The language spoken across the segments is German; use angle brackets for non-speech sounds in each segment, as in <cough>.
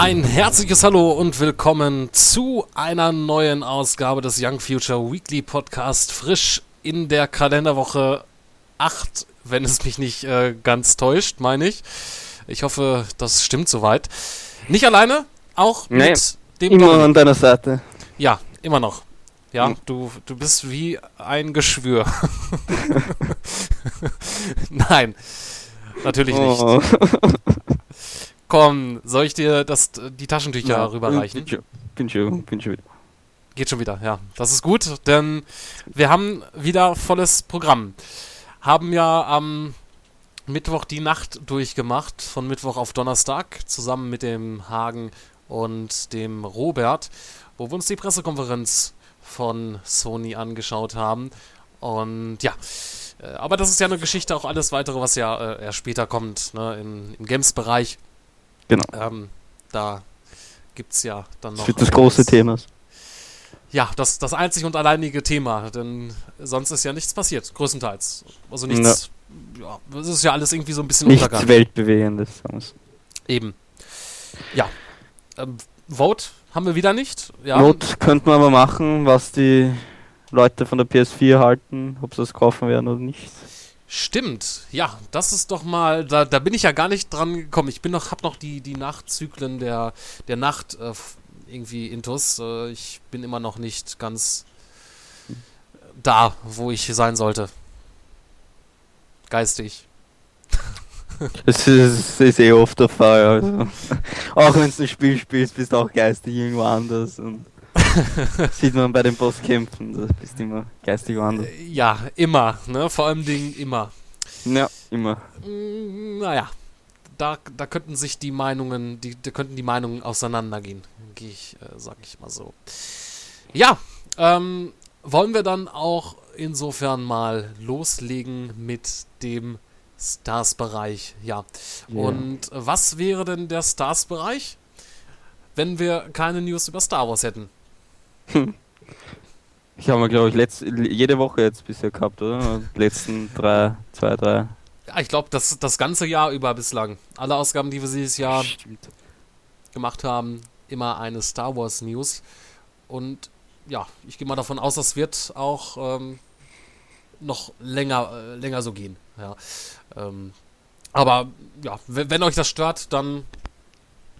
Ein herzliches Hallo und willkommen zu einer neuen Ausgabe des Young Future Weekly Podcast. Frisch in der Kalenderwoche 8, wenn es mich nicht äh, ganz täuscht, meine ich. Ich hoffe, das stimmt soweit. Nicht alleine, auch Nee, mit dem Immer Dominik. an deiner Seite. Ja, immer noch. Ja, Hm. du, du bist wie ein Geschwür. <laughs> Nein, natürlich nicht. Oh. <laughs> Komm, soll ich dir das, die Taschentücher rüberreichen? Bin schon, bin schon, bin schon wieder. Geht schon wieder, ja. Das ist gut, denn wir haben wieder volles Programm. Haben ja am Mittwoch die Nacht durchgemacht, von Mittwoch auf Donnerstag, zusammen mit dem Hagen und dem Robert, wo wir uns die Pressekonferenz von Sony angeschaut haben. Und ja, äh, aber das ist ja eine Geschichte, auch alles weitere, was ja äh, erst später kommt, ne, im, im Games-Bereich. Genau. Ähm, da gibt es ja dann noch. Das wird das große. Thema. Ja, das, das einzig und alleinige Thema, denn sonst ist ja nichts passiert, größtenteils. Also nichts, ja, das ist ja alles irgendwie so ein bisschen Nichts Untergang. Weltbewegendes. sagen wir's. Eben. Ja. Ähm, Vote haben wir wieder nicht. Ja, Not könnte man aber machen, was die Leute von der PS4 halten, ob sie das kaufen werden oder nicht. Stimmt. Ja, das ist doch mal, da, da bin ich ja gar nicht dran gekommen. Ich bin noch, hab noch die, die Nachtzyklen der, der Nacht äh, irgendwie intus. Äh, ich bin immer noch nicht ganz da, wo ich sein sollte. Geistig. <laughs> Das ist, ist eh oft der Fall. Also. <laughs> auch wenn du ein Spiel spielst, bist du auch geistig irgendwo anders. Und <laughs> sieht man bei den Bosskämpfen, da bist du immer geistig woanders. Ja, immer, ne? Vor allem Dingen immer. Ja, immer. Mm, Naja, da, da könnten sich die Meinungen, die, da könnten die Meinungen auseinandergehen, gehe ich, äh, sag ich mal so. Ja, ähm, wollen wir dann auch insofern mal loslegen mit dem Stars-Bereich, ja. Ja. Und was wäre denn der Stars-Bereich, wenn wir keine News über Star Wars hätten? Ich habe mir, glaube ich, letzt, jede Woche jetzt bisher gehabt, oder? Die letzten drei, zwei, drei. Ja, ich glaube, das, das ganze Jahr über bislang. Alle Ausgaben, die wir dieses Jahr Stimmt. gemacht haben, immer eine Star Wars News. Und ja, ich gehe mal davon aus, das wird auch ähm, noch länger, äh, länger so gehen. Ja. Ähm, aber ja, wenn, wenn euch das stört, dann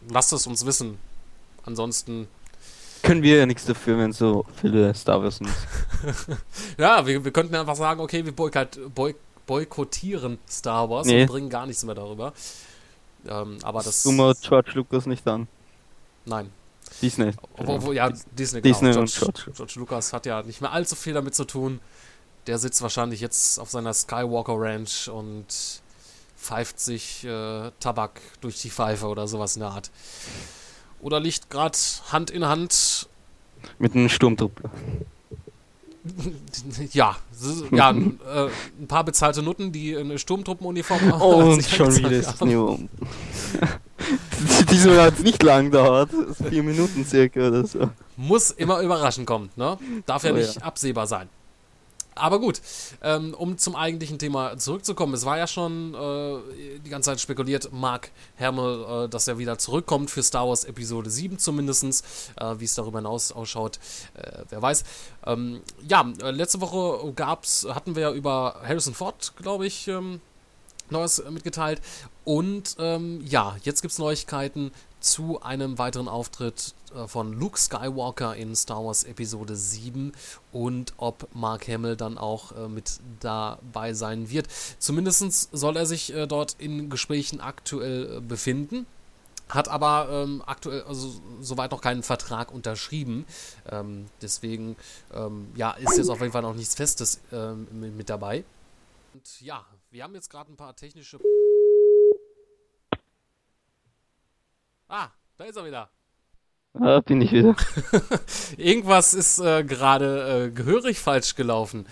lasst es uns wissen. Ansonsten, Können wir ja nichts dafür, wenn so viele Star Wars sind. <laughs> ja, wir, wir könnten einfach sagen, okay, wir boykott, boy, boykottieren Star Wars Nee. und bringen gar nichts mehr darüber. Ähm, aber das. Wir George Lucas nicht an. Nein. Disney. Obwohl, ja, Disney, Disney genau. und George, George. George Lucas hat ja nicht mehr allzu viel damit zu tun. Der sitzt wahrscheinlich jetzt auf seiner Skywalker Ranch und pfeift sich äh, Tabak durch die Pfeife oder sowas in der Art. Oder liegt gerade Hand in Hand. Mit einem Sturmtruppler. <laughs> Ja, ja äh, ein paar bezahlte Nutten, die eine Sturmtruppenuniform <laughs> Und sich schon angezahlt wieder ist haben. Niveau. <laughs> Diesmal hat es nicht lang gedauert. Vier Minuten circa oder so. Muss immer überraschend kommen, ne? Darf ja Oh nicht ja. absehbar sein. Aber gut, ähm, um zum eigentlichen Thema zurückzukommen, es war ja schon äh, die ganze Zeit spekuliert, Mark Hamill, äh, dass er wieder zurückkommt für Star Wars Episode 7 zumindestens, äh, wie es darüber hinaus ausschaut, äh, wer weiß. Ähm, ja, äh, letzte Woche gab's, hatten wir ja über Harrison Ford, glaube ich, ähm, Neues mitgeteilt. Und ähm, ja, jetzt gibt es Neuigkeiten zu einem weiteren Auftritt von Luke Skywalker in Star Wars Episode 7 und ob Mark Hamill dann auch äh, mit dabei sein wird. Zumindest soll er sich äh, dort in Gesprächen aktuell äh, befinden. Hat aber ähm, aktuell, also soweit noch keinen Vertrag unterschrieben. Ähm, deswegen, ähm, ja, ist jetzt auf jeden Fall noch nichts Festes ähm, mit, mit dabei. Und ja, wir haben jetzt gerade ein paar technische. Ah, da ist er wieder. Da bin ich wieder. <laughs> Irgendwas ist äh, gerade äh, gehörig falsch gelaufen.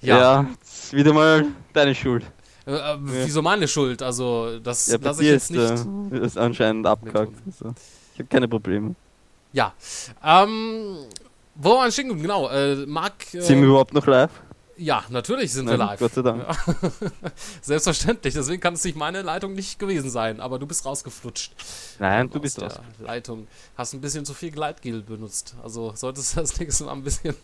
Ja, Ja. ist wieder mal deine Schuld. Äh, äh, Wieso meine Schuld? Also, das Ja, lasse ich jetzt ist nicht. äh, ist anscheinend abgehakt. Also. Ich habe keine Probleme. Ja. Ähm, wo waren wir stehen? Genau. Äh, Marc. Sind wir überhaupt noch live? Ja, natürlich sind Nein, wir live. Gott sei Dank. Ja. <laughs> Selbstverständlich, deswegen kann es nicht meine Leitung nicht gewesen sein, aber du bist rausgeflutscht. Nein, du bist aus der Leitung. Hast ein bisschen zu viel Gleitgel benutzt. Also solltest du das <laughs> nächste Mal ein bisschen,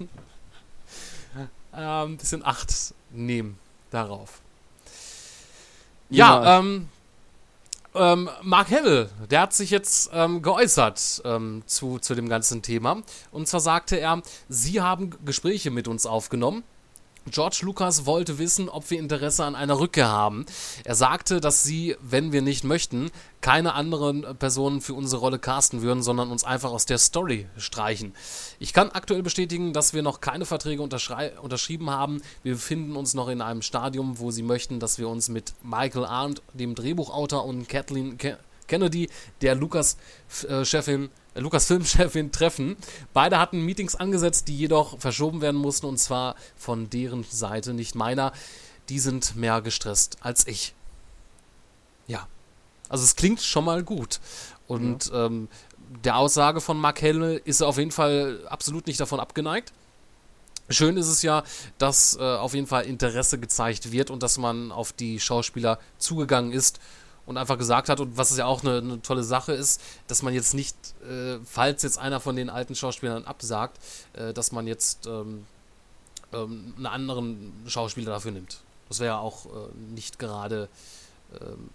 äh, ein bisschen Acht nehmen darauf. Ja, ja ähm, ähm, Mark Hamill, der hat sich jetzt ähm, geäußert ähm, zu, zu dem ganzen Thema. Und zwar sagte er, Sie haben Gespräche mit uns aufgenommen George Lucas wollte wissen, ob wir Interesse an einer Rückkehr haben. Er sagte, dass sie, wenn wir nicht möchten, keine anderen Personen für unsere Rolle casten würden, sondern uns einfach aus der Story streichen. Ich kann aktuell bestätigen, dass wir noch keine Verträge unterschrieben haben. Wir befinden uns noch in einem Stadium, wo sie möchten, dass wir uns mit Michael Arndt, dem Drehbuchautor, und Kathleen Ke Kennedy, der Lucas-Chefin, äh, Lucasfilm-Chefin, treffen. Beide hatten Meetings angesetzt, die jedoch verschoben werden mussten, und zwar von deren Seite, nicht meiner. Die sind mehr gestresst als ich. Ja. Also es klingt schon mal gut. Und ja. ähm, der Aussage von Mark Hamill ist er auf jeden Fall absolut nicht davon abgeneigt. Schön ist es ja, dass äh, auf jeden Fall Interesse gezeigt wird und dass man auf die Schauspieler zugegangen ist und einfach gesagt hat, und was es ja auch eine, eine tolle Sache ist, dass man jetzt nicht, äh, falls jetzt einer von den alten Schauspielern absagt, äh, dass man jetzt ähm, ähm, einen anderen Schauspieler dafür nimmt. Das wäre ja auch äh, nicht gerade ähm,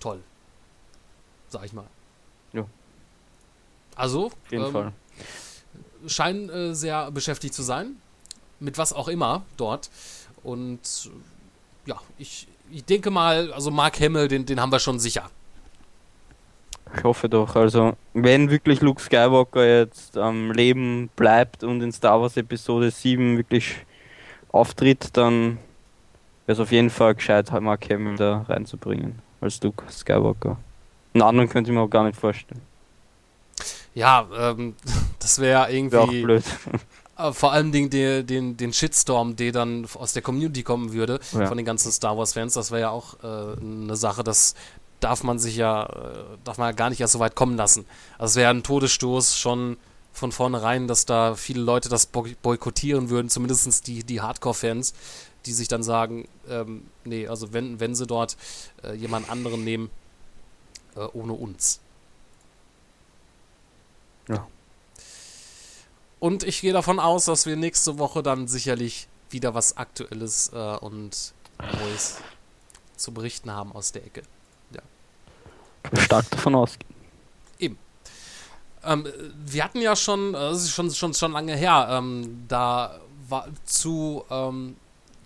toll. Sag ich mal. Ja. Also, auf jeden ähm, Fall. scheinen äh, sehr beschäftigt zu sein. Mit was auch immer dort. Und ja, ich, ich denke mal, also Mark Hamill, den, den haben wir schon sicher. Ich hoffe doch. Also, wenn wirklich Luke Skywalker jetzt am Leben bleibt und in Star Wars Episode 7 wirklich auftritt, dann wäre es auf jeden Fall gescheit, Mark Hamill da reinzubringen als Luke Skywalker. Einen anderen könnte ich mir auch gar nicht vorstellen. Ja, ähm, <laughs> das wäre irgendwie. Wär auch blöd. Äh, vor allem den, den, den Shitstorm, der dann aus der Community kommen würde, ja. von den ganzen Star Wars-Fans, das wäre ja auch äh, eine Sache, das darf man sich ja, äh, darf man ja gar nicht erst so weit kommen lassen. Also es wäre ein Todesstoß schon von vornherein, dass da viele Leute das boykottieren würden, zumindest die, die Hardcore-Fans, die sich dann sagen, ähm, nee, also wenn, wenn sie dort äh, jemand anderen nehmen, äh, ohne uns. Ja. Und ich gehe davon aus, dass wir nächste Woche dann sicherlich wieder was Aktuelles äh, und Neues zu berichten haben aus der Ecke. Ja. Stark davon ausgehen. Eben. Ähm, wir hatten ja schon, äh, das ist schon, schon, schon lange her, ähm, da war zu ähm,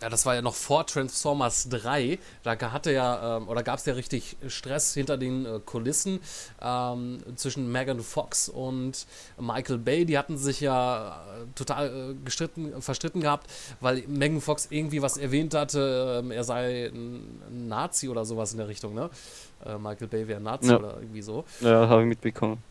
ja, das war ja noch vor Transformers 3. Da hatte ja, ähm, oder gab es ja richtig Stress hinter den äh, Kulissen ähm, zwischen Megan Fox und Michael Bay. Die hatten sich ja äh, total äh, gestritten, verstritten gehabt, weil Megan Fox irgendwie was erwähnt hatte, ähm, er sei ein Nazi oder sowas in der Richtung, ne? Äh, Michael Bay wäre ein Nazi ja. oder irgendwie so. Ja, habe ich mitbekommen.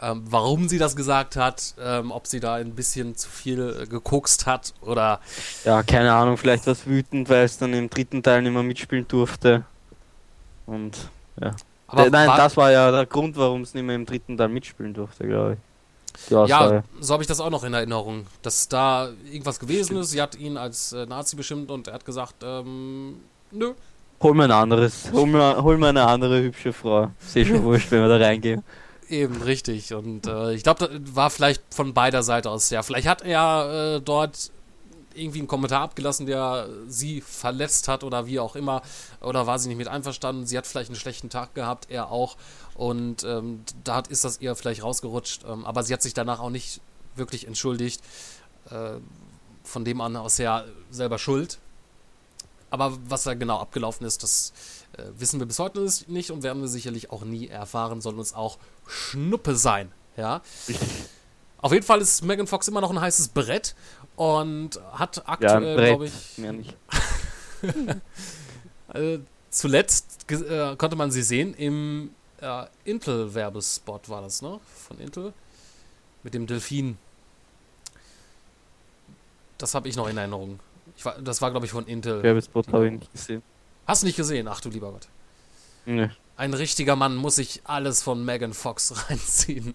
Ähm, warum sie das gesagt hat, ähm, ob sie da ein bisschen zu viel äh, gekokst hat oder. Ja, keine Ahnung, vielleicht was wütend, weil es dann im dritten Teil nicht mehr mitspielen durfte. Und ja. Aber äh, nein, war das war ja der Grund, warum es nicht mehr im dritten Teil mitspielen durfte, glaube ich. Ja, so habe ich das auch noch in Erinnerung, dass da irgendwas gewesen ist. Sie hat ihn als äh, Nazi bestimmt und er hat gesagt, ähm, nö. Hol mir ein anderes, hol mir, hol mir eine andere hübsche Frau. Sehe schon wurscht, wenn wir da reingehen. Eben, richtig. Und äh, ich glaube, das war vielleicht von beider Seite aus. Ja, vielleicht hat er äh, dort irgendwie einen Kommentar abgelassen, der sie verletzt hat oder wie auch immer. Oder war sie nicht mit einverstanden. Sie hat vielleicht einen schlechten Tag gehabt, er auch. Und ähm, da ist das ihr vielleicht rausgerutscht. Ähm, aber sie hat sich danach auch nicht wirklich entschuldigt. Äh, von dem an aus her selber schuld. Aber was da genau abgelaufen ist, das äh, wissen wir bis heute nicht und werden wir sicherlich auch nie erfahren, soll uns auch Schnuppe sein. Ja. <laughs> Auf jeden Fall ist Megan Fox immer noch ein heißes Brett und hat aktuell, ja, glaube ich. Mehr nicht. <laughs> äh, zuletzt äh, konnte man sie sehen im äh, Intel-Werbespot, war das, ne? Von Intel. Mit dem Delfin. Das habe ich noch in Erinnerung. War, das war, glaube ich, von Intel. Werbespot habe ich nicht gesehen. Hast du nicht gesehen? Ach du lieber Gott. Nee. Ein richtiger Mann muss sich alles von Megan Fox <laughs> reinziehen.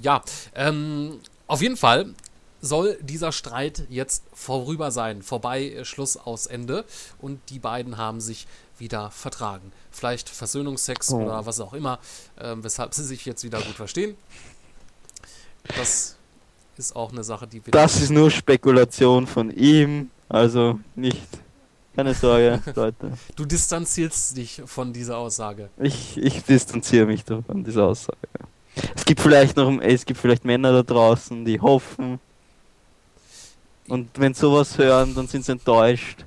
ja, ähm, auf jeden Fall soll dieser Streit jetzt vorüber sein. Vorbei, äh, Schluss aus Ende. Und die beiden haben sich wieder vertragen. Vielleicht Versöhnungsex Oh. oder was auch immer, ähm, weshalb sie sich jetzt wieder gut verstehen. Das ist auch eine Sache, die wir. Das ist nur Spekulation von ihm, also nicht. Keine Sorge, <laughs> Leute. Du distanzierst dich von dieser Aussage. Ich, ich distanziere mich von dieser Aussage. Es gibt vielleicht noch, es gibt vielleicht Männer da draußen, die hoffen. Und wenn sowas hören, dann sind sie enttäuscht.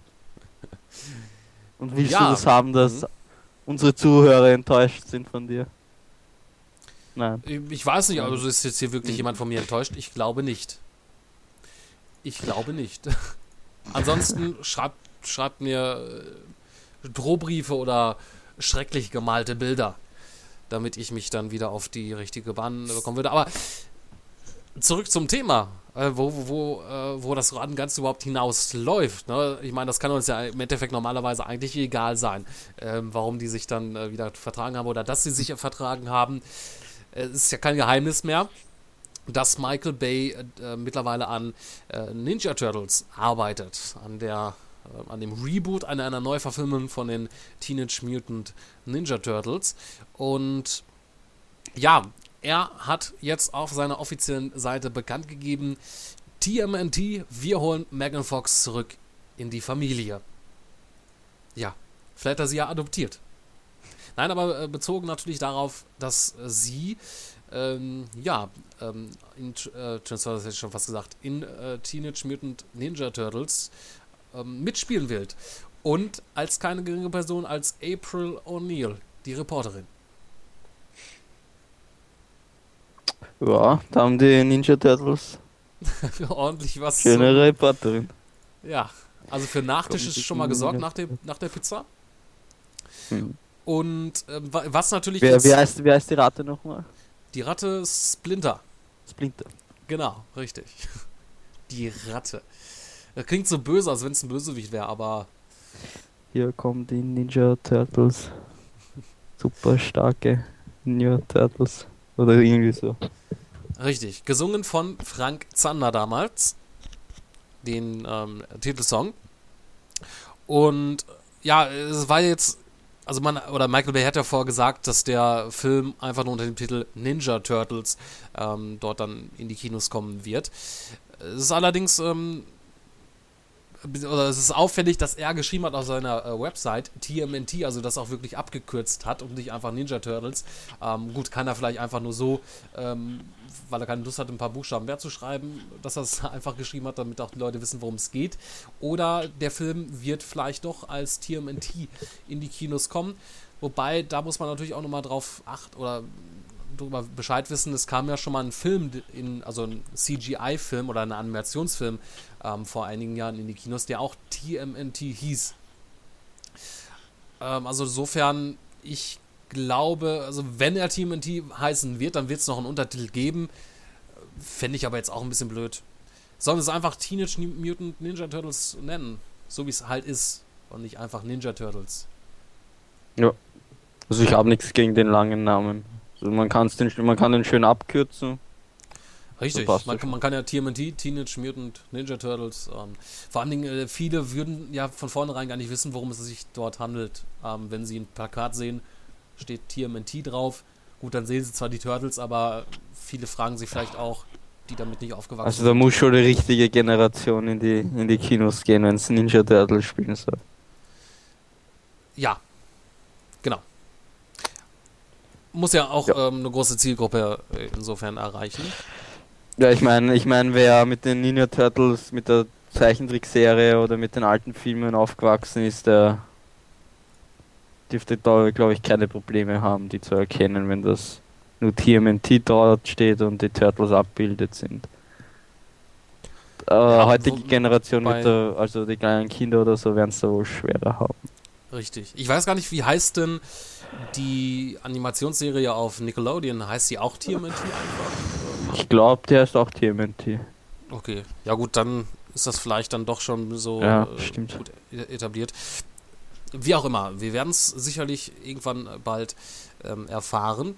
Und willst Ja. du das haben, dass Mhm. unsere Zuhörer enttäuscht sind von dir? Nein. Ich weiß nicht, also ist jetzt hier Mhm. wirklich jemand von mir enttäuscht? Ich glaube nicht. Ich glaube nicht. Ansonsten schreibt, schreibt mir äh, Drohbriefe oder schrecklich gemalte Bilder, damit ich mich dann wieder auf die richtige Bahn bekommen würde. Aber zurück zum Thema, äh, wo, wo, wo, äh, das Ganz überhaupt hinausläuft. Ne? Ich meine, das kann uns ja im Endeffekt normalerweise eigentlich egal sein, ähm, warum die sich dann wieder vertragen haben oder dass sie sich vertragen haben. Es ist ja kein Geheimnis mehr, dass Michael Bay äh, äh, mittlerweile an äh, Ninja Turtles arbeitet, an der äh, an dem Reboot einer, einer Neuverfilmung von den Teenage Mutant Ninja Turtles und ja, er hat jetzt auf seiner offiziellen Seite bekannt gegeben, TMNT, wir holen Megan Fox zurück in die Familie. Ja, vielleicht hat er sie ja adoptiert. Nein, aber äh, bezogen natürlich darauf, dass sie, ähm, ja, ähm, in äh, Transformers hätte ich schon fast gesagt, in äh, Teenage Mutant Ninja Turtles ähm, mitspielen wird. Und als keine geringe Person als April O'Neil, die Reporterin. Ja, da haben die Ninja Turtles <laughs> Ordentlich was. schöne Reporterin. Ja, also für Nachtisch ist schon mal gesorgt nach, dem, nach der Pizza. Hm. Und wa- was natürlich Wer, jetzt wie, heißt, wie heißt die Rate nochmal? Die Ratte Splinter. Splinter. Genau, richtig. <laughs> Die Ratte. Das klingt so böse, als wenn es ein Bösewicht wäre, aber Hier kommen die Ninja Turtles. Super starke Ninja Turtles. Oder irgendwie so. richtig. Gesungen von Frank Zander damals. Den ähm, Titelsong. Und ja, es war jetzt. Also man, oder Michael Bay hat ja vorher gesagt, dass der Film einfach nur unter dem Titel Ninja Turtles ähm, dort dann in die Kinos kommen wird. Es ist allerdings ähm, oder es ist auffällig, dass er geschrieben hat auf seiner äh, Website TMNT, also das auch wirklich abgekürzt hat und nicht einfach Ninja Turtles. Ähm, gut, kann er vielleicht einfach nur so, ähm, weil er keine Lust hat, ein paar Buchstaben mehr zu schreiben, dass er es <laughs> einfach geschrieben hat, damit auch die Leute wissen, worum es geht. Oder der Film wird vielleicht doch als TMNT in die Kinos kommen. Wobei, da muss man natürlich auch nochmal drauf achten oder darüber Bescheid wissen, es kam ja schon mal ein Film, in, also ein CGI-Film oder ein Animationsfilm ähm, vor einigen Jahren in die Kinos, der auch TMNT hieß. Ähm, also insofern, ich glaube, also wenn er TMNT heißen wird, dann wird es noch einen Untertitel geben. Fände ich aber jetzt auch ein bisschen blöd. Sollen es einfach Teenage Mutant Ninja Turtles nennen? So wie es halt ist. Und nicht einfach Ninja Turtles. Also ich habe nichts gegen den langen Namen. Man, kann's den, man kann den schön abkürzen. Richtig, So man, man kann ja TMNT, Teenage Mutant Ninja Turtles, ähm, vor allen Dingen äh, viele würden ja von vornherein gar nicht wissen, worum es sich dort handelt. Ähm, wenn sie ein Plakat sehen, steht TMNT drauf. Gut, dann sehen sie zwar die Turtles, aber viele fragen sich vielleicht auch, die damit nicht aufgewachsen Also da muss schon die richtige Generation in die, in die Kinos gehen, wenn es Ninja Turtles spielen soll. Ja, genau. Muss ja auch Ja. Ähm, eine große Zielgruppe äh, insofern erreichen. Ja, ich meine, ich meine, wer mit den Ninja Turtles, mit der Zeichentrickserie oder mit den alten Filmen aufgewachsen ist, der dürfte da, glaube ich, keine Probleme haben, die zu erkennen, wenn das nur TMNT dort steht und die Turtles abbildet sind. Äh, Ja, heutige wo- Generation da, also die kleinen Kinder oder so, werden es da wohl schwerer haben. Richtig. Ich weiß gar nicht, wie heißt denn die Animationsserie auf Nickelodeon? Heißt sie auch TMNT einfach? Ich glaube, der ist auch TMNT. Okay. Ja gut, dann ist das vielleicht dann doch schon so Ja, äh, gut e- etabliert. Wie auch immer, wir werden es sicherlich irgendwann bald ähm, erfahren.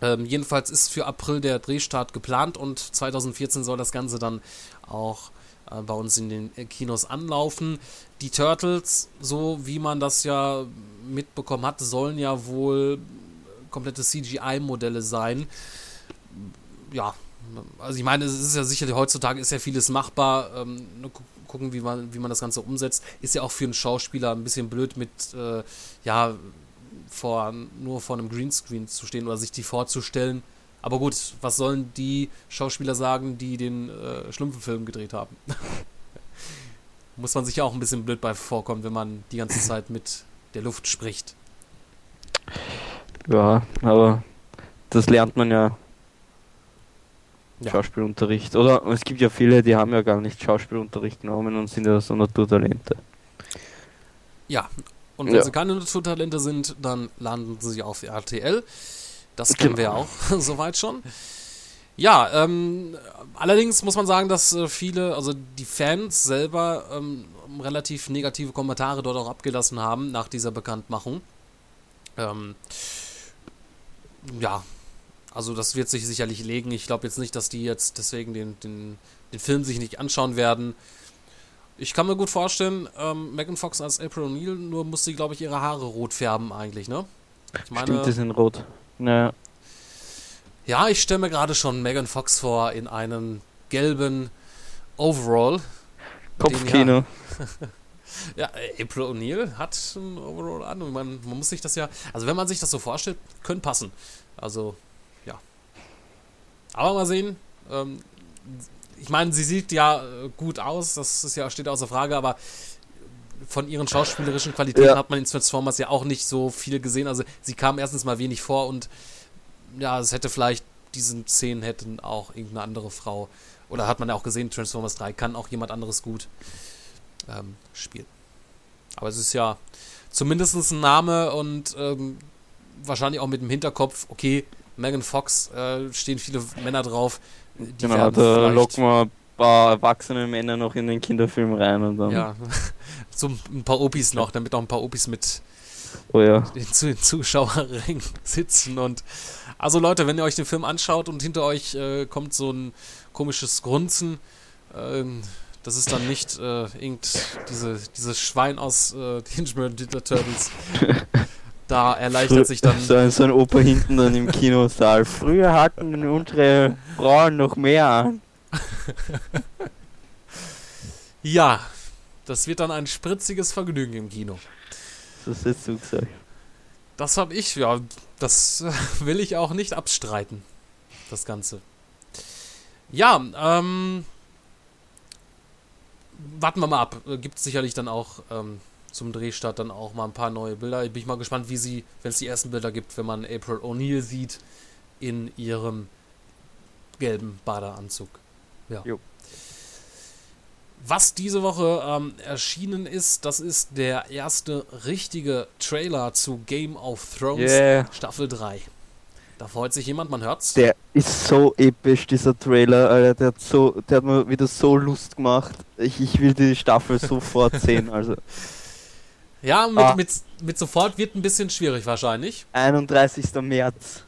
Ähm, jedenfalls ist für April der Drehstart geplant und 2014 soll das Ganze dann auch äh, bei uns in den Kinos anlaufen. Die Turtles, so wie man das ja mitbekommen hat, sollen ja wohl komplette CGI-Modelle sein. Ja, also ich meine, es ist ja sicherlich heutzutage ist ja vieles machbar. Ähm, gucken, wie man, wie man das Ganze umsetzt. Ist ja auch für einen Schauspieler ein bisschen blöd mit, äh, ja, vor, nur vor einem Greenscreen zu stehen oder sich die vorzustellen. Aber gut, was sollen die Schauspieler sagen, die den äh, Schlümpfenfilm gedreht haben? <laughs> Muss man sich ja auch ein bisschen blöd bei vorkommen, wenn man die ganze Zeit mit der Luft spricht. Ja, aber das lernt man ja ja. Schauspielunterricht. Oder es gibt ja viele, die haben ja gar nicht Schauspielunterricht genommen und sind ja so Naturtalente. Ja, und wenn ja. sie keine Naturtalente sind, dann landen sie auf RTL. Das kennen genau. wir ja auch <laughs> soweit schon. Ja, ähm, allerdings muss man sagen, dass äh, viele, also die Fans selber ähm, relativ negative Kommentare dort auch abgelassen haben nach dieser Bekanntmachung. Ähm, ja, also das wird sich sicherlich legen. Ich glaube jetzt nicht, dass die jetzt deswegen den, den, den Film sich nicht anschauen werden. Ich kann mir gut vorstellen, ähm, Megan Fox als April O'Neil, nur muss sie, glaube ich, ihre Haare rot färben eigentlich, ne? Ich meine, Stimmt, die sind rot. Naja. Ja, ich stelle mir gerade schon Megan Fox vor in einem gelben Overall. Kopfkino. <laughs> Ja, April O'Neil hat ein Overall an und man, man muss sich das ja, also wenn man sich das so vorstellt, könnte passen. Also aber mal sehen. Ähm, ich meine, sie sieht ja äh, gut aus, das ist ja, steht außer Frage, aber von ihren schauspielerischen Qualitäten ja. hat man in Transformers ja auch nicht so viel gesehen. Also sie kam erstens mal wenig vor und ja, es hätte vielleicht diesen Szenen hätten auch irgendeine andere Frau oder hat man ja auch gesehen, Transformers 3 kann auch jemand anderes gut ähm, spielen. Aber es ist ja zumindest ein Name und ähm, wahrscheinlich auch mit dem Hinterkopf, okay, Megan Fox äh, stehen viele Männer drauf. Die genau, wir ein paar erwachsene Männer noch in den Kinderfilm rein und dann. Ja, <laughs> so ein paar Opis noch, damit auch ein paar Opis mit oh ja. den, Zuschauerring <laughs> sitzen. Und also Leute, wenn ihr euch den Film anschaut und hinter euch äh, kommt so ein komisches Grunzen, äh, das ist dann nicht äh, irgend diese, dieses Schwein aus äh, <laughs> den Turtles. da erleichtert sich dann. So, so ein Opa hinten dann im Kinosaal. Früher hatten unsere Frauen noch mehr an. <laughs> ja, das wird dann ein spritziges Vergnügen im Kino. Das ist du gesagt. Das habe ich, ja, das <laughs> will ich auch nicht abstreiten. Das Ganze. Ja, ähm. Warten wir mal ab. Gibt sicherlich dann auch ähm, zum Drehstart dann auch mal ein paar neue Bilder. Ich bin mal gespannt, wie sie, wenn es die ersten Bilder gibt, wenn man April O'Neil sieht in ihrem gelben Badeanzug. Ja. Jo. Was diese Woche ähm, erschienen ist, das ist der erste richtige Trailer zu Game of Thrones yeah. Staffel 3. Da freut sich jemand, man hört's. Der ist so episch, dieser Trailer, Alter. Der hat, so, der hat mir wieder so Lust gemacht. Ich, ich will die Staffel <laughs> sofort sehen, also. Ja, mit, ah. mit, mit sofort wird ein bisschen schwierig wahrscheinlich. 31. März.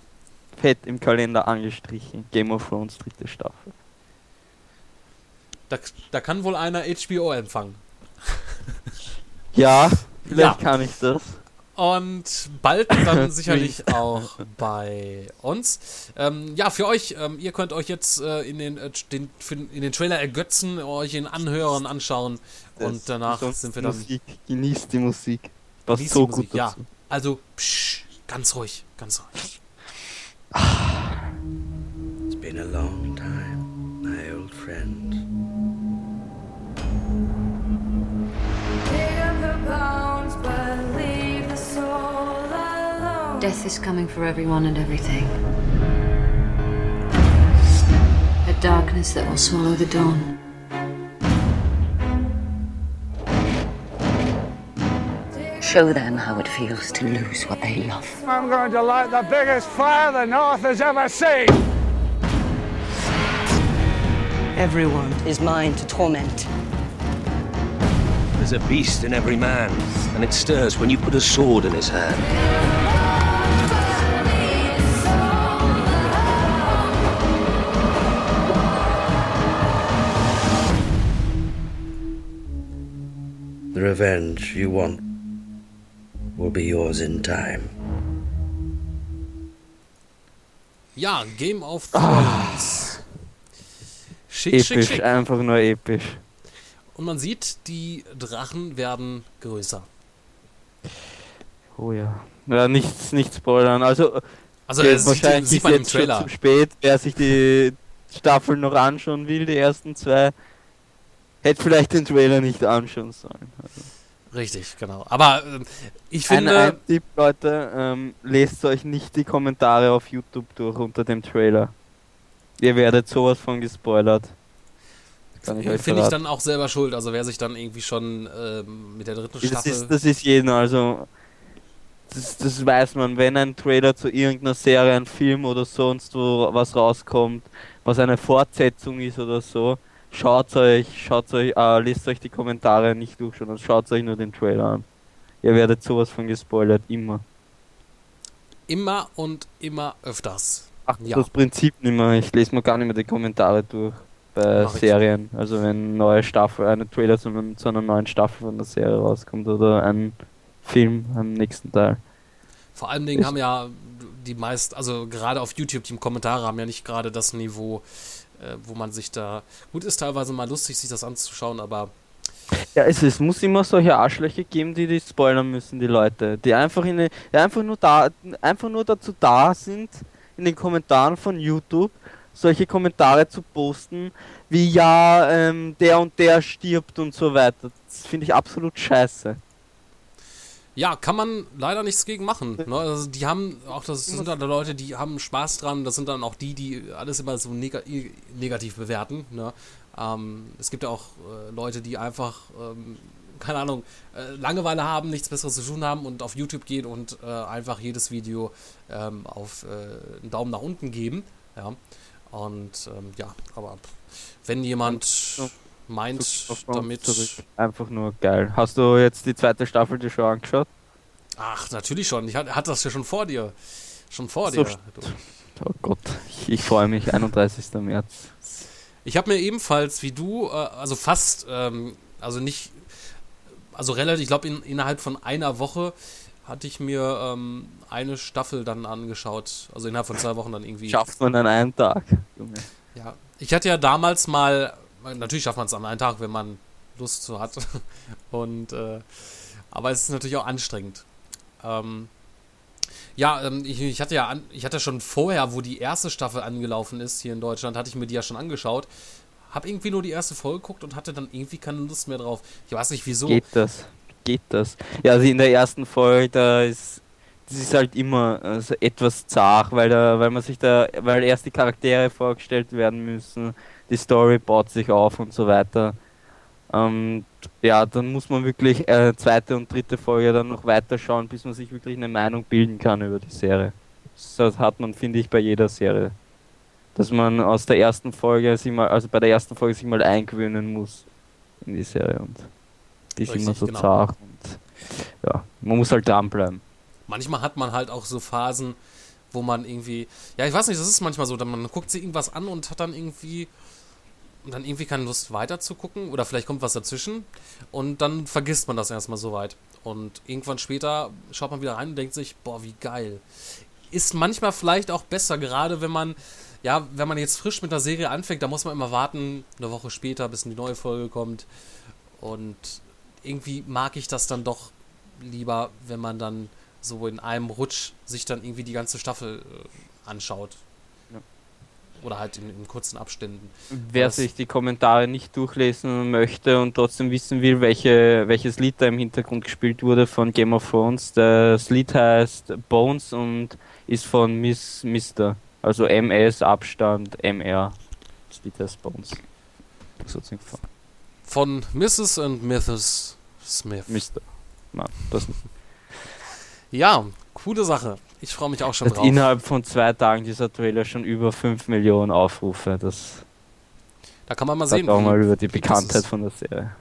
Fett im Kalender angestrichen. Game of Thrones dritte Staffel. Da, da kann wohl einer HBO empfangen. <laughs> Ja, vielleicht ja. kann ich das. Und bald <laughs> dann sicherlich auch bei uns. Ähm, ja, für euch, ähm, ihr könnt euch jetzt äh, in, den, äh, den, für, in den Trailer ergötzen, euch ihn anhören, anschauen das und danach sind wir dann. Musik. Genießt die Musik. Passt so gut Musik, Ja, also psch, ganz ruhig, ganz ruhig. It's been a long time, my old friend. Death is coming for everyone and everything. A darkness that will swallow the dawn. Show them how it feels to lose what they love. I'm going to light the biggest fire the North has ever seen. Everyone is mine to torment. There's a beast in every man, and it stirs when you put a sword in his hand. Revenge you want will be yours in time. Ja, Game of Thrones. Schick, episch, schick, schick. einfach nur episch. Und man sieht, die Drachen werden größer. Oh ja. Ja, nichts, nicht spoilern. Also, Also ja, das sieht, wahrscheinlich sieht ist man im jetzt schon Trailer. zu spät, wer sich die Staffel noch anschauen will, die ersten zwei, hätte vielleicht den Trailer nicht anschauen sollen. Also, Richtig, genau. Aber ähm, ich ein, finde, ein Tipp, Leute, ähm, lest euch nicht die Kommentare auf YouTube durch unter dem Trailer. Ihr werdet sowas von gespoilert. Kann ich euch finde ich dann auch selber schuld. Also wer sich dann irgendwie schon ähm, mit der dritten Das Staffel... ist, das ist jeden, also das, das weiß man, wenn ein Trailer zu irgendeiner Serie, ein Film oder sonst wo was rauskommt, was eine Fortsetzung ist oder so, schaut euch, schaut euch, äh, lest euch die Kommentare nicht durch, sondern schaut euch nur den Trailer an. Ihr werdet sowas von gespoilert, immer. immer und immer öfters. Ach, Ja. das Prinzip nicht mehr, ich lese mir gar nicht mehr die Kommentare durch bei Mach ich. Serien. Also wenn eine neue Staffel, eine Trailer zu, zu einer neuen Staffel von der Serie rauskommt oder ein Film am nächsten Teil. Vor allen Dingen Ich- haben ja die meisten, also gerade auf YouTube, die Kommentare haben ja nicht gerade das Niveau, äh, wo man sich da. Gut, ist teilweise mal lustig, sich das anzuschauen, aber Ja, es, es muss immer solche Arschlöcher geben, die die spoilern müssen, die Leute. Die einfach in die, einfach nur da einfach nur dazu da sind, in den Kommentaren von YouTube solche Kommentare zu posten, wie ja, ähm, der und der stirbt und so weiter. Das finde ich absolut scheiße. Ja, kann man leider nichts gegen machen. Ne? Also die haben auch, das sind dann Leute, die haben Spaß dran, das sind dann auch die, die alles immer so nega negativ bewerten. Ne? Ähm, es gibt ja auch äh, Leute, die einfach, ähm, keine Ahnung, äh, Langeweile haben, nichts Besseres zu tun haben und auf YouTube gehen und äh, einfach jedes Video ähm, auf äh, einen Daumen nach unten geben. Ja. Und ähm, ja, aber wenn jemand meint, Uns damit. Einfach nur geil. Hast du jetzt die zweite Staffel dir schon angeschaut? Ach, natürlich schon. Ich hatte hatte das ja schon vor dir. Schon vor So dir. Oh Gott, ich, ich freue mich, 31. März. Ich habe mir ebenfalls wie du, äh, also fast, ähm, also nicht, also relativ, ich glaube in, innerhalb von einer Woche hatte ich mir ähm, eine Staffel dann angeschaut. Also innerhalb von zwei Wochen dann irgendwie. Schafft man an einem Tag. Junge. Ja. Ich hatte ja damals mal, natürlich schafft man es an einem Tag, wenn man Lust zu hat. <laughs> Und äh, aber es ist natürlich auch anstrengend. Ähm, ja, ähm, ich, ich hatte ja an, ich hatte schon vorher, wo die erste Staffel angelaufen ist hier in Deutschland, hatte ich mir die ja schon angeschaut. Hab irgendwie nur die erste Folge geguckt und hatte dann irgendwie keine Lust mehr drauf. Ich weiß nicht wieso. Geht das? Geht das? Ja, also in der ersten Folge, da ist das ist halt immer also etwas zart, weil da, weil man sich da, weil erst die Charaktere vorgestellt werden müssen, die Story baut sich auf und so weiter. Ähm, ja, dann muss man wirklich äh, zweite und dritte Folge dann noch weiterschauen, bis man sich wirklich eine Meinung bilden kann über die Serie. Das hat man, finde ich, bei jeder Serie. Dass man aus der ersten Folge sich mal, also bei der ersten Folge sich mal eingewöhnen muss in die Serie und die ist Richtig, immer so genau. zart und ja, man muss halt dranbleiben. manchmal hat man halt auch so Phasen, wo man irgendwie, ja, ich weiß nicht, das ist manchmal so, man guckt sich irgendwas an und hat dann irgendwie und dann irgendwie keine Lust weiter zu gucken oder vielleicht kommt was dazwischen und dann vergisst man das erstmal so weit und irgendwann später schaut man wieder rein und denkt sich, boah, wie geil. Ist manchmal vielleicht auch besser, gerade wenn man ja, wenn man jetzt frisch mit der Serie anfängt, da muss man immer warten, eine Woche später, bis die neue Folge kommt. Und irgendwie mag ich das dann doch lieber, wenn man dann so in einem Rutsch sich dann irgendwie die ganze Staffel äh, anschaut. Oder halt in, in kurzen Abständen. Wer Das- sich die Kommentare nicht durchlesen möchte und trotzdem wissen will, welche, welches Lied da im Hintergrund gespielt wurde von Game of Thrones, das Lied heißt Bones und ist von Miss Mister. Also MS Abstand MR. Das Lied heißt Bones. Das hat's nicht gefallen. Von Mrs. und Mrs. Smith. Mister. Nein, das nicht. Ja, coole Sache. Ich freue mich auch schon Hat drauf. innerhalb von zwei Tagen dieser Trailer schon über 5 Millionen Aufrufe. Das Da kann man mal sehen. auch mal über die Bekanntheit von der Serie.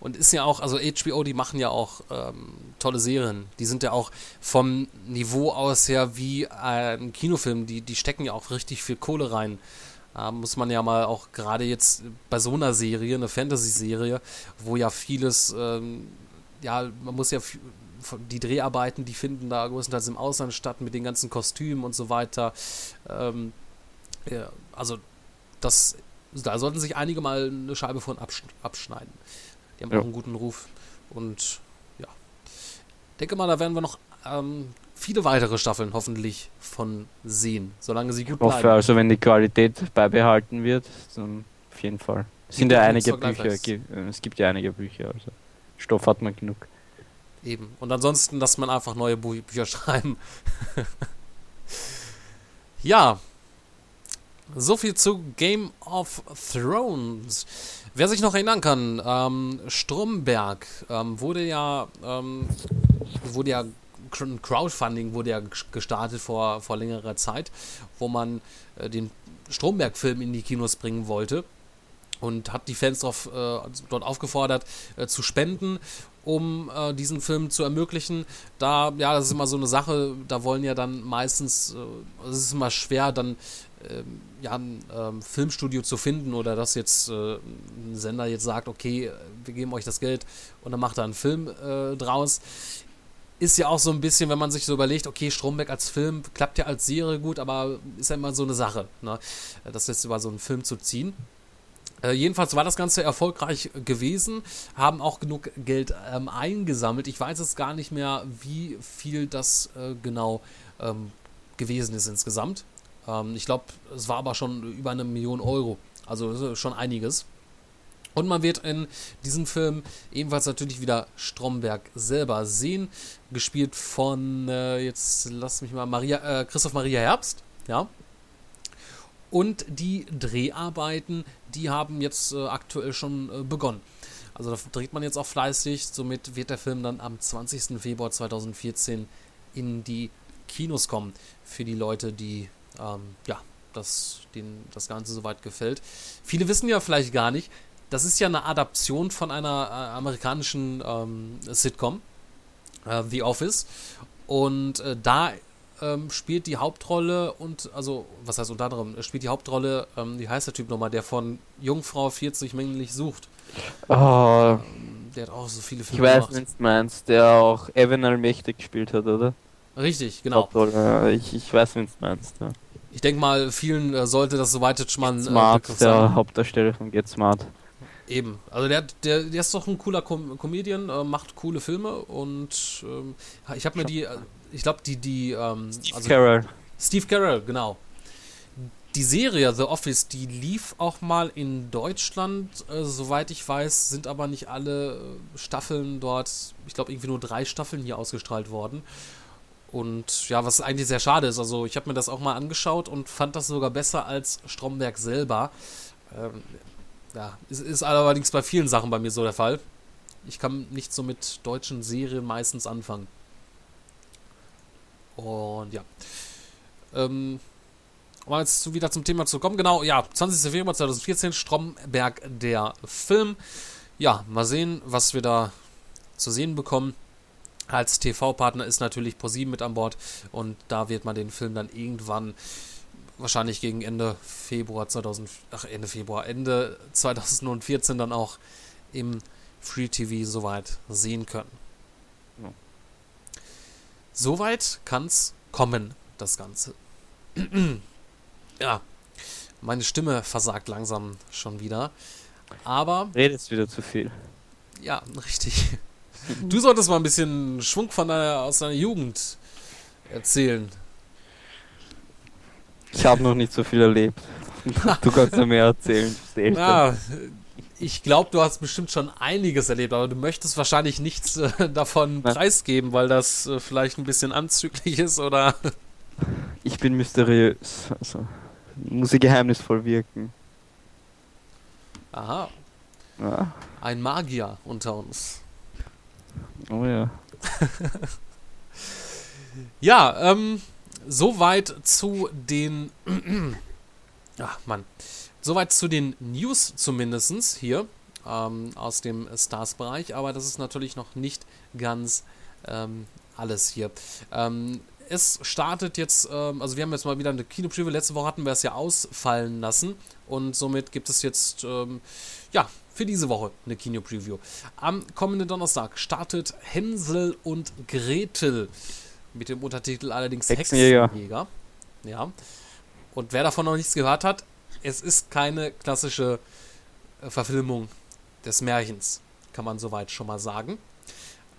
Und ist ja auch, also HBO, die machen ja auch ähm, tolle Serien. Die sind ja auch vom Niveau aus her wie ein Kinofilm. Die, die stecken ja auch richtig viel Kohle rein. Da muss man ja mal auch gerade jetzt bei so einer Serie, eine Fantasy-Serie, wo ja vieles ähm, ja, man muss ja die Dreharbeiten, die finden da größtenteils im Ausland statt mit den ganzen Kostümen und so weiter. Ähm, ja, also das, da sollten sich einige mal eine Scheibe von absch abschneiden. Die haben ja. auch einen guten Ruf und ja, denke mal, da werden wir noch ähm, viele weitere Staffeln hoffentlich von sehen, solange sie gut ich hoffe, bleiben. Also wenn die Qualität beibehalten wird, dann auf jeden Fall. Es sind ja einige Bücher, äh, es gibt ja einige Bücher, also Stoff hat man genug. Eben. Und ansonsten, dass man einfach neue Bü Bücher <laughs> schreiben. ja. So viel zu Game of Thrones. Wer sich noch erinnern kann, ähm, Stromberg ähm, wurde ja, ähm, wurde ja Crowdfunding wurde ja gestartet vor, vor längerer Zeit, wo man äh, den Stromberg-Film in die Kinos bringen wollte und hat die Fans drauf, äh, dort aufgefordert äh, zu spenden, um äh, diesen Film zu ermöglichen. Da, ja, das ist immer so eine Sache, da wollen ja dann meistens, äh, es ist immer schwer, dann ähm, ja, ein ähm, Filmstudio zu finden oder dass jetzt äh, ein Sender jetzt sagt, okay, wir geben euch das Geld und dann macht er einen Film äh, draus ist ja auch so ein bisschen, wenn man sich so überlegt, okay, Stromberg als Film klappt ja als Serie gut, aber ist ja immer so eine Sache, ne? das jetzt über so einen Film zu ziehen. Äh, jedenfalls war das Ganze erfolgreich gewesen, haben auch genug Geld ähm, eingesammelt. Ich weiß jetzt gar nicht mehr, wie viel das äh, genau ähm, gewesen ist insgesamt. Ähm, ich glaube, es war aber schon über eine Million Euro. Also schon einiges. Und man wird in diesem Film ebenfalls natürlich wieder Stromberg selber sehen, gespielt von, äh, jetzt lass mich mal, Maria, äh, Christoph Maria Herbst, ja. Und die Dreharbeiten, die haben jetzt äh, aktuell schon äh, begonnen. Also da dreht man jetzt auch fleißig, somit wird der Film dann am 20. Februar 2014 in die Kinos kommen. Für die Leute, die ähm, ja, das, denen das Ganze soweit gefällt. Viele wissen ja vielleicht gar nicht, das ist ja eine Adaption von einer äh, amerikanischen ähm, Sitcom, äh, The Office. Und äh, da ähm, spielt die Hauptrolle und, also, was heißt unter anderem, spielt die Hauptrolle, ähm, wie heißt der Typ nochmal, der von Jungfrau 40 männlich sucht. Oh. Der hat auch so viele Filme Ich weiß, wen du meinst, der auch Evan allmächtig gespielt hat, oder? Richtig, genau. Hauptrolle, ich, ich weiß, wen du meinst, ja. Ich denke mal, vielen äh, sollte das soweit jetzt schon mal. Äh, Smart, der Hauptdarsteller von Get Smart. Eben. Also der, der, der ist doch ein cooler Com Comedian, äh, macht coole Filme und ähm, ich habe mir die, äh, ich glaube die, die, ähm, Steve also, Carell. Steve Carell, genau. Die Serie The Office, die lief auch mal in Deutschland, äh, soweit ich weiß, sind aber nicht alle äh, Staffeln dort, ich glaube irgendwie nur drei Staffeln hier ausgestrahlt worden. Und ja, was eigentlich sehr schade ist. Also ich habe mir das auch mal angeschaut und fand das sogar besser als Stromberg selber. Ähm, ja, ist, ist allerdings bei vielen Sachen bei mir so der Fall. Ich kann nicht so mit deutschen Serien meistens anfangen. Und ja. Ähm, um jetzt wieder zum Thema zu kommen, genau, ja, 20. Februar 2014, Stromberg, der Film. Ja, mal sehen, was wir da zu sehen bekommen. Als TV-Partner ist natürlich ProSieben mit an Bord und da wird man den Film dann irgendwann wahrscheinlich gegen Ende Februar 2000, ach Ende Februar, Ende 2014 dann auch im Free TV soweit sehen können. Ja. Soweit kann's kommen, das Ganze. <clears throat> ja, meine Stimme versagt langsam schon wieder. Aber. Redest wieder zu viel. Ja, richtig. Du solltest mal ein bisschen Schwung von deiner, aus deiner Jugend erzählen. Ich habe noch nicht so viel erlebt. <laughs> Du kannst mir mehr erzählen. Ja, ich glaube, du hast bestimmt schon einiges erlebt, aber du möchtest wahrscheinlich nichts äh, <laughs> davon ja. preisgeben, weil das äh, vielleicht ein bisschen anzüglich ist oder. <laughs> Ich bin mysteriös. Also muss ich geheimnisvoll wirken. Aha. Ja. Ein Magier unter uns. Oh ja. <laughs> ja, ähm, Soweit zu den. Ach, <clears throat> Mann. Soweit zu den News zumindest hier ähm, aus dem Stars-Bereich, aber das ist natürlich noch nicht ganz ähm, alles hier. Ähm, es startet jetzt, ähm, also wir haben jetzt mal wieder eine Kino-Preview. Letzte Woche hatten wir es ja ausfallen lassen und somit gibt es jetzt, ähm, ja, für diese Woche eine Kino-Preview. Am kommenden Donnerstag startet Hänsel und Gretel mit dem Untertitel allerdings Hexenjäger. Hexenjäger. Ja. Und wer davon noch nichts gehört hat, es ist keine klassische äh, Verfilmung des Märchens, kann man soweit schon mal sagen.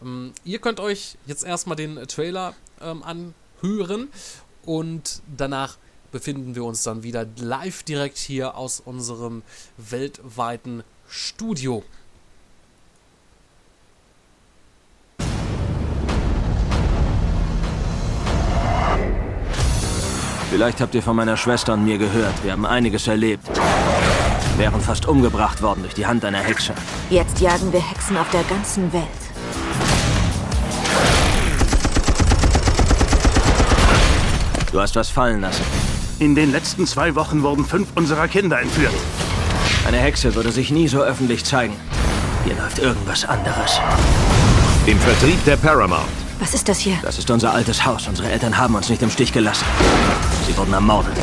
Ähm, ihr könnt euch jetzt erstmal den Trailer ähm, anhören und danach befinden wir uns dann wieder live direkt hier aus unserem weltweiten Studio. Vielleicht habt ihr von meiner Schwester und mir gehört. Wir haben einiges erlebt. Wären fast umgebracht worden durch die Hand einer Hexe. Jetzt jagen wir Hexen auf der ganzen Welt. Du hast was fallen lassen. In den letzten zwei Wochen wurden fünf unserer Kinder entführt. Eine Hexe würde sich nie so öffentlich zeigen. Hier läuft irgendwas anderes. Im Vertrieb der Paramount. Was ist das hier? Das ist unser altes Haus. Unsere Eltern haben uns nicht im Stich gelassen. Sie wurden ermordet.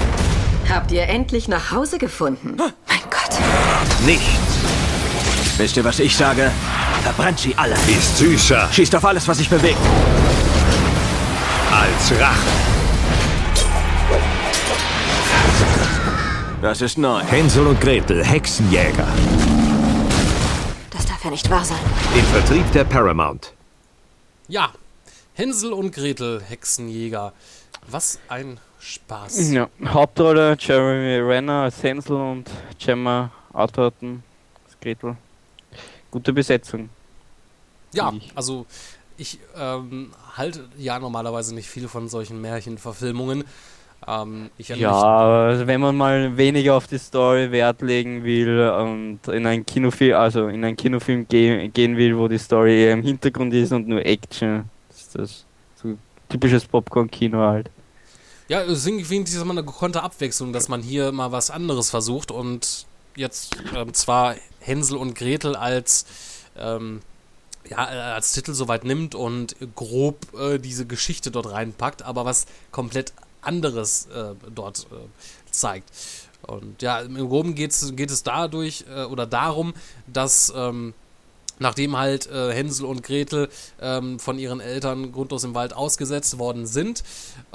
Habt ihr endlich nach Hause gefunden? Mein Gott. Nichts Wisst ihr, was ich sage? Verbrennt sie alle. ist süßer Schießt auf alles, was sich bewegt. als Rache. Das ist neu. Hänsel und Gretel, Hexenjäger. Das darf ja nicht wahr sein. Im Vertrieb der Paramount. Ja, Hänsel und Gretel, Hexenjäger. Was ein Spaß. Ja, Hauptrolle Jeremy Renner als Hänsel und Gemma Arterton als Gretel. Gute Besetzung. Ja, Ich- also ich ähm, halte ja normalerweise nicht viel von solchen Märchenverfilmungen. Ähm, Ja, also wenn man mal weniger auf die Story Wert legen will und in einen Kinofilm, also in einen Kinofilm ge gehen will, wo die Story eher im Hintergrund ist und nur Action, ist das so typisches Popcorn-Kino halt. Ja, ich das mal eine gekonnte Abwechslung, dass man hier mal was anderes versucht und jetzt ähm, zwar Hänsel und Gretel als ähm, ja, äh, als Titel soweit nimmt und grob äh, diese Geschichte dort reinpackt, aber was komplett anderes äh, dort äh, zeigt. Und ja, im Groben geht's, geht es dadurch äh, oder darum, dass ähm, nachdem halt äh, Hänsel und Gretel ähm, von ihren Eltern grundlos im Wald ausgesetzt worden sind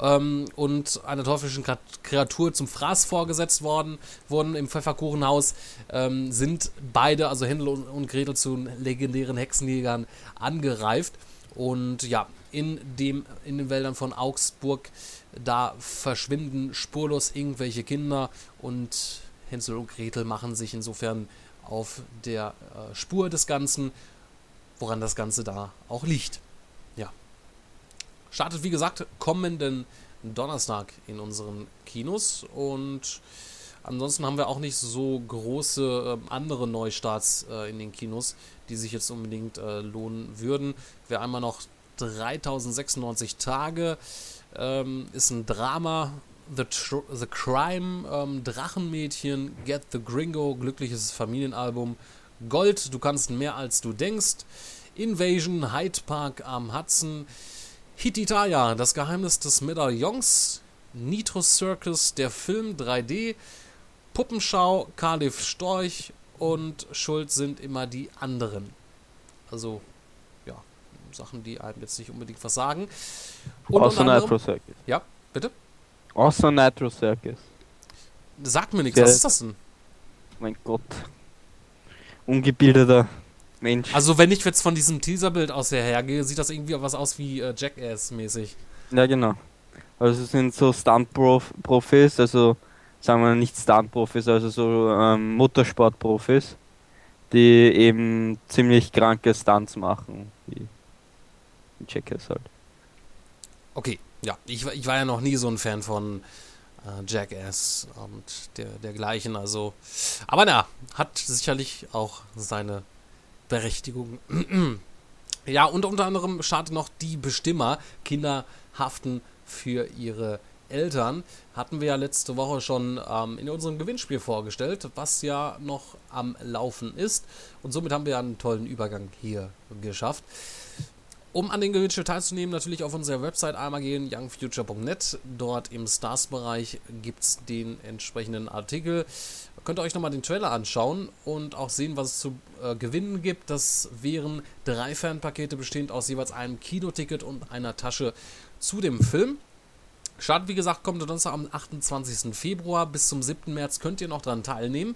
ähm, und einer teuflischen Kreatur zum Fraß vorgesetzt worden wurden im Pfefferkuchenhaus, ähm, sind beide, also Hänsel und, und Gretel, zu legendären Hexenjägern angereift. Und ja, in, dem, in den Wäldern von Augsburg, da verschwinden spurlos irgendwelche Kinder und Hänsel und Gretel machen sich insofern auf der äh, Spur des Ganzen, woran das Ganze da auch liegt. Ja. Startet wie gesagt kommenden Donnerstag in unseren Kinos und ansonsten haben wir auch nicht so große ähm, andere Neustarts äh, in den Kinos, die sich jetzt unbedingt äh, lohnen würden. Wir einmal noch 3096 Tage ähm, ist ein Drama. The, Tr The Crime, ähm, Drachenmädchen, Get the Gringo, glückliches Familienalbum, Gold, du kannst mehr als du denkst, Invasion, Hyde Park am Hudson, Hititaya, das Geheimnis des Medaillons, Nitro Circus, der Film 3D, Puppenschau, Cardiff Storch und Schuld sind immer die anderen. Also, ja, Sachen, die einem jetzt nicht unbedingt was sagen. Und Außer Nitro Circus. ja, bitte? Außer Nitro Circus. Sagt mir nichts, was ist das denn? Mein Gott. Ungebildeter Mensch. Also, wenn ich jetzt von diesem Teaserbild aus hergehe, sieht das irgendwie was aus wie äh, Jackass-mäßig. Ja, genau. Also es sind so Stunt-Profis, also sagen wir nicht Stunt-Profis, also so ähm, Motorsport-Profis, die eben ziemlich kranke Stunts machen, wie Jackass halt. Okay, ja, ich, war- ich war ja noch nie so ein Fan von äh, Jackass und der, dergleichen, also. Aber na, hat sicherlich auch seine Berechtigung. <clears throat> ja, und unter anderem startet noch die Bestimmer. Kinder haften für ihre Eltern. Hatten wir ja letzte Woche schon ähm, in unserem Gewinnspiel vorgestellt, was ja noch am Laufen ist. Und somit haben wir einen tollen Übergang hier geschafft. Um an den Gewinnspiel teilzunehmen, natürlich auf unserer Website einmal gehen, youngfuture.net. Dort im Stars-Bereich gibt es den entsprechenden Artikel. Könnt ihr euch nochmal den Trailer anschauen und auch sehen, was es zu äh, gewinnen gibt. Das wären drei Fanpakete bestehend aus jeweils einem Kinoticket und einer Tasche zu dem Film. Start, wie gesagt, kommt Donnerstag am 28. Februar. Bis zum 7. März könnt ihr noch daran teilnehmen.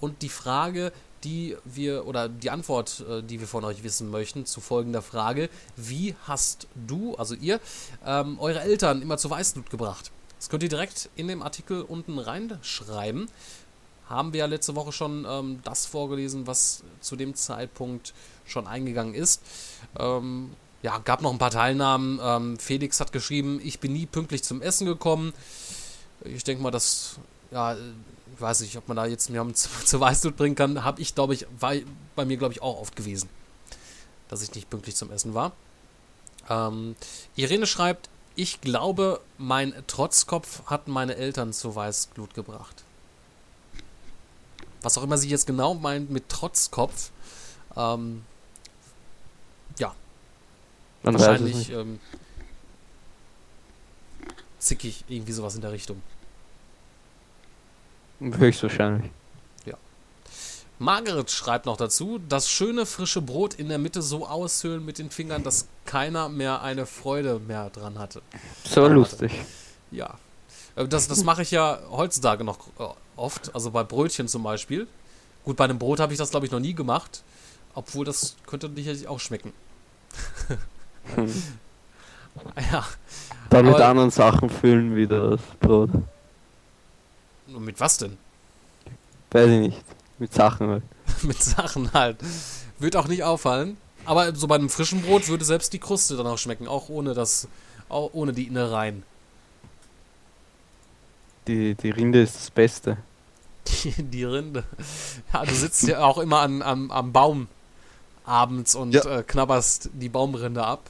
Und die Frage, die wir, oder die Antwort, äh, die wir von euch wissen möchten, zu folgender Frage: Wie hast du, also ihr, ähm, eure Eltern immer zur Weißblut gebracht? Das könnt ihr direkt in dem Artikel unten reinschreiben. Haben wir ja letzte Woche schon ähm, das vorgelesen, was zu dem Zeitpunkt schon eingegangen ist. Ähm, ja, gab noch ein paar Teilnahmen. Ähm, Felix hat geschrieben, ich bin nie pünktlich zum Essen gekommen. Ich denke mal, das, ja, weiß nicht, ob man da jetzt mir <laughs> zur Weißblut bringen kann. Habe ich, glaube ich, war bei mir, glaube ich, auch oft gewesen, dass ich nicht pünktlich zum Essen war. Ähm, Irene schreibt, ich glaube, mein Trotzkopf hat meine Eltern zur Weißglut gebracht. Was auch immer sie jetzt genau meint mit Trotzkopf. Ähm, ja. Man Wahrscheinlich ähm, zickig, irgendwie sowas in der Richtung. Höchstwahrscheinlich. Margaret schreibt noch dazu, das schöne frische Brot in der Mitte so aushöhlen mit den Fingern, dass keiner mehr eine Freude mehr dran hatte. So lustig. Ja. Äh, Das, das mache ich ja heutzutage noch äh, oft, also bei Brötchen zum Beispiel. Gut, bei einem Brot habe ich das, glaube ich, noch nie gemacht. Obwohl, das könnte sicherlich auch schmecken. <laughs> ja. Dann mit Aber- anderen Sachen füllen wie das Brot. Und mit was denn? Weiß ich nicht. Mit Sachen halt. <laughs> mit Sachen halt. Wird auch nicht auffallen. Aber so bei einem frischen Brot würde selbst die Kruste dann auch schmecken, auch ohne das, auch ohne die Innereien. Die, die Rinde ist das Beste. Die, die Rinde. Ja, du sitzt ja auch immer an, am, am Baum abends und Ja. äh, knabberst die Baumrinde ab.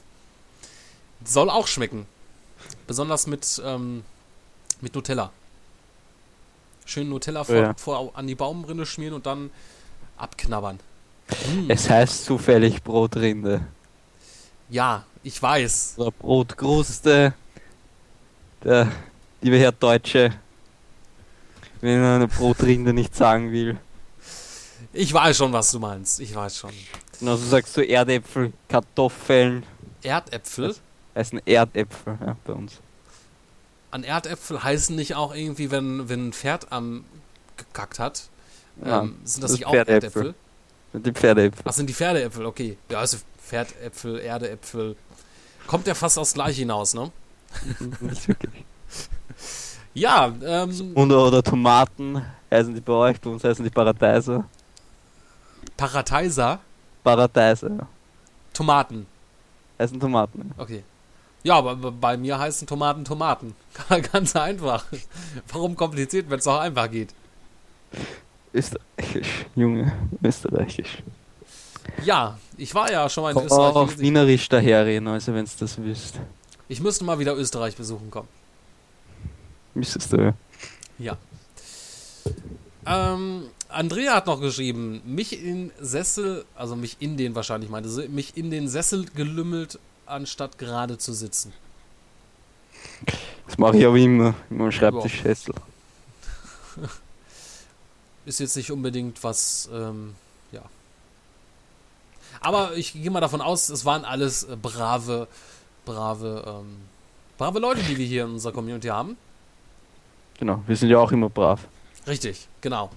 Soll auch schmecken. Besonders mit, ähm, mit Nutella. Schön Nutella vor, ja. vor an die Baumrinde schmieren und dann abknabbern. Mm. Es heißt zufällig Brotrinde. Ja, ich weiß. Oder Brotkruste. Der liebe Herr Deutsche. Wenn er eine Brotrinde nicht sagen will. Ich weiß schon, was du meinst. Ich weiß schon. Genauso sagst du Erdäpfel, Kartoffeln. Erdäpfel? Heißen Erdäpfel ja, bei uns. An Erdäpfel heißen nicht auch irgendwie, wenn, wenn ein Pferd am gekackt hat? Ja, ähm, sind das das nicht auch. Erdäpfel? Mit dem Pferdeäpfel. Ach, sind die Pferdeäpfel, okay. Ja, also Pferdäpfel, Erdeäpfel. Kommt ja fast aufs Gleiche hinaus, ne? Nicht <laughs> wirklich. Ja, ähm, Und oder Tomaten heißen die bei euch, bei uns heißen die Paradeiser. Parateiser, Paradeiser, ja. Tomaten. Heißen Tomaten. ja. Okay. Ja, aber bei mir heißen Tomaten Tomaten. <laughs> Ganz einfach. Warum kompliziert, wenn es auch einfach geht? Österreichisch, Junge, Österreichisch. Ja, ich war ja schon mal in Komm Österreich. auch gewesen. Wienerisch daherreden, also wenn du das wüsst. Ich müsste mal wieder Österreich besuchen kommen. Müsstest du. Ja. Ähm, Andrea hat noch geschrieben, mich in Sessel, also mich in den wahrscheinlich meinte sie, mich in den Sessel gelümmelt, anstatt gerade zu sitzen. Das mache ich aber immer, immer am Schreibtischschässel. <laughs> Ist jetzt nicht unbedingt was, ähm, ja. Aber ich gehe mal davon aus, es waren alles äh, brave, brave, ähm, brave Leute, die wir hier in unserer Community haben. Genau, wir sind ja auch immer brav. Richtig, genau.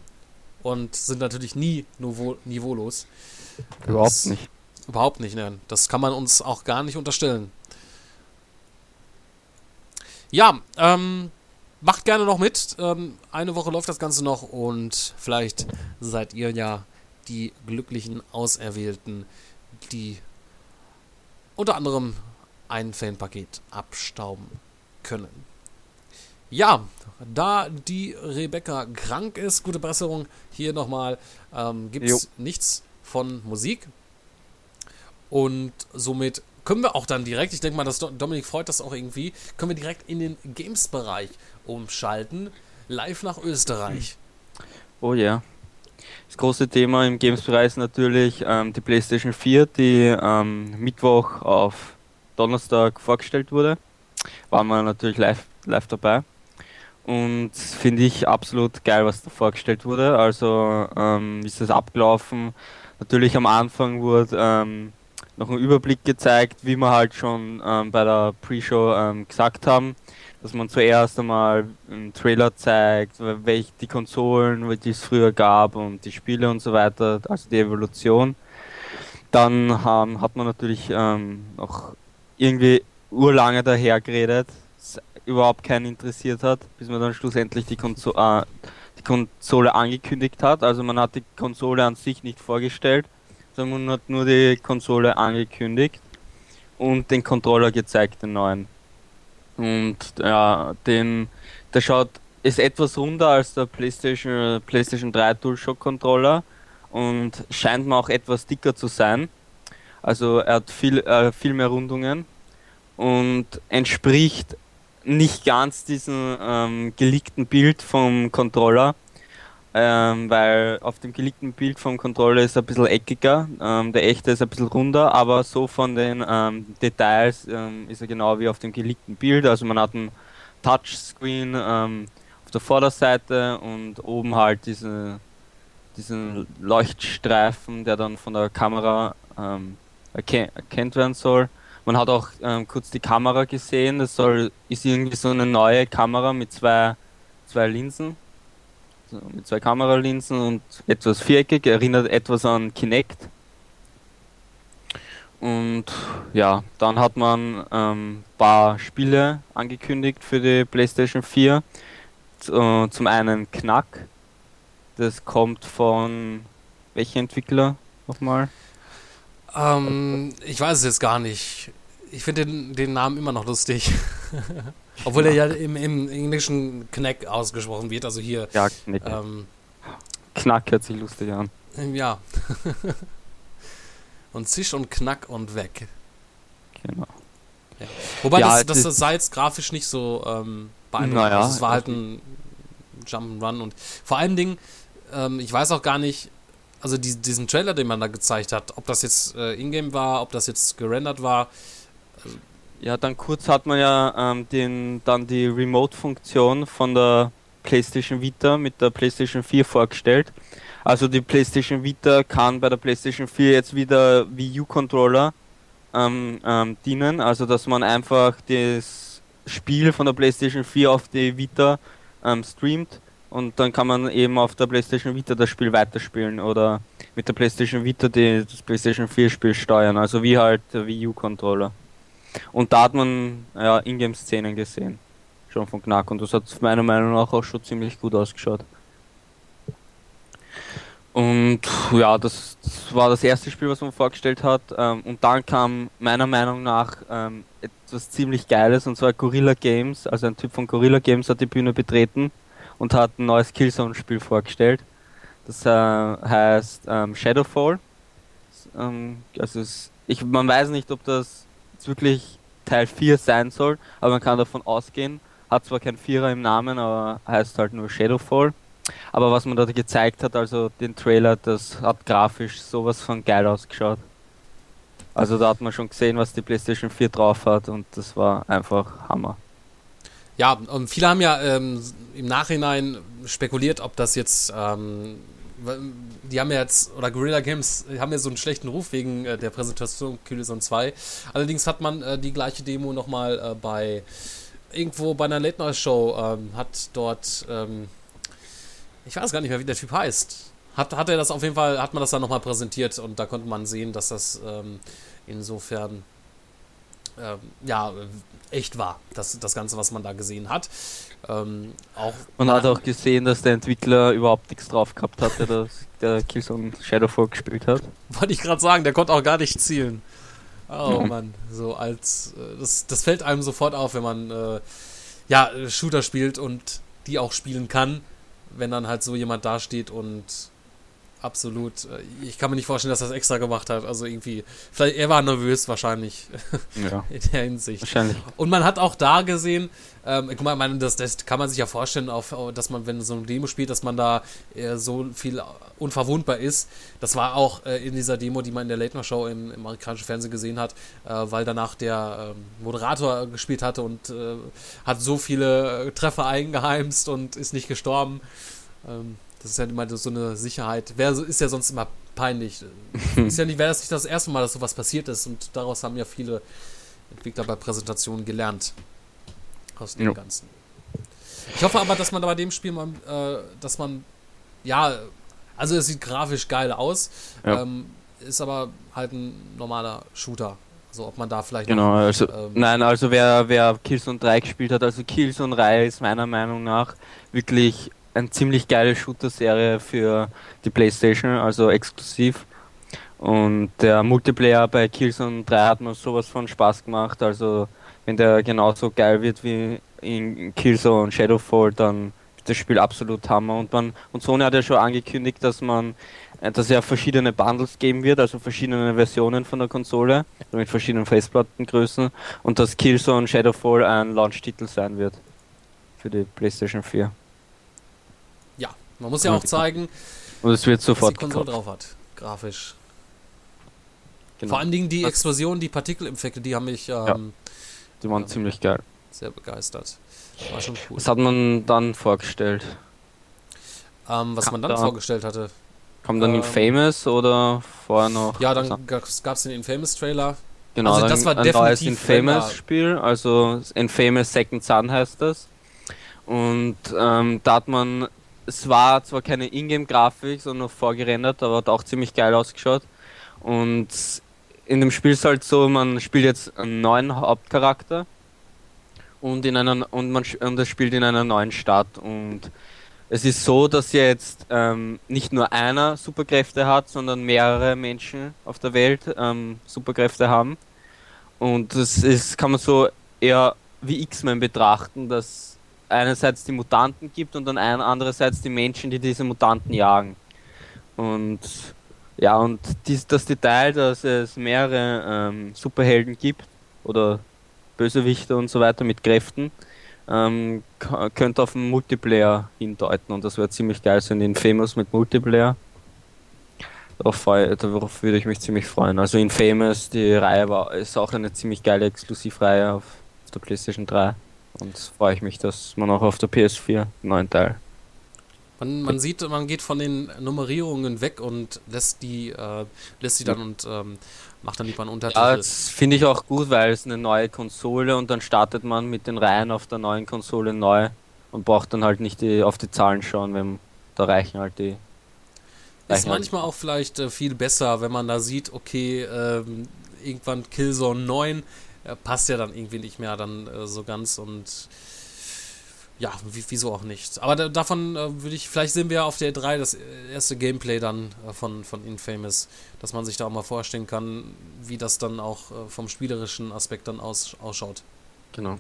Und sind natürlich nie niveau niveaulos. Überhaupt Das- nicht. Überhaupt nicht, ne? Das kann man uns auch gar nicht unterstellen. Ja, ähm, macht gerne noch mit. Ähm, eine Woche läuft das Ganze noch und vielleicht seid ihr ja die glücklichen Auserwählten, die unter anderem ein Fanpaket abstauben können. Ja, da die Rebecca krank ist, gute Besserung hier nochmal, ähm, gibt es nichts von Musik. Und somit können wir auch dann direkt, ich denke mal, dass Do- Dominik freut das auch irgendwie, können wir direkt in den Games-Bereich umschalten. Live nach Österreich. Oh ja. Das große Thema im Games-Bereich ist natürlich ähm, die PlayStation 4, die ähm, Mittwoch auf Donnerstag vorgestellt wurde. Waren wir natürlich live, live dabei. Und finde ich absolut geil, was da vorgestellt wurde. Also ähm, ist das abgelaufen. Natürlich am Anfang wurde ähm, noch ein Überblick gezeigt, wie wir halt schon ähm, bei der Pre-Show ähm, gesagt haben, dass man zuerst einmal einen Trailer zeigt, welche die Konsolen, die es früher gab und die Spiele und so weiter, also die Evolution. Dann ähm, hat man natürlich ähm, noch irgendwie urlange daher geredet, überhaupt keinen interessiert hat, bis man dann schlussendlich die, Konso äh, die Konsole angekündigt hat. Also man hat die Konsole an sich nicht vorgestellt, man hat nur die Konsole angekündigt und den Controller gezeigt, den neuen. Und ja, den, der schaut, ist etwas runder als der PlayStation, PlayStation 3 DualShock Controller und scheint mir auch etwas dicker zu sein. Also er hat viel, äh, viel mehr Rundungen und entspricht nicht ganz diesem ähm, geleakten Bild vom Controller, ähm, weil auf dem geleakten Bild vom Controller ist er ein bisschen eckiger, ähm, der echte ist ein bisschen runder, aber so von den ähm, Details ähm, ist er genau wie auf dem geleakten Bild. Also man hat einen Touchscreen ähm, auf der Vorderseite und oben halt diese, diesen Leuchtstreifen, der dann von der Kamera erkennt werden soll. Man hat auch ähm, kurz die Kamera gesehen. Das soll ist irgendwie so eine neue Kamera mit zwei, zwei Linsen. Mit zwei Kameralinsen und etwas viereckig, erinnert etwas an Kinect. Und ja, dann hat man ähm, paar Spiele angekündigt für die PlayStation 4. Z zum einen Knack. Das kommt von welcher Entwickler nochmal? Ähm, ich weiß es jetzt gar nicht. Ich finde den, den Namen immer noch lustig. <laughs> Obwohl er ja im, im Englischen Knack ausgesprochen wird, also hier. Ja, Knack. Ähm, Knack hört sich lustig an. Ja. <laughs> und Zisch und Knack und weg. Genau. Ja. Wobei ja, das, das, sah jetzt grafisch nicht so ähm, beeindruckend naja, also Es war halt ein Jump'n'Run und vor allen Dingen, ähm, ich weiß auch gar nicht, also die, diesen Trailer, den man da gezeigt hat, ob das jetzt äh, Ingame war, ob das jetzt gerendert war. Ja, dann kurz hat man ja ähm, den, dann die Remote-Funktion von der PlayStation Vita mit der PlayStation 4 vorgestellt. Also die PlayStation Vita kann bei der PlayStation 4 jetzt wieder Wii U-Controller ähm, ähm, dienen, also dass man einfach das Spiel von der PlayStation 4 auf die Vita ähm, streamt und dann kann man eben auf der PlayStation Vita das Spiel weiterspielen oder mit der PlayStation Vita die, das PlayStation 4 Spiel steuern, also wie halt der Wii U Controller. Und da hat man ja Ingame-Szenen gesehen, schon von Knack und das hat meiner Meinung nach auch schon ziemlich gut ausgeschaut. Und ja, das, das, war das erste Spiel, was man vorgestellt hat. Ähm, und dann kam meiner Meinung nach ähm, etwas ziemlich Geiles, und zwar Gorilla Games. Also ein Typ von Gorilla Games hat die Bühne betreten und hat ein neues Killzone-Spiel vorgestellt. Das äh, heißt ähm, Shadowfall. Ähm, also es, ich, man weiß nicht, ob das wirklich Teil 4 sein soll, aber man kann davon ausgehen. Hat zwar kein Vierer im Namen, aber heißt halt nur Shadowfall. Aber was man da gezeigt hat, also den Trailer, das hat grafisch sowas von geil ausgeschaut. Also da hat man schon gesehen, was die PlayStation 4 drauf hat und das war einfach Hammer. Ja, und viele haben ja ähm, im Nachhinein spekuliert, ob das jetzt, ähm, die haben ja jetzt, oder Guerrilla Games haben ja so einen schlechten Ruf wegen äh, der Präsentation Killzone 2. Allerdings hat man äh, die gleiche Demo nochmal äh, bei, irgendwo bei einer Late Noise Show, ähm, hat dort, ähm, ich weiß gar nicht mehr, wie der Typ heißt. Hat, hat er das auf jeden Fall, hat man das dann nochmal präsentiert und da konnte man sehen, dass das ähm, insofern ähm, ja, echt war, das, das Ganze, was man da gesehen hat. Ähm, auch man hat auch gesehen, dass der Entwickler überhaupt nichts drauf gehabt hat, der, das, der Killzone Shadowfall gespielt hat. Wollte ich gerade sagen, der konnte auch gar nicht zielen. Oh mhm. Mann, so als äh, das, das fällt einem sofort auf, wenn man äh, ja Shooter spielt und die auch spielen kann, wenn dann halt so jemand dasteht und absolut. Äh, Ich kann mir nicht vorstellen, dass er das extra gemacht hat. Also irgendwie, vielleicht, er war nervös wahrscheinlich <laughs> Ja, in der Hinsicht. wahrscheinlich. Und man hat auch da gesehen, ähm, guck mal, meine, das, das kann man sich ja vorstellen, auf, dass man, wenn so ein Demo spielt, dass man da äh, so viel unverwundbar ist. Das war auch äh, in dieser Demo, die man in der Late Night Show im, im amerikanischen Fernsehen gesehen hat, äh, weil danach der ähm, Moderator gespielt hatte und äh, hat so viele äh, Treffer eingeheimst und ist nicht gestorben. Ähm, das ist ja immer so eine Sicherheit. Wer ist ja sonst immer peinlich. <laughs> ist ja nicht, wäre das nicht das erste Mal, dass sowas passiert ist und daraus haben ja viele Entwickler bei Präsentationen gelernt. Aus dem Ja. Ganzen. Ich hoffe aber, dass man da bei dem Spiel mal, äh, dass man, ja, also es sieht grafisch geil aus, Ja. ähm, ist aber halt ein normaler Shooter. Also ob man da vielleicht Genau, noch, also ähm, nein, also wer, wer Killzone 3 gespielt hat, also Killzone 3 ist meiner Meinung nach wirklich eine ziemlich geile Shooter-Serie für die Playstation, also exklusiv. Und der Multiplayer bei Killzone 3 hat mir sowas von Spaß gemacht, also wenn der genauso geil wird wie in Killzone Shadowfall, dann ist das Spiel absolut Hammer. Und man und Sony hat ja schon angekündigt, dass man äh, dass ja verschiedene Bundles geben wird, also verschiedene Versionen von der Konsole mit verschiedenen Festplattengrößen und dass Killzone Shadowfall ein Launch-Titel sein wird für die PlayStation 4. ja, man muss ja auch zeigen, Und es wird was die sofort Konsole gekauft. drauf hat, grafisch. Genau. Vor allen Dingen die Explosionen, die Partikeleffekte, die haben mich ähm, Die waren Ja. ziemlich geil. sehr begeistert. War schon cool. Was hat man dann vorgestellt? Ähm, was Kam man dann da- vorgestellt hatte. Kommt dann Ähm, Infamous oder vorher noch? Ja, dann gab es den Infamous-Trailer. Genau, Also das war ein neues Infamous-Spiel, also Infamous Second Son heißt das. Und ähm, da hat man, es war zwar keine Ingame-Grafik, sondern vorgerendert, aber hat auch ziemlich geil ausgeschaut. Und in dem Spiel ist halt so, man spielt jetzt einen neuen Hauptcharakter und in einer und man und es spielt in einer neuen Stadt und es ist so, dass jetzt ähm, nicht nur einer Superkräfte hat, sondern mehrere Menschen auf der Welt ähm, Superkräfte haben. Und das ist, kann man so eher wie X-Men betrachten, dass einerseits die Mutanten gibt und dann andererseits die Menschen, die diese Mutanten jagen. Und ja, und dies, das Detail, dass es mehrere ähm, Superhelden gibt oder Bösewichte und so weiter mit Kräften, ähm, könnte auf den Multiplayer hindeuten und das wäre ziemlich geil, so ein Infamous mit Multiplayer. Darauf, darauf würde ich mich ziemlich freuen. Also Infamous, die Reihe war, ist auch eine ziemlich geile Exklusivreihe auf, auf der PlayStation 3 und freue ich mich, dass man auch auf der PS4 einen neuen Teil. Man, man sieht, man geht von den Nummerierungen weg und lässt die, äh, lässt die dann und ähm, macht dann lieber einen Untertitel. Ja, das finde ich auch gut, weil es eine neue Konsole und dann startet man mit den Reihen auf der neuen Konsole neu und braucht dann halt nicht die, auf die Zahlen schauen, wenn da reichen halt die. ist halt- manchmal auch vielleicht äh, viel besser, wenn man da sieht, okay, ähm, irgendwann Killzone 9 äh, passt ja dann irgendwie nicht mehr dann äh, so ganz und ja, wie, wieso auch nicht. Aber da, davon äh, würde ich, vielleicht sehen wir auf der 3 das erste Gameplay dann äh, von, von Infamous, dass man sich da auch mal vorstellen kann, wie das dann auch äh, vom spielerischen Aspekt dann aus, ausschaut. Genau.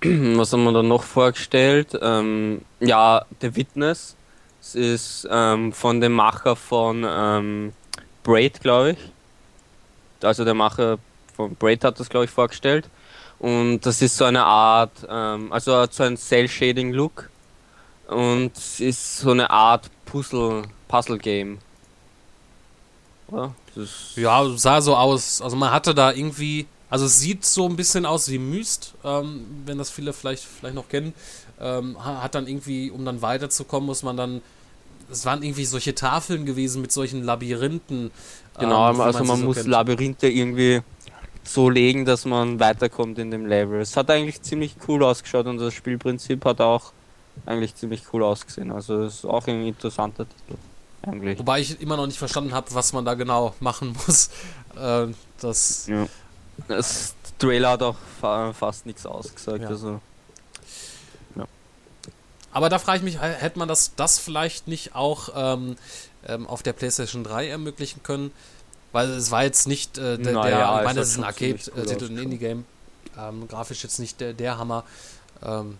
<clears throat> Was haben wir dann noch vorgestellt? Ähm, ja, The Witness. Es ist ähm, von dem Macher von ähm, Braid, glaube ich. Also der Macher von Braid hat das, glaube ich, vorgestellt. Und das ist so eine Art, ähm, also hat so ein Cell-Shading-Look. Und es ist so eine Art Puzzle, Puzzle-Game. Oder? Das ist, Ja, sah so aus. Also man hatte da irgendwie, also es sieht so ein bisschen aus wie Myst, ähm, wenn das viele vielleicht, vielleicht noch kennen. Ähm, ha- hat dann irgendwie, um dann weiterzukommen, muss man dann. Es waren irgendwie solche Tafeln gewesen mit solchen Labyrinthen. Genau, ähm, also sie man so muss kennt. Labyrinthe irgendwie so legen, dass man weiterkommt in dem Level. Es hat eigentlich ziemlich cool ausgeschaut und das Spielprinzip hat auch eigentlich ziemlich cool ausgesehen. Also es ist auch ein interessanter Titel. Eigentlich. Wobei ich immer noch nicht verstanden habe, was man da genau machen muss. <laughs> Äh, das, Ja. Das Trailer hat auch fa fast nichts ausgesagt. Ja. Also aber da frage ich mich, hätte man das, das vielleicht nicht auch ähm, ähm, auf der PlayStation 3 ermöglichen können? Weil es war jetzt nicht äh, der, Naja, der es ich meine, das ist ein Arcade-Titel, ein. Indie-Game. Ähm, grafisch jetzt nicht der, der Hammer. Ähm,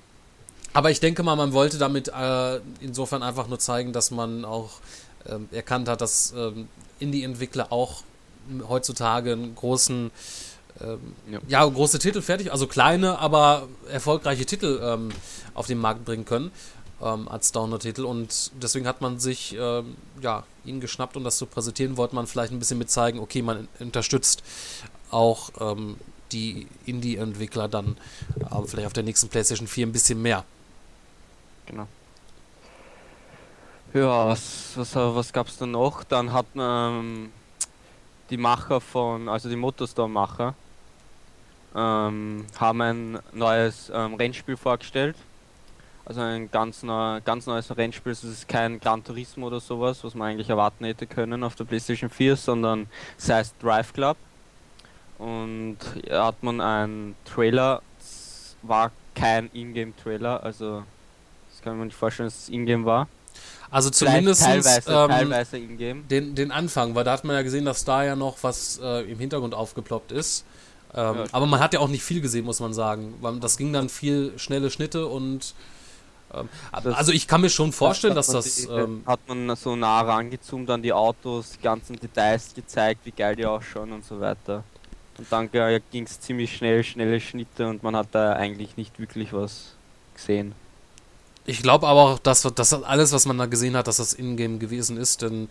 aber ich denke mal, man wollte damit äh, insofern einfach nur zeigen, dass man auch ähm, erkannt hat, dass ähm, Indie-Entwickler auch heutzutage einen großen ähm, ja. ja. große Titel fertig, also kleine, aber erfolgreiche Titel ähm, auf den Markt bringen können ähm, als Download-Titel und deswegen hat man sich ähm, ja, ihn geschnappt, um das zu präsentieren, wollte man vielleicht ein bisschen mit zeigen, okay, man unterstützt auch ähm, die Indie-Entwickler dann ähm, vielleicht auf der nächsten PlayStation 4 ein bisschen mehr. Genau. Ja, was, was, was gab es da noch? Dann hat man ähm, die Macher von, also die Motorstorm-Macher, ähm, haben ein neues ähm, Rennspiel vorgestellt. Also ein ganz, neu, ganz neues Rennspiel. Es ist kein Gran Turismo oder sowas, was man eigentlich erwarten hätte können auf der PlayStation 4, sondern es heißt Drive Club. Und ja, hat man einen Trailer, es war kein Ingame-Trailer, also das kann man nicht vorstellen, dass es Ingame war. Also zumindest teilweise, ähm, teilweise in-game. Den, den Anfang, weil da hat man ja gesehen, dass da ja noch was äh, im Hintergrund aufgeploppt ist. Ähm, ja, aber man hat ja auch nicht viel gesehen, muss man sagen. Das ging dann viel schnelle Schnitte und ähm, also ich kann mir schon vorstellen, das dass das... Die, ähm, hat man so nah rangezoomt an die Autos, die ganzen Details gezeigt, wie geil die ausschauen und so weiter. Und dann ja, ging es ziemlich schnell, schnelle Schnitte und man hat da eigentlich nicht wirklich was gesehen. Ich glaube aber auch, dass, dass alles, was man da gesehen hat, dass das Ingame gewesen ist. Denn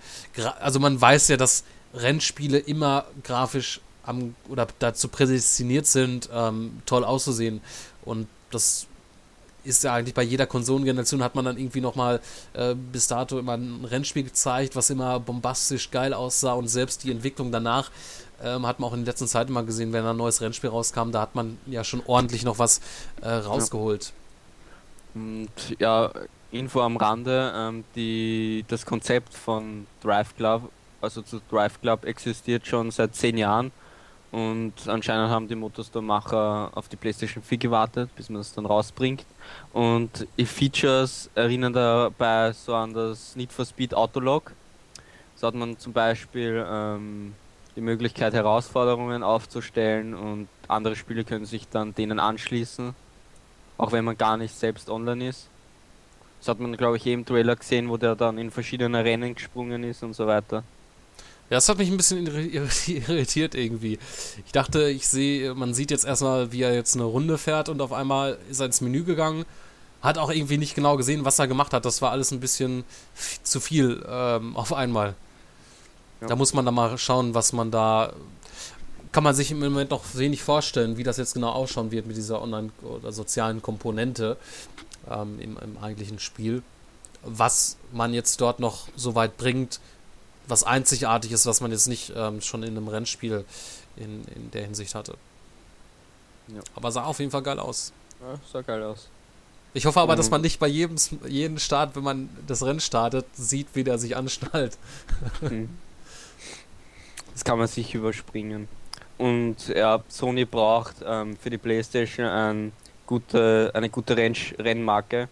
also man weiß ja, dass Rennspiele immer grafisch am, oder dazu prädestiniert sind, ähm, toll auszusehen. Und das ist ja eigentlich bei jeder Konsolengeneration hat man dann irgendwie nochmal äh, bis dato immer ein Rennspiel gezeigt, was immer bombastisch geil aussah und selbst die Entwicklung danach ähm, hat man auch in der letzten Zeit immer gesehen, wenn ein neues Rennspiel rauskam, da hat man ja schon ordentlich noch was äh, rausgeholt. Ja. Und ja, Info am Rande, ähm, die, das Konzept von Drive Club, also zu Drive Club existiert schon seit zehn Jahren und anscheinend haben die Motorstorm-Macher auf die PlayStation 4 gewartet, bis man das dann rausbringt. Und die Features erinnern dabei so an das Need for Speed Autolog. So hat man zum Beispiel ähm, die Möglichkeit, Herausforderungen aufzustellen und andere Spiele können sich dann denen anschließen auch wenn man gar nicht selbst online ist. Das hat man, glaube ich, eben im Trailer gesehen, wo der dann in verschiedene Rennen gesprungen ist und so weiter. Ja, das hat mich ein bisschen <laughs> irritiert irgendwie. Ich dachte, ich sehe, man sieht jetzt erstmal, wie er jetzt eine Runde fährt und auf einmal ist er ins Menü gegangen. Hat auch irgendwie nicht genau gesehen, was er gemacht hat. Das war alles ein bisschen zu viel ähm, auf einmal. Ja. Da muss man dann mal schauen, was man da kann man sich im Moment noch wenig vorstellen, wie das jetzt genau ausschauen wird mit dieser online- oder sozialen Komponente ähm, im, im, eigentlichen Spiel. Was man jetzt dort noch so weit bringt, was einzigartig ist, was man jetzt nicht ähm, schon in einem Rennspiel in, in der Hinsicht hatte. Ja. Aber sah auf jeden Fall geil aus. Ja, sah geil aus. Ich hoffe aber, mhm. dass man nicht bei jedem, jedem Start, wenn man das Rennen startet, sieht, wie der sich anschnallt. Mhm. <laughs> Das kann man sich überspringen. Und ja, Sony braucht ähm, für die PlayStation ein gute, eine gute Renn Rennmarke,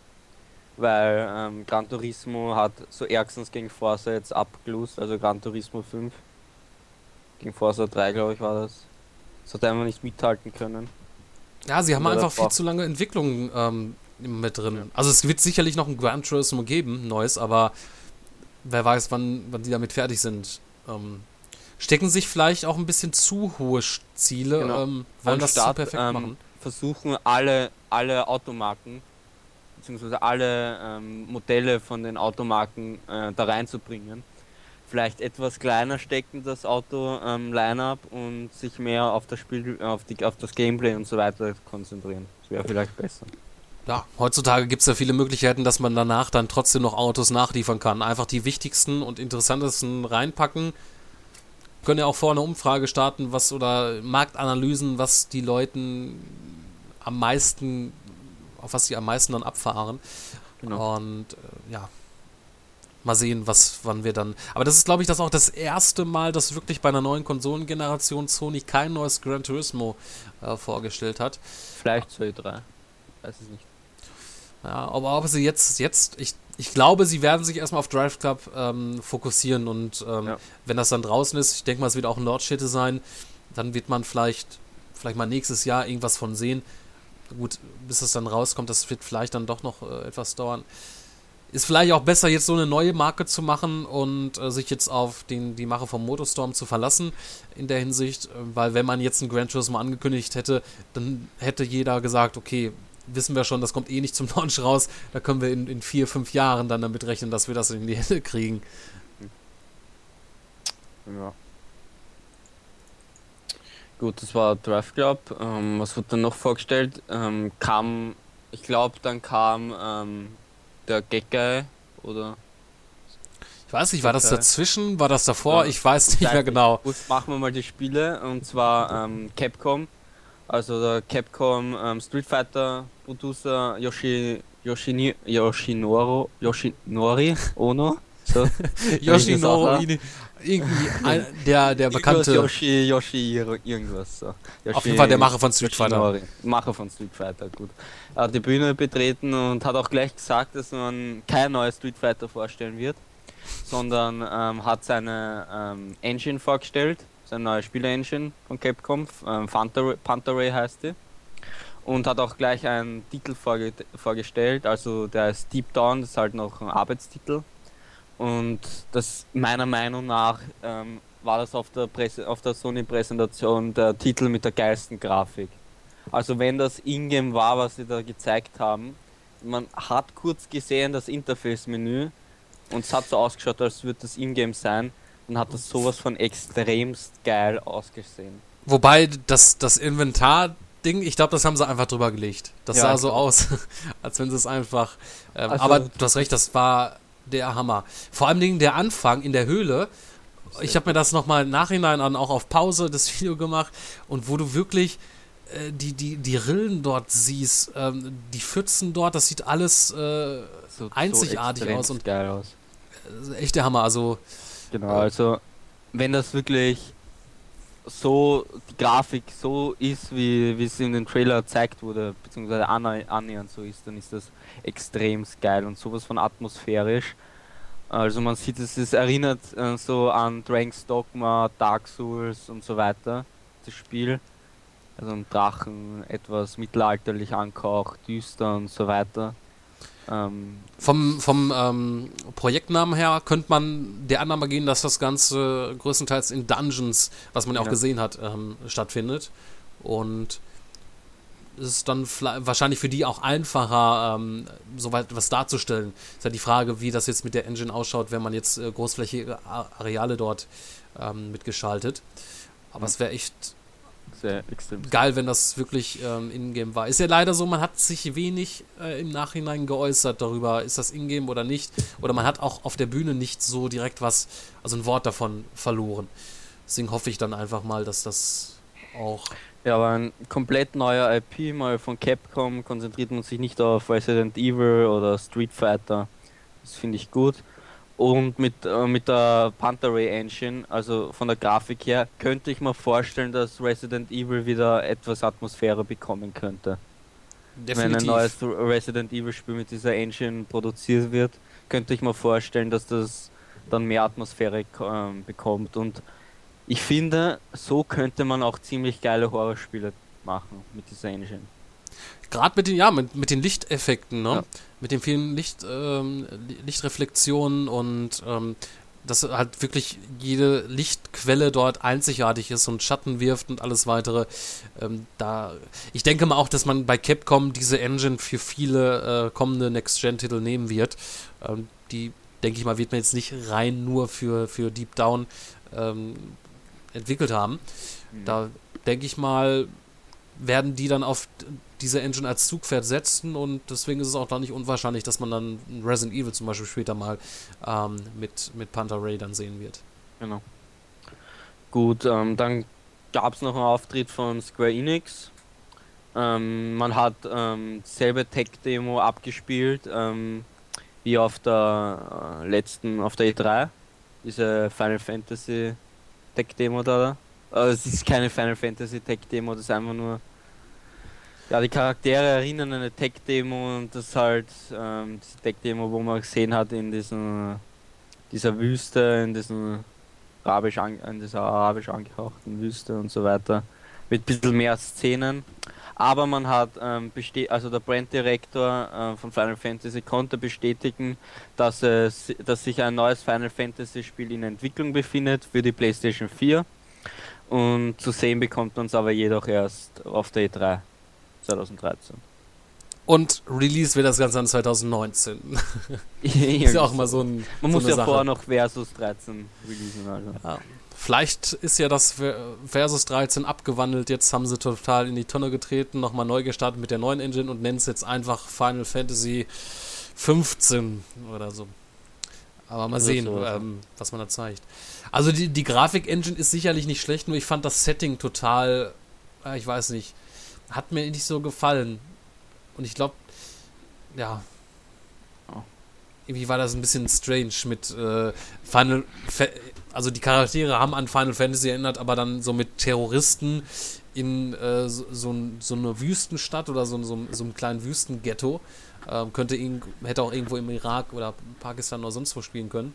weil ähm, Gran Turismo hat so ärgstens gegen Forza jetzt abgelust, also Gran Turismo 5. Gegen Forza 3, glaube ich, war das. Das hat einfach nicht mithalten können. Ja, sie haben einfach viel zu lange Entwicklung ähm, mit drin. Ja. Also es wird sicherlich noch ein Gran Turismo geben, neues, aber wer weiß, wann, wann die damit fertig sind. Ähm, stecken sich vielleicht auch ein bisschen zu hohe Ziele, genau. ähm, wollen das Start, zu perfekt ähm, machen. Versuchen alle, alle Automarken, beziehungsweise alle ähm, Modelle von den Automarken äh, da reinzubringen. Vielleicht etwas kleiner stecken das Auto-Line-Up ähm, und sich mehr auf das Spiel, auf, die, auf das Gameplay und so weiter konzentrieren. Das wäre vielleicht besser ja, heutzutage gibt es ja viele Möglichkeiten, dass man danach dann trotzdem noch Autos nachliefern kann. Einfach die wichtigsten und interessantesten reinpacken, können ja auch vorne eine Umfrage starten, was oder Marktanalysen, was die Leuten am meisten, auf was sie am meisten dann abfahren. Genau. Und äh, ja, mal sehen, was, wann wir dann. Aber das ist, glaube ich, das auch das erste Mal, dass wirklich bei einer neuen Konsolengeneration Sony kein neues Gran Turismo äh, vorgestellt hat. Vielleicht 2, 3. Weiß es nicht. Ja, aber ob sie jetzt, jetzt, ich ich glaube, sie werden sich erstmal auf Drive Club ähm, fokussieren und ähm, ja. wenn das dann draußen ist, ich denke mal, es wird auch ein Nordstädte sein, dann wird man vielleicht, vielleicht mal nächstes Jahr irgendwas von sehen. Gut, bis es dann rauskommt, das wird vielleicht dann doch noch äh, etwas dauern. ist vielleicht auch besser, jetzt so eine neue Marke zu machen und äh, sich jetzt auf den, die Mache vom Motorstorm zu verlassen in der Hinsicht, äh, weil wenn man jetzt ein Gran Turismo angekündigt hätte, dann hätte jeder gesagt, okay, wissen wir schon, das kommt eh nicht zum <laughs> Launch raus, da können wir in, in vier, fünf Jahren dann damit rechnen, dass wir das in die Hände kriegen. Ja. Gut, das war Drive Club. Ähm, was wurde dann noch vorgestellt? Ähm, kam, ich glaube, dann kam ähm, der Gag oder Ich weiß nicht, war das dazwischen, war das davor? Ja, Ich weiß nicht mehr genau. Gut, machen wir mal die Spiele und zwar ähm, Capcom, also der Capcom ähm, Street Fighter Producer Yoshi Yoshini, Yoshinoro Yoshinori Ono. So. <laughs> Yoshinoro, irgendwie <laughs> ein, der, der bekannte. Yoshi, Yoshi, ir- irgendwas so. Yoshi, Auf jeden Fall der Macher von Street Fighter. Yoshinori. Macher von Street Fighter, gut. Er hat die Bühne betreten und hat auch gleich gesagt, dass man kein neues Street Fighter vorstellen wird, sondern ähm, hat seine ähm, Engine vorgestellt, seine neue Spiele-Engine von Capcom, ähm, Panther, Panther Ray heißt die. Und hat auch gleich einen Titel vorge vorgestellt, also der ist Deep Down, das ist halt noch ein Arbeitstitel. Und das meiner Meinung nach ähm, war das auf der, Presse auf der Sony-Präsentation der Titel mit der geilsten Grafik. Also wenn das Ingame war, was sie da gezeigt haben, man hat kurz gesehen das Interface-Menü und es hat so ausgeschaut, als würde das Ingame sein und hat das sowas von extremst geil ausgesehen. Wobei das, das Inventar-Ding, ich glaube, das haben sie einfach drüber gelegt. Das Ja, sah so aus, <laughs> als wenn sie es einfach. Ähm, Also- aber du hast recht, das war der Hammer. Vor allem Dingen der Anfang in der Höhle. Ich habe mir das nochmal im Nachhinein an, auch auf Pause das <laughs> Video gemacht und wo du wirklich äh, die, die, die Rillen dort siehst, ähm, die Pfützen dort, das sieht alles äh, So, Einzigartig extremst aus und- geil aus. echt der Hammer. Also Genau, also wenn das wirklich so die Grafik so ist, wie, wie es in den Trailer gezeigt wurde, beziehungsweise annä- annähernd so ist, dann ist das extrem geil und sowas von atmosphärisch. Also man sieht, es ist erinnert äh, so an Dragon's Dogma, Dark Souls und so weiter, das Spiel. Also ein Drachen, etwas mittelalterlich angehaucht, düster und so weiter. Ähm, Vom, vom ähm, Projektnamen her könnte man der Annahme gehen, dass das Ganze größtenteils in Dungeons, was man ja auch Ja. gesehen hat, ähm, stattfindet. Und es ist dann wahrscheinlich für die auch einfacher, ähm, soweit was darzustellen. Ist ja die Frage, wie das jetzt mit der Engine ausschaut, wenn man jetzt äh, großflächige Areale dort ähm, mitgeschaltet. Aber es wäre echt sehr extrem geil, wenn das wirklich ähm, Ingame war. Ist ja leider so, man hat sich wenig äh, im Nachhinein geäußert darüber, ist das Ingame oder nicht. Oder man hat auch auf der Bühne nicht so direkt was, also ein Wort davon verloren. Deswegen hoffe ich dann einfach mal, dass das auch. Ja, aber ein komplett neuer IP mal von Capcom konzentriert man sich nicht auf Resident Evil oder Street Fighter. Das finde ich gut. Und mit, äh, mit der Panther Ray Engine, also von der Grafik her, könnte ich mir vorstellen, dass Resident Evil wieder etwas Atmosphäre bekommen könnte. Wenn ein neues Resident Evil Spiel mit dieser Engine produziert wird, könnte ich mir vorstellen, dass das dann mehr Atmosphäre ähm, bekommt. Und ich finde, so könnte man auch ziemlich geile Horrorspiele machen mit dieser Engine. Gerade mit den, ja, mit, mit den Lichteffekten, ne? Ja. Mit den vielen Licht, ähm, Li- Lichtreflexionen und ähm, dass halt wirklich jede Lichtquelle dort einzigartig ist und Schatten wirft und alles weitere. Ähm, da, ich denke mal auch, dass man bei Capcom diese Engine für viele äh, kommende Next-Gen-Titel nehmen wird. Ähm, die, denke ich mal, wird man jetzt nicht rein nur für, für Deep Down ähm, entwickelt haben. Da denke ich mal, werden die dann auf diese Engine als Zugpferd setzen und deswegen ist es auch da nicht unwahrscheinlich, dass man dann Resident Evil zum Beispiel später mal ähm, mit, mit Panther Ray dann sehen wird. Genau. Gut, ähm, dann gab es noch einen Auftritt von Square Enix. Ähm, man hat ähm, selbe Tech-Demo abgespielt ähm, wie auf der äh, letzten, auf der E3. Diese Final Fantasy Tech-Demo da. Äh, es ist keine Final Fantasy Tech-Demo, das ist einfach nur. Ja, die Charaktere erinnern an eine Tech-Demo und das ist halt ähm, diese Tech-Demo, wo man gesehen hat in diesen, dieser Wüste, in diesen arabisch an, in dieser arabisch angehauchten Wüste und so weiter. Mit ein bisschen mehr Szenen. Aber man hat ähm, also der Brand-Direktor äh, von Final Fantasy konnte bestätigen, dass, es, dass sich ein neues Final Fantasy Spiel in Entwicklung befindet für die PlayStation 4. Und zu sehen bekommt man es aber jedoch erst auf der E3 2013. Und Release wird das Ganze dann 2019. Irgendwie <laughs> ist ja auch immer so ein. Man so muss ja Sache. vorher noch Versus 13 releasen. Also. Ja. Vielleicht ist ja das Ver- Versus 13 abgewandelt. Jetzt haben sie total in die Tonne getreten, nochmal neu gestartet mit der neuen Engine und nennen es jetzt einfach Final Fantasy 15 oder so. Aber mal Das sehen, so, ähm, was man da zeigt. Also die, die Grafik-Engine ist sicherlich nicht schlecht, nur ich fand das Setting total, äh, ich weiß nicht, hat mir nicht so gefallen. Und ich glaube, ja, Oh. irgendwie war das ein bisschen strange mit äh, Final Fa also die Charaktere haben an Final Fantasy erinnert, aber dann so mit Terroristen in äh, so, so, ein- so eine Wüstenstadt oder so, so, so einem kleinen Wüstenghetto. Ähm, könnte ihn, hätte auch irgendwo im Irak oder Pakistan oder sonst wo spielen können.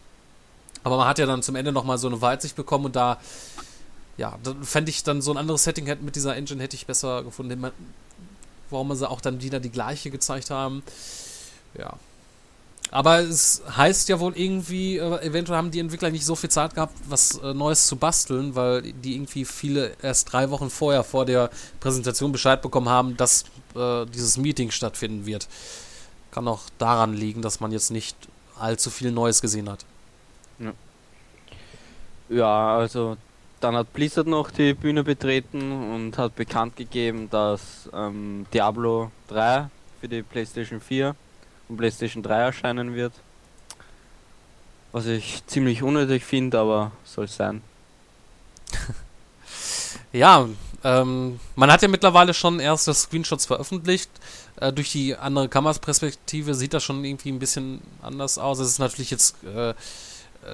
Aber man hat ja dann zum Ende nochmal so eine Weitsicht bekommen und da, ja, da fände ich dann so ein anderes Setting mit dieser Engine hätte ich besser gefunden. Man, warum sie auch dann wieder die gleiche gezeigt haben. Ja. Aber es heißt ja wohl irgendwie, äh, eventuell haben die Entwickler nicht so viel Zeit gehabt, was äh, Neues zu basteln, weil die irgendwie viele erst drei Wochen vorher vor der Präsentation Bescheid bekommen haben, dass äh, dieses Meeting stattfinden wird. Kann auch daran liegen, dass man jetzt nicht allzu viel Neues gesehen hat. Ja, also dann hat Blizzard noch die Bühne betreten und hat bekannt gegeben, dass ähm, Diablo 3 für die PlayStation 4 und PlayStation 3 erscheinen wird. Was ich ziemlich unnötig finde, aber soll sein. <laughs> Ja, ähm, man hat ja mittlerweile schon erste Screenshots veröffentlicht. Äh, durch die andere Kameraperspektive sieht das schon irgendwie ein bisschen anders aus. Es ist natürlich jetzt äh,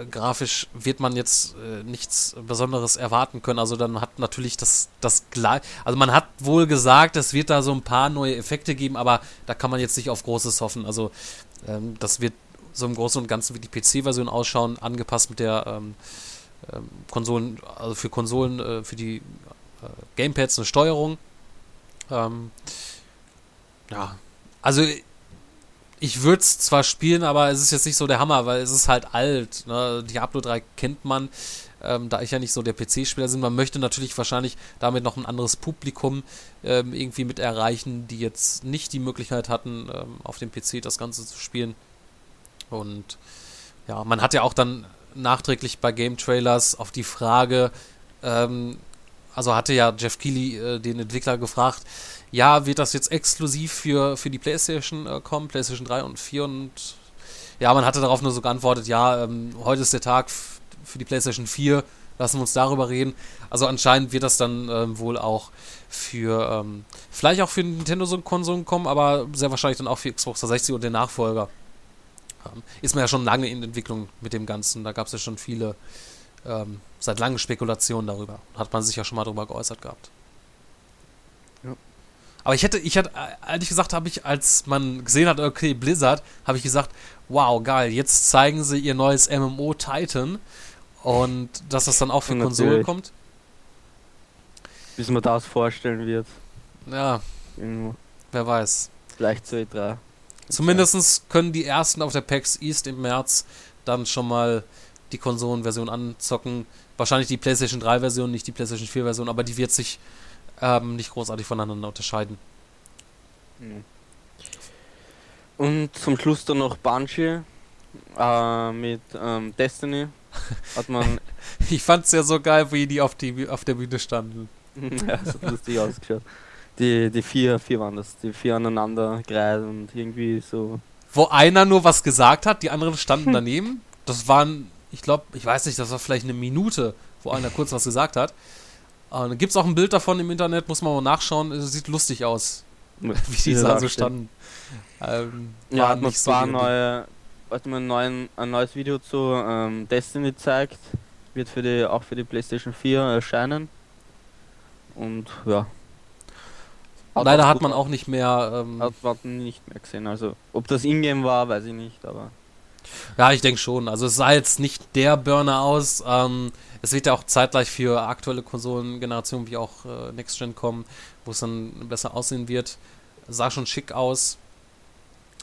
äh, grafisch wird man jetzt äh, nichts Besonderes erwarten können. Also dann hat natürlich das das gleich. Also man hat wohl gesagt, es wird da so ein paar neue Effekte geben, aber da kann man jetzt nicht auf Großes hoffen. Also ähm, das wird so im Großen und Ganzen wie die PC-Version ausschauen, angepasst mit der ähm, ähm, Konsolen, also für Konsolen, äh, für die äh, Gamepads eine Steuerung. Ähm, ja, also ich würde es zwar spielen, aber es ist jetzt nicht so der Hammer, weil es ist halt alt. Ne? Diablo 3 kennt man, ähm, da ich ja nicht so der PC-Spieler bin. Man möchte natürlich wahrscheinlich damit noch ein anderes Publikum ähm, irgendwie mit erreichen, die jetzt nicht die Möglichkeit hatten, ähm, auf dem PC das Ganze zu spielen. Und ja, man hat ja auch dann nachträglich bei Game Trailers auf die Frage, ähm, also hatte ja Jeff Keighley äh, den Entwickler gefragt, ja, wird das jetzt exklusiv für, für die PlayStation äh, kommen, PlayStation 3 und 4 und ja, man hatte darauf nur so geantwortet, ja, ähm, heute ist der Tag für die PlayStation 4, lassen wir uns darüber reden. Also anscheinend wird das dann ähm, wohl auch für, ähm, vielleicht auch für Nintendo-Konsolen kommen, aber sehr wahrscheinlich dann auch für Xbox 360 und den Nachfolger. Ähm, ist man ja schon lange in Entwicklung mit dem Ganzen, da gab es ja schon viele, ähm, seit langem Spekulationen darüber. Hat man sich ja schon mal darüber geäußert gehabt. Aber ich hätte, ich hätte, ehrlich gesagt, habe ich, als man gesehen hat, okay, Blizzard, habe ich gesagt, wow, geil, jetzt zeigen sie ihr neues MMO Titan und dass das dann auch für Konsolen natürlich. kommt. Bis man das vorstellen wird. Ja, Irgendwo. wer weiß. Gleich zu E3. Zumindest können die ersten auf der PAX East im März dann schon mal die Konsolenversion anzocken. Wahrscheinlich die PlayStation 3 Version, nicht die PlayStation 4 Version, aber die wird sich ähm, nicht großartig voneinander unterscheiden. Und zum Schluss dann noch Bungie äh, mit ähm, Destiny. Hat man <laughs> Ich fand's ja so geil, wie die auf, die auf der Bühne standen. <laughs> ja, das hat lustig ausgeschaut. Die, die vier, vier waren das, die vier aneinander gereiht und irgendwie so. Wo einer nur was gesagt hat, die anderen standen daneben. Das waren, ich glaube, ich weiß nicht, das war vielleicht eine Minute, wo einer kurz was gesagt hat. Und dann gibt's auch ein Bild davon im Internet, muss man mal nachschauen. Es sieht lustig aus, <laughs> wie die da so standen. Ähm, Ja, hat man die- neue, hat man ein, neuen, ein neues Video zu ähm, Destiny gezeigt. Wird für die, auch für die PlayStation 4 erscheinen. Und ja. Leider auch hat man auch nicht mehr. Ähm, Hat man nicht mehr gesehen. Also, ob das Ingame war, weiß ich nicht, aber. Ja, ich denke schon. Also es sah jetzt nicht der Burner aus. Ähm, Es wird ja auch zeitgleich für aktuelle Konsolengenerationen wie auch äh, Next Gen kommen, wo es dann besser aussehen wird. Sah schon schick aus.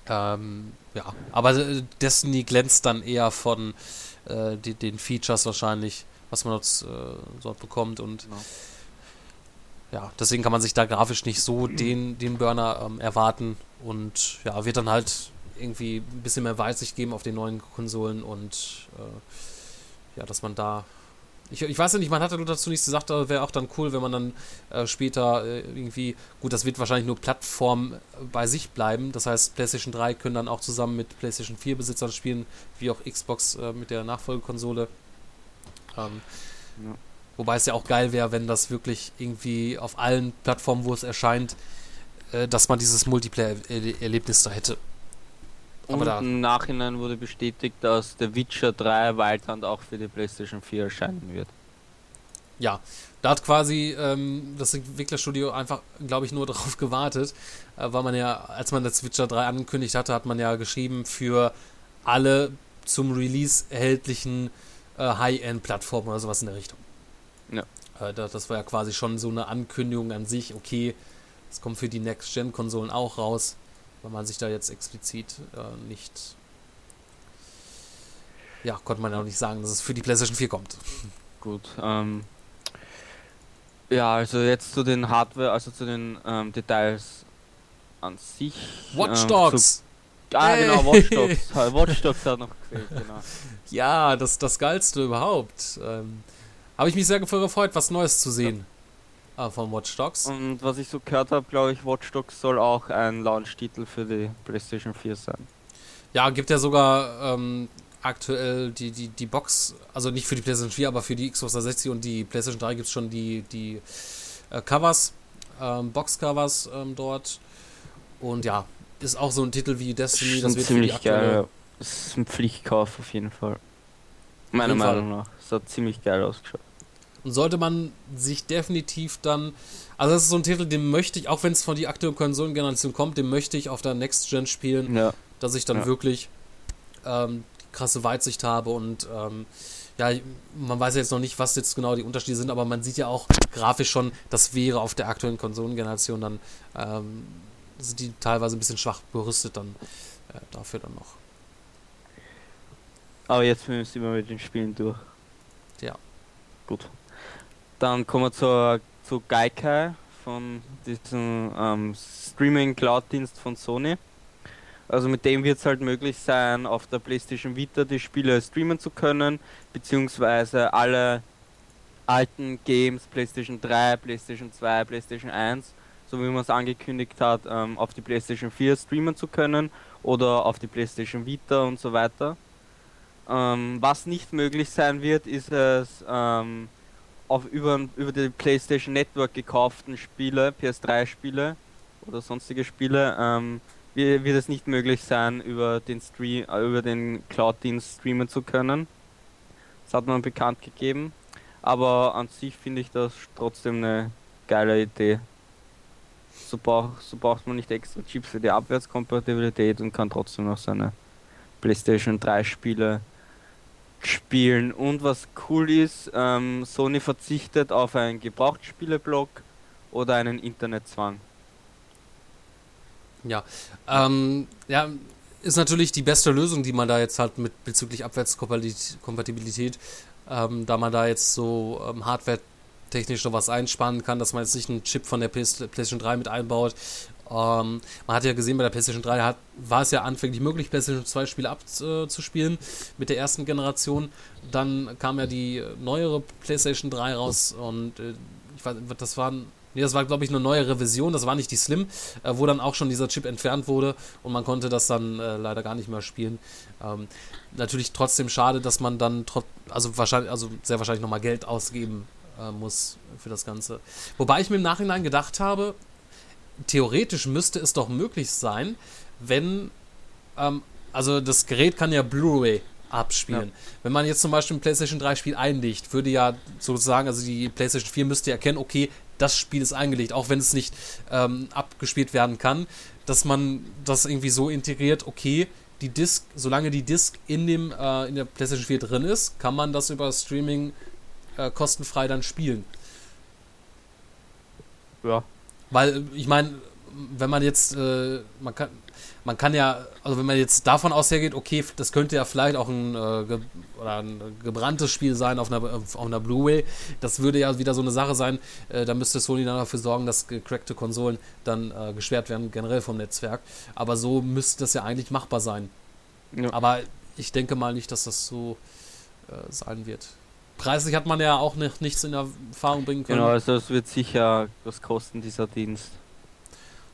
Ähm, ja, aber äh, Destiny glänzt dann eher von äh, die, den Features wahrscheinlich, was man dort, äh, dort bekommt und Genau. ja, deswegen kann man sich da grafisch nicht so den, den Burner ähm, erwarten und ja, wird dann halt irgendwie ein bisschen mehr Weitsicht geben auf den neuen Konsolen und äh, ja, dass man da ich, ich weiß ja nicht, man hatte dazu nichts gesagt, aber wäre auch dann cool, wenn man dann äh, später äh, irgendwie, gut, das wird wahrscheinlich nur Plattform äh, bei sich bleiben. Das heißt, PlayStation 3 können dann auch zusammen mit PlayStation 4 Besitzern spielen, wie auch Xbox äh, mit der Nachfolgekonsole. Ähm, Ja. Wobei es ja auch geil wäre, wenn das wirklich irgendwie auf allen Plattformen, wo es erscheint, äh, dass man dieses Multiplayer-Erlebnis da hätte. Aber Und da, im Nachhinein wurde bestätigt, dass der Witcher 3 Wildland auch für die PlayStation 4 erscheinen wird. ja, da hat quasi ähm, das Entwicklerstudio einfach, glaube ich, nur <laughs> darauf gewartet, äh, weil man ja, als man das Witcher 3 angekündigt hatte, hat man ja geschrieben für alle zum Release erhältlichen äh, High-End-Plattformen oder sowas in der Richtung. Ja. Äh, da, das war ja quasi schon so eine Ankündigung an sich, okay, es kommt für die Next-Gen-Konsolen auch raus, weil man sich da jetzt explizit äh, nicht. Ja, konnte man ja auch nicht sagen, dass es für die PlayStation 4 kommt. Gut. Ähm, ja, also jetzt zu den Hardware, also zu den ähm, Details an sich. Watch ähm, Dogs! Zu, ah, Hey. genau, Watch Dogs. Watch Dogs hat noch gefehlt, <laughs> genau. Ja, das, das Geilste überhaupt. Ähm, Habe ich mich sehr gefreut, was Neues zu sehen äh, von Watch Dogs. Und was ich so gehört habe, glaube ich, Watch Dogs soll auch ein Launch-Titel für die PlayStation 4 sein. Ja, gibt ja sogar ähm, aktuell die, die, die Box, also nicht für die PlayStation 4, aber für die Xbox 360 und die PlayStation 3 gibt es schon die, die äh, Covers, ähm, Box-Covers ähm, dort. Und ja, ist auch so ein Titel wie Destiny, das Schon wird für die ziemlich aktuelle geil. Das ist ein Pflichtkauf auf jeden Fall. Meiner jeden Fall. Meinung nach. Es hat ziemlich geil ausgeschaut. Und sollte man sich definitiv dann. Also, das ist so ein Titel, den möchte ich, auch wenn es von die aktuelle Konsolengeneration kommt, den möchte ich auf der Next Gen spielen, Ja. dass ich dann Ja. wirklich ähm, krasse Weitsicht habe und ähm, ja, man weiß jetzt noch nicht, was jetzt genau die Unterschiede sind, aber man sieht ja auch grafisch schon, das wäre auf der aktuellen Konsolengeneration dann, ähm, sind die teilweise ein bisschen schwach gerüstet dann äh, dafür dann noch. Aber jetzt sind wir mit den Spielen durch. Ja. Gut. Dann kommen wir zur, zu Gaikai von diesem ähm, Streaming-Cloud-Dienst von Sony. Also mit dem wird es halt möglich sein, auf der PlayStation Vita die Spiele streamen zu können, beziehungsweise alle alten Games, PlayStation 3, PlayStation 2, PlayStation 1, so wie man es angekündigt hat, ähm, auf die PlayStation 4 streamen zu können oder auf die PlayStation Vita und so weiter. Ähm, was nicht möglich sein wird, ist es ähm, auf über, über die PlayStation Network gekauften Spiele, PS3-Spiele oder sonstige Spiele, ähm, wird, es nicht möglich sein, über den Stream, äh, über den Cloud-Dienst streamen zu können. Das hat man bekannt gegeben. Aber an sich finde ich das trotzdem eine geile Idee. So, brauch, so braucht man nicht extra Chips für die Abwärtskompatibilität und kann trotzdem noch seine PlayStation 3 Spiele spielen. Und was cool ist, ähm, Sony verzichtet auf einen Gebrauchtspieleblock oder einen Internetzwang. Ja, ähm, ja, ist natürlich die beste Lösung, die man da jetzt hat mit bezüglich Abwärtskompatibilität, ähm, da man da jetzt so ähm, hardware-technisch noch was einsparen kann, dass man jetzt nicht einen Chip von der PlayStation 3 mit einbaut. Ähm, man hat ja gesehen, bei der PlayStation 3 hat, war es ja anfänglich möglich, PlayStation 2 Spiele abzuspielen mit der ersten Generation. Dann kam ja die neuere PlayStation 3 raus und äh, ich weiß, das waren Nee, das war, glaube ich, eine neuere Version, das war nicht die Slim, äh, wo dann auch schon dieser Chip entfernt wurde und man konnte das dann äh, leider gar nicht mehr spielen. Ähm, natürlich trotzdem schade, dass man dann also wahrscheinlich, also sehr wahrscheinlich nochmal Geld ausgeben äh, muss für das Ganze. Wobei ich mir im Nachhinein gedacht habe, theoretisch müsste es doch möglich sein, wenn, ähm, also das Gerät kann ja Blu-ray abspielen. Wenn man jetzt zum Beispiel ein PlayStation 3 Spiel einlegt, würde ja sozusagen, also die PlayStation 4 müsste erkennen, okay, das Spiel ist eingelegt, auch wenn es nicht ähm, abgespielt werden kann, dass man das irgendwie so integriert, okay, die Disk, solange die Disk in dem äh, in der PlayStation 4 drin ist, kann man das über Streaming äh, kostenfrei dann spielen. Ja. Weil, ich meine, wenn man jetzt, äh, man kann, man kann ja, also wenn man jetzt davon aushergeht, okay, das könnte ja vielleicht auch ein, äh, ge oder ein gebranntes Spiel sein auf einer, auf einer Blu-ray, das würde ja wieder so eine Sache sein, äh, da müsste Sony dann dafür sorgen, dass gecrackte Konsolen dann äh, gesperrt werden, generell vom Netzwerk. Aber so müsste das ja eigentlich machbar sein. Ja. Aber ich denke mal nicht, dass das so äh, sein wird. Preislich hat man ja auch noch nichts in Erfahrung bringen können. Genau, also es wird sicher was kosten, dieser Dienst.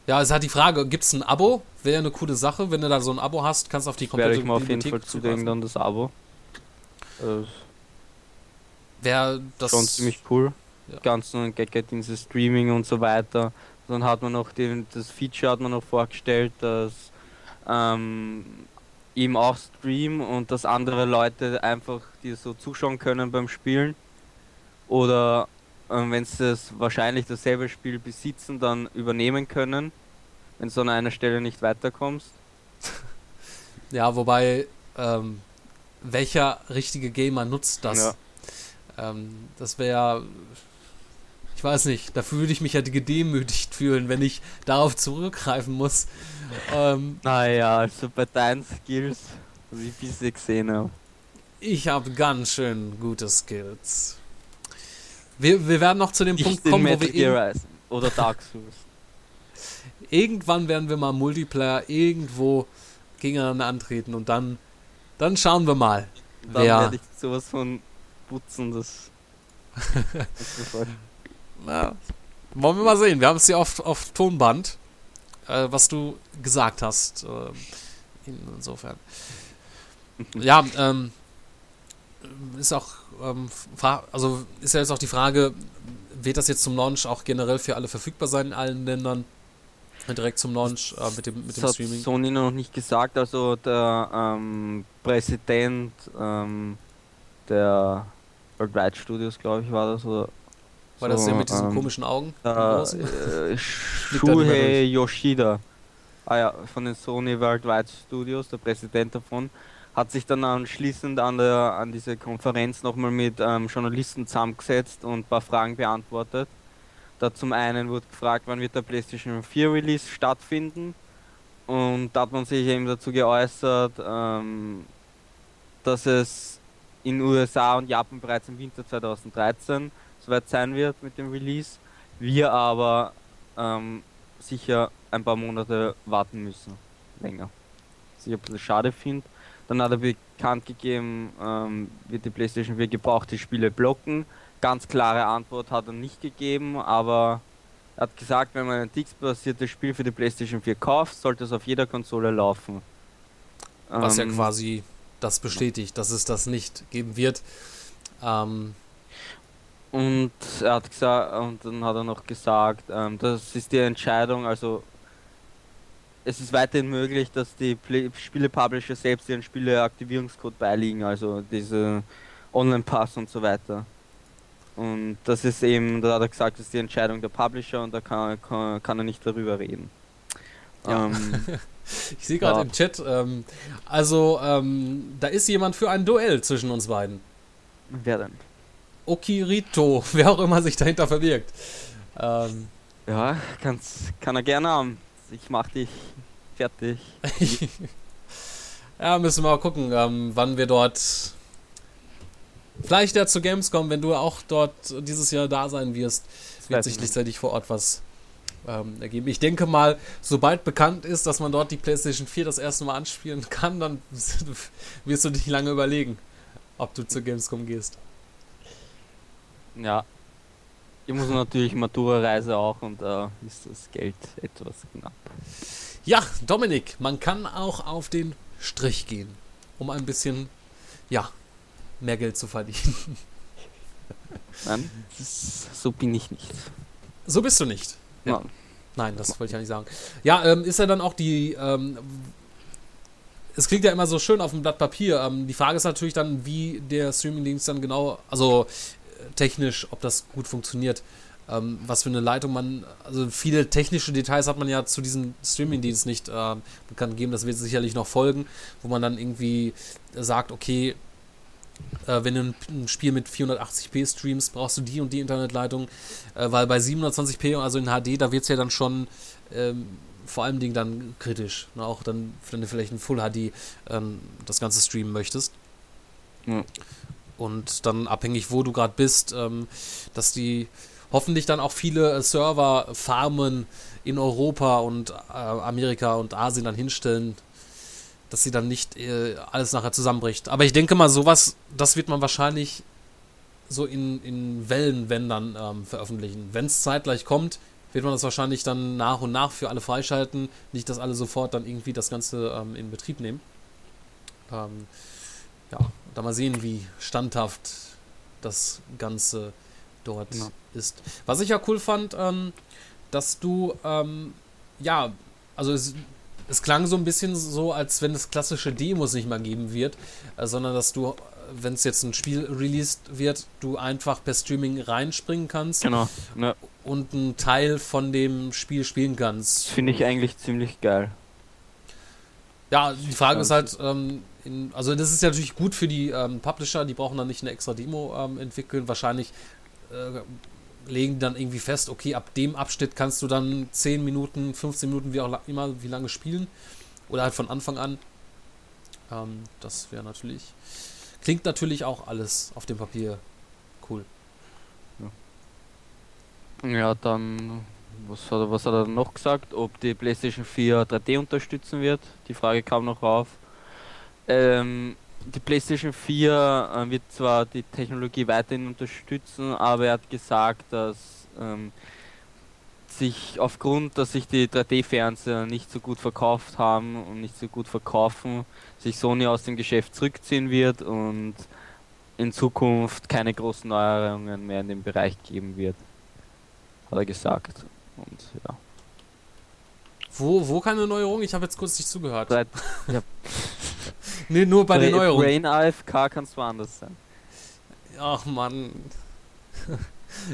Ja, es hat die Frage, gibt es ein Abo? Wäre eine coole Sache. Wenn du da so ein Abo hast, kannst du auf die komplette ich mal auf jeden Fall zulegen, dann das Abo. Äh, Wäre das... schon ziemlich cool. Ja. Ganz so ein Gag-Dienste Streaming und so weiter. Dann hat man noch den, das Feature hat man noch vorgestellt, dass ähm, eben auch Stream und dass andere Leute einfach dir so zuschauen können beim Spielen. Oder ähm, wenn sie das wahrscheinlich dasselbe Spiel besitzen, dann übernehmen können, wenn du an einer Stelle nicht weiterkommst. <laughs> Ja, wobei, ähm, welcher richtige Gamer nutzt das? Ja. Ähm, das wäre... Ich weiß nicht, dafür würde ich mich ja gedemütigt fühlen, wenn ich darauf zurückgreifen muss. Ähm, Naja, also bei deinen Skills, wie ich bisher gesehen habe. ich habe ganz schön gute Skills. Wir, wir werden noch zu dem Nicht Punkt in kommen, wo Metal wir Gear Rising oder Dark Souls. <laughs> irgendwann werden wir mal Multiplayer irgendwo gegeneinander antreten und dann, dann schauen wir mal. Dann wer- werde ich sowas von putzen, das. <laughs> das Ja, wollen wir mal sehen. Wir haben es hier auf, auf Tonband, äh, was du gesagt hast. ähm, insofern. Ja, ähm, ist auch, ähm, also ist ja jetzt auch die Frage, wird das jetzt zum Launch auch generell für alle verfügbar sein in allen Ländern? Direkt zum Launch äh, mit dem, mit das dem hat Streaming? Sony noch nicht gesagt, also der ähm, Präsident ähm, der Worldwide Studios, glaube ich, war das. Oder War das so, der mit diesen ähm, komischen Augen? Äh, äh, <laughs> Shuhei Yoshida, ah ja, von den Sony Worldwide Studios, der Präsident davon, hat sich dann anschließend an, der, an diese Konferenz nochmal mit ähm, Journalisten zusammengesetzt und ein paar Fragen beantwortet. Da zum einen wurde gefragt, wann wird der PlayStation 4 Release stattfinden. Und da hat man sich eben dazu geäußert, ähm, dass es in USA und Japan bereits im Winter 2013 soweit sein wird mit dem Release. Wir aber ähm, sicher ein paar Monate warten müssen. Länger. Was ich ein bisschen schade finde. Dann hat er bekannt gegeben, ähm, wird die PlayStation 4 gebrauchte Spiele blocken. Ganz klare Antwort hat er nicht gegeben, aber er hat gesagt, wenn man ein Dix-basiertes Spiel für die PlayStation 4 kauft, sollte es auf jeder Konsole laufen. Was ja Ähm, quasi das bestätigt, dass es das nicht geben wird. Ähm, Und er hat gesagt, und dann hat er noch gesagt, ähm, das ist die Entscheidung, also es ist weiterhin möglich, dass die Play- Spiele-Publisher selbst ihren Spiele-Aktivierungscode beiliegen, also diese Online-Pass und so weiter. Und das ist eben, da hat er gesagt, das ist die Entscheidung der Publisher und da kann, kann, kann er nicht darüber reden. Ja. Ähm, <laughs> ich sehe gerade Ja. im Chat, ähm, also ähm, da ist jemand für ein Duell zwischen uns beiden. wer denn? Okirito, <laughs> wer auch immer sich dahinter verbirgt. Ähm, Ja, kann's, kann er gerne haben. Ich mach dich fertig. <laughs> ja, müssen wir mal gucken, ähm, wann wir dort. Vielleicht ja zu Gamescom, wenn du auch dort dieses Jahr da sein wirst, wird weiß sich gleichzeitig vor Ort was ähm, ergeben. Ich denke mal, sobald bekannt ist, dass man dort die PlayStation 4 das erste Mal anspielen kann, dann <laughs> wirst du dich lange überlegen, ob du zur Gamescom gehst. Ja. Ich muss natürlich Matura-Reise auch und da ist das Geld etwas knapp. Ja, Dominik, man kann auch auf den Strich gehen, um ein bisschen, ja, mehr Geld zu verdienen. Nein, so bin ich nicht. So bist du nicht. Ja. Ja. Nein, das wollte ich ja nicht sagen. Ja, ähm, ist ja dann auch die. Ähm, es klingt ja immer so schön auf dem Blatt Papier. Ähm, die Frage ist natürlich dann, wie der Streamingdienst dann genau, also äh, technisch, ob das gut funktioniert. Ähm, was für eine Leitung man, also viele technische Details hat man ja zu diesem Streamingdienst nicht ähm, bekannt gegeben. Das wird sicherlich noch folgen, wo man dann irgendwie sagt, okay, äh, wenn du ein, ein Spiel mit 480p streamst, brauchst du die und die Internetleitung, äh, weil bei 720p, also in HD, da wird es ja dann schon ähm, vor allem Dingen dann kritisch. Ne? Auch dann, wenn du vielleicht in Full HD ähm, das Ganze streamen möchtest. Ja. Und dann abhängig, wo du gerade bist, ähm, dass die hoffentlich dann auch viele äh, Server farmen in Europa und äh, Amerika und Asien dann hinstellen, dass sie dann nicht äh, alles nachher zusammenbricht. Aber ich denke mal, sowas, das wird man wahrscheinlich so in, in Wellenwändern ähm, veröffentlichen. Wenn es zeitgleich kommt, wird man das wahrscheinlich dann nach und nach für alle freischalten. Nicht, dass alle sofort dann irgendwie das Ganze ähm, in Betrieb nehmen. Ähm, ja, da mal sehen, wie standhaft das Ganze dort Ja. ist. Was ich ja cool fand, ähm, dass du, ähm, ja, also es, es klang so ein bisschen so, als wenn es klassische Demos nicht mehr geben wird, äh, sondern dass du, wenn es jetzt ein Spiel released wird, du einfach per Streaming reinspringen kannst Genau. Ja, und einen Teil von dem Spiel spielen kannst. finde ich eigentlich ziemlich geil. Ja, die Frage ist halt, ähm, in, also das ist ja natürlich gut für die ähm, Publisher, die brauchen dann nicht eine extra Demo ähm, entwickeln. Wahrscheinlich äh, legen dann irgendwie fest, okay, ab dem Abschnitt kannst du dann 10 Minuten, 15 Minuten, wie auch immer, wie lange spielen. Oder halt von Anfang an. Ähm, das wäre natürlich, klingt natürlich auch alles auf dem Papier cool. Ja, dann, was hat, er, was hat er noch gesagt? Ob die PlayStation 4 3D unterstützen wird? Die Frage kam noch rauf. Ähm, die PlayStation 4 äh, wird zwar die Technologie weiterhin unterstützen, aber er hat gesagt, dass ähm, sich aufgrund, dass sich die 3D-Fernseher nicht so gut verkauft haben und nicht so gut verkaufen, sich Sony aus dem Geschäft zurückziehen wird und in Zukunft keine großen Neuerungen mehr in dem Bereich geben wird hat er gesagt. Und ja. Wo, wo keine Neuerung? Ich habe jetzt kurz nicht zugehört. Seit, ja <laughs> Nee, nur bei den Bra- Neuerungen. Brain AFK kann es woanders sein. Ach Mann. <laughs>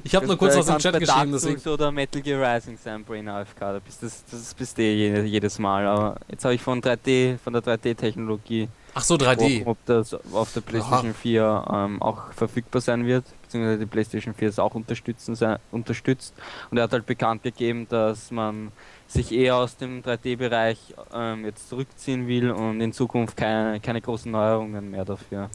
Ich habe nur kurz aus dem Chat bei geschrieben, Dark deswegen. Oder Metal Gear Rising sein, Brain AFK. Da bist das, das bist du eh je- jedes Mal. Aber jetzt habe ich von 3D, von der 3D-Technologie Ach so, 3D. ob das auf der PlayStation 4 ähm, auch verfügbar sein wird, beziehungsweise die PlayStation 4 es auch unterstützen, sei, unterstützt. Und er hat halt bekannt gegeben, dass man sich eher aus dem 3D-Bereich ähm, jetzt zurückziehen will und in Zukunft keine, keine großen Neuerungen mehr dafür.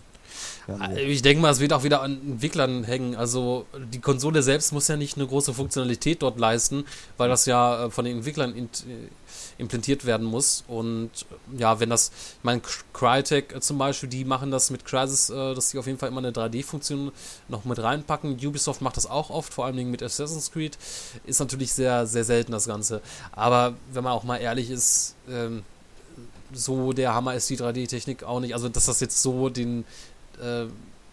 Ich denke mal, es wird auch wieder an Entwicklern hängen. Also die Konsole selbst muss ja nicht eine große Funktionalität dort leisten, weil das ja äh, von den Entwicklern implementiert werden muss. Und äh, ja, wenn das, ich meine, Cry- Crytek äh, zum Beispiel, die machen das mit Crysis, äh, dass sie auf jeden Fall immer eine 3D-Funktion noch mit reinpacken. Ubisoft macht das auch oft, vor allem mit Assassin's Creed. Ist natürlich sehr, sehr selten das Ganze. Aber wenn man auch mal ehrlich ist, ähm, so der Hammer ist die 3D-Technik auch nicht. Also, dass das jetzt so den äh,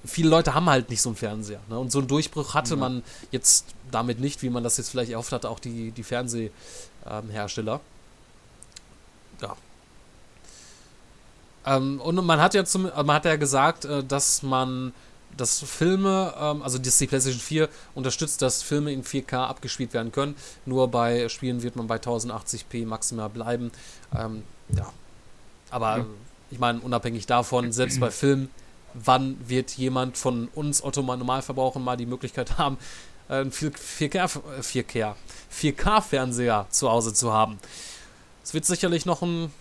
viele Leute haben halt nicht so einen Fernseher. Ne? Und so einen Durchbruch hatte man jetzt damit nicht, wie man das jetzt vielleicht erhofft hatte, auch die, die Fernsehhersteller. ja. Ähm, und man hat ja zum, man hat ja gesagt, äh, dass man dass Filme, ähm, also die PlayStation 4 unterstützt, dass Filme in 4K abgespielt werden können. Nur bei Spielen wird man bei 1080p maximal bleiben. Ähm, ja. Aber ich meine, unabhängig davon, selbst bei Filmen, wann wird jemand von uns Otto Normalverbrauchern mal die Möglichkeit haben, äh, einen 4K, 4K, 4K-Fernseher zu Hause zu haben? Es wird sicherlich noch ein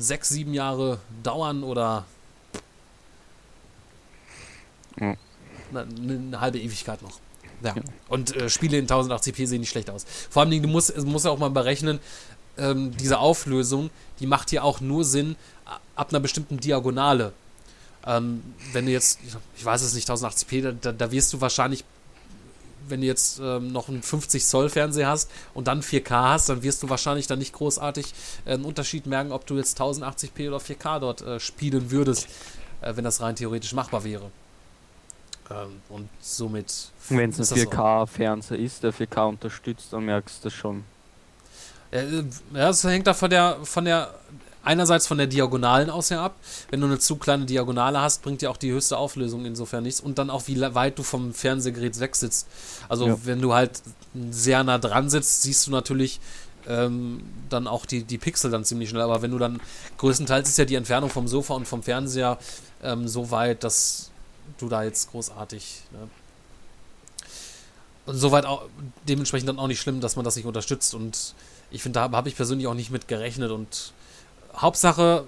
sechs, sieben Jahre dauern oder Ja. eine, eine halbe Ewigkeit noch. Ja. Und äh, Spiele in 1080p sehen nicht schlecht aus. Vor allem, du musst, es muss ja auch mal berechnen, ähm, diese Auflösung, die macht ja auch nur Sinn ab einer bestimmten Diagonale. Ähm, wenn du jetzt, ich weiß es nicht, 1080p, da, da, da wirst du wahrscheinlich, wenn du jetzt ähm, noch einen 50 Zoll Fernseher hast und dann 4K hast, dann wirst du wahrscheinlich dann nicht großartig äh, einen Unterschied merken, ob du jetzt 1080p oder 4K dort äh, spielen würdest, äh, wenn das rein theoretisch machbar wäre. Ähm, und somit. Wenn es ein das so. 4K-Fernseher ist, der 4K unterstützt, dann merkst du das schon. Ja, äh, Ja, es hängt da von der, von der, einerseits von der Diagonalen aus her ab. Wenn du eine zu kleine Diagonale hast, bringt dir auch die höchste Auflösung insofern nichts. Und dann auch, wie weit du vom Fernsehgerät wegsitzt. Also, Ja. wenn du halt sehr nah dran sitzt, siehst du natürlich ähm, dann auch die, die Pixel dann ziemlich schnell. Aber wenn du dann, größtenteils ist ja die Entfernung vom Sofa und vom Fernseher ähm, so weit, dass du da jetzt großartig. Ne? Und soweit auch dementsprechend dann auch nicht schlimm, dass man das nicht unterstützt. Und ich finde, da habe ich persönlich auch nicht mit gerechnet. Und Hauptsache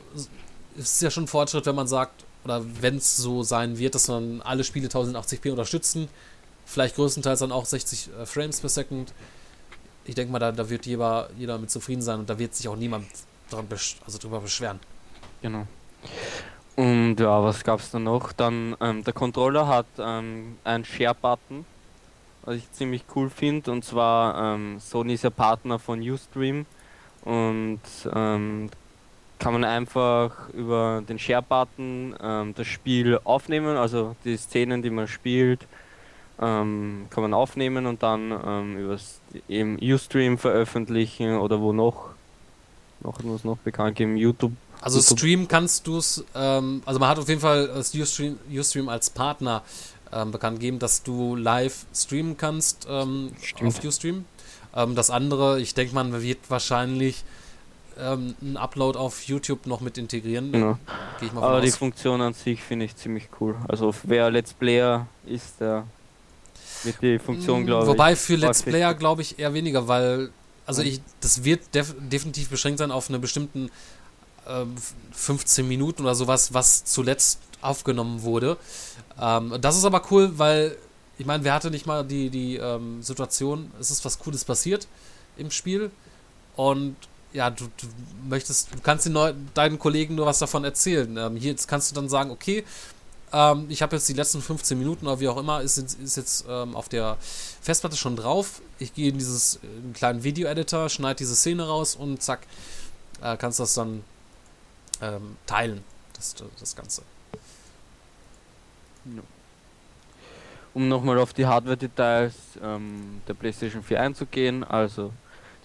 ist ja schon ein Fortschritt, wenn man sagt, oder wenn es so sein wird, dass man alle Spiele 1080p unterstützen. Vielleicht größtenteils dann auch 60 äh, Frames per Second. Ich denke mal, da, da wird jeder, jeder mit zufrieden sein und da wird sich auch niemand dran besch also drüber beschweren. Genau. Und ja, was gab es da noch? Dann, ähm, der Controller hat ähm, einen Share-Button, was ich ziemlich cool finde. Und zwar, ähm, Sony ist ja Partner von Ustream. Und ähm, kann man einfach über den Share-Button ähm, das Spiel aufnehmen, also die Szenen, die man spielt, ähm, kann man aufnehmen und dann ähm, über eben Ustream veröffentlichen oder wo noch, noch muss noch bekannt geben, YouTube. Also YouTube. Stream kannst du es, ähm, also man hat auf jeden Fall das Ustream, Ustream als Partner ähm, bekannt gegeben, dass du live streamen kannst ähm, auf Ustream. Ähm, das andere, ich denke, man wird wahrscheinlich ähm, einen Upload auf YouTube noch mit integrieren. Genau. Gehe ich mal von Aber die aus. Funktion an sich finde ich ziemlich cool. Also wer Let's Player ist, der wird die Funktion, glaube ich. Mm, Wobei für Let's Player glaube ich eher weniger, weil also ich das wird def definitiv beschränkt sein auf eine bestimmten ähm, 15 Minuten oder sowas, was zuletzt aufgenommen wurde. Ähm, das ist aber cool, weil ich meine, wer hatte nicht mal die die ähm, Situation, es ist was Cooles passiert im Spiel und ja, du, du möchtest, du kannst den deinen Kollegen nur was davon erzählen. Ähm, hier jetzt kannst du dann sagen, okay, ähm, ich habe jetzt die letzten 15 Minuten oder wie auch immer, ist, jetzt- ist jetzt ähm, auf der Festplatte schon drauf. Ich gehe in dieses einen kleinen Video-Editor, schneide diese Szene raus und zack, äh, kannst das dann ähm, teilen, das, das Ganze. um nochmal auf die Hardware-Details ähm, der PlayStation 4 einzugehen. Also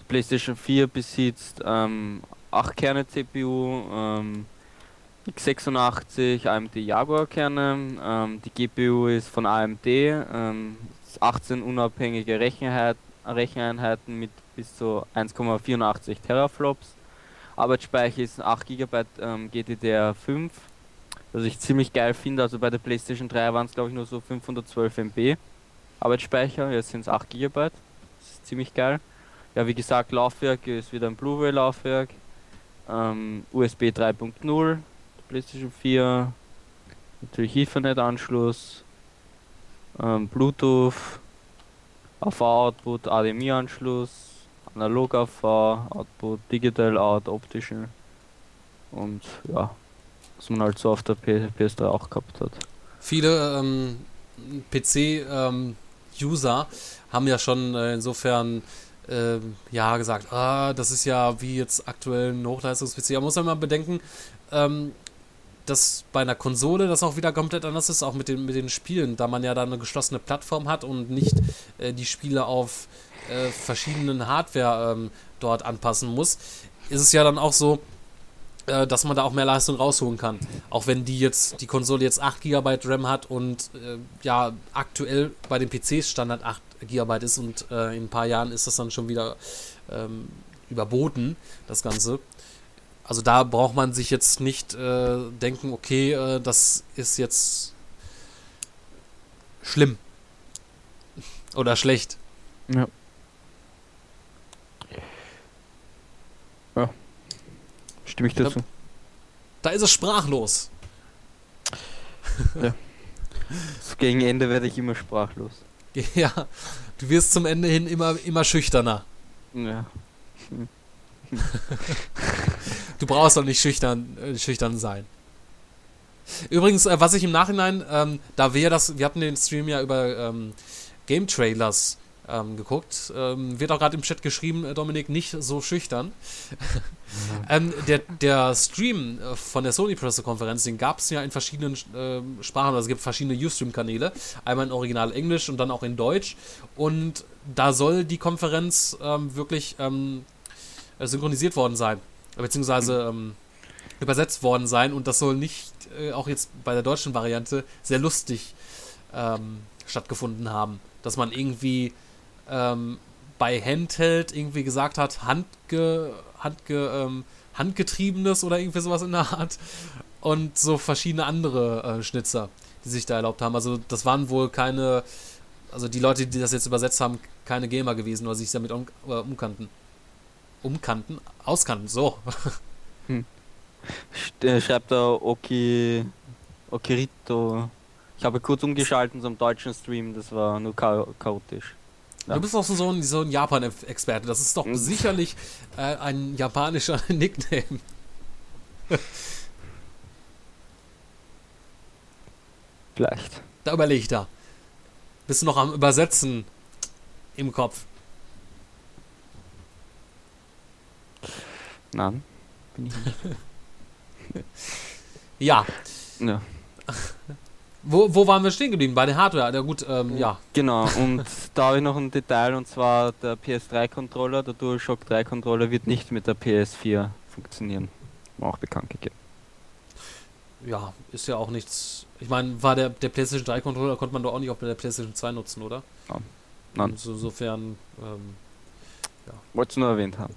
PlayStation 4 besitzt ähm, 8 Kerne CPU, ähm, x86 AMD Jaguar Kerne, ähm, die GPU ist von AMD, ähm, 18 unabhängige Rechenheit, Recheneinheiten mit bis zu 1,84 Teraflops. Arbeitsspeicher ist 8 GB ähm, GDDR5 was ich ziemlich geil finde. Also bei der PlayStation 3 waren es glaube ich nur so 512 MB Arbeitsspeicher, jetzt sind es 8 GB. Das ist ziemlich geil. Ja, wie gesagt, Laufwerk ist wieder ein Blu-ray-Laufwerk. Ähm, USB 3.0, PlayStation 4, natürlich Ethernet-Anschluss, ähm, Bluetooth, AV-Output, HDMI-Anschluss, Analog-AV-Output, Digital-Out, optischen und ja, was man halt so auf der P PS3 auch gehabt hat. Viele ähm, PC-User haben ja schon äh, insofern ähm, ja gesagt, ah, das ist ja wie jetzt aktuell ein Hochleistungs-PC. Man muss ja mal bedenken, ähm, dass bei einer Konsole das auch wieder komplett anders ist, auch mit den, mit den Spielen, da man ja da eine geschlossene Plattform hat und nicht äh, die Spiele auf äh, verschiedenen Hardware ähm, dort anpassen muss, ist es ja dann auch so, äh, dass man da auch mehr Leistung rausholen kann. Auch wenn die jetzt, die Konsole jetzt 8 GB RAM hat und äh, ja, aktuell bei den PCs Standard 8 GB ist und äh, in ein paar Jahren ist das dann schon wieder ähm, überboten, das Ganze. Also da braucht man sich jetzt nicht äh, denken, okay, äh, das ist jetzt schlimm <laughs> oder schlecht. Ja. Ja. Stimme ich dazu. Da ist es sprachlos. So <laughs> gegen Ende werde ich immer sprachlos. <laughs> Ja, du wirst zum Ende hin immer, immer schüchterner. Ja. Du brauchst doch nicht schüchtern, äh, schüchtern sein. Übrigens, äh, was ich im Nachhinein, ähm, da wir das, wir hatten den Stream ja über ähm, Game Trailers ähm, geguckt, ähm, wird auch gerade im Chat geschrieben, äh, Dominik, nicht so schüchtern. Ähm, der, der Stream äh, von der Sony-Pressekonferenz, den gab es ja in verschiedenen ähm, Sprachen, also es gibt verschiedene Ustream-Kanäle, einmal in Original Englisch und dann auch in Deutsch. Und da soll die Konferenz ähm, wirklich ähm, äh, synchronisiert worden sein, beziehungsweise ähm, übersetzt worden sein. Und das soll nicht äh, auch jetzt bei der deutschen Variante sehr lustig ähm, stattgefunden haben, dass man irgendwie ähm, bei Handheld irgendwie gesagt hat, handge, handge, ähm, handgetriebenes oder irgendwie sowas in der Art und so verschiedene andere äh, Schnitzer. die sich da erlaubt haben. Also das waren wohl keine, also die Leute, die das jetzt übersetzt haben, keine Gamer gewesen oder sich damit um, äh, umkannten. Umkannten? Auskannten, so. <laughs> St- äh, Schreibt da Oki, Okirito. Ich habe kurz umgeschalten zum deutschen Stream, das war nur chao chaotisch. Ja. Du bist auch so ein, so ein Japan-Experte. Das ist doch Mhm. sicherlich äh, ein japanischer <laughs> Nickname. Vielleicht. Da überlege ich da. Bist du noch am Übersetzen im Kopf? Nein. <laughs> Ja. Ja. <laughs> Wo, wo waren wir stehen geblieben? Bei der Hardware. Ja, gut, ähm, ja. Genau, <laughs> und da habe ich noch ein Detail und zwar der PS3-Controller, der DualShock 3-Controller wird nicht mit der PS4 funktionieren. War auch bekannt gegeben. Ja, ist ja auch nichts. Ich meine, war der, der PlayStation 3 Controller, konnte man doch auch nicht auf der PlayStation 2 nutzen, oder? Nein. Nein. Insofern, ähm, Wollte es nur erwähnt haben.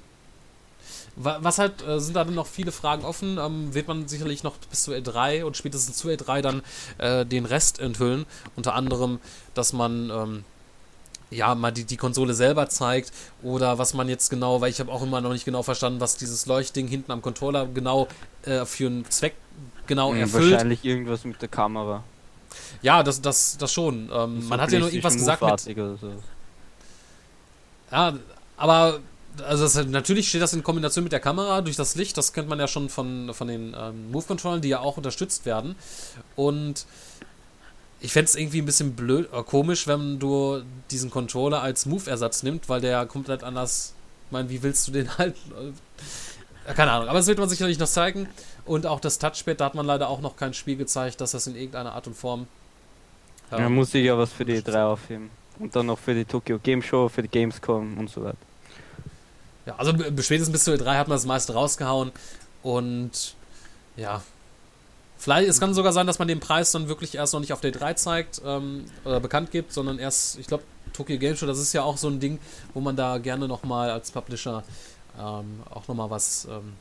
Wa- was halt, äh, sind da noch viele Fragen offen? Ähm, wird man sicherlich noch bis zu E3 und spätestens zu E3 dann äh, den Rest enthüllen. Unter anderem, dass man, ähm, ja, mal die, die Konsole selber zeigt oder was man jetzt genau, weil ich habe auch immer noch nicht genau verstanden, was dieses Leuchtding hinten am Controller genau äh, für einen Zweck genau Ja, erfüllt. wahrscheinlich irgendwas mit der Kamera. Ja, das, das, das schon. Ähm, So man hat ja nur irgendwas gesagt mit. So. Ja, aber also das, natürlich steht das in Kombination mit der Kamera durch das Licht. Das kennt man ja schon von, von den ähm, Move-Controllern, die ja auch unterstützt werden. Und ich fände es irgendwie ein bisschen blöd, äh, komisch, wenn du diesen Controller als Move-Ersatz nimmst, weil der komplett anders. Ich meine, wie willst du den <laughs> halten? Äh, keine Ahnung, aber das wird man sicherlich noch zeigen. Und auch das Touchpad, da hat man leider auch noch kein Spiel gezeigt, dass das in irgendeiner Art und Form. Ja, muss ich ja was für die E3 aufheben. Und dann noch für die Tokyo Game Show, für die Gamescom und so weiter. Ja, also spätestens bis zur E3 hat man das meiste rausgehauen. Und ja. Vielleicht, es kann sogar sein, dass man den Preis dann wirklich erst noch nicht auf der E3 zeigt ähm, oder bekannt gibt, sondern erst, ich glaube, Tokyo Game Show, das ist ja auch so ein Ding, wo man da gerne nochmal als Publisher ähm, auch nochmal was ähm,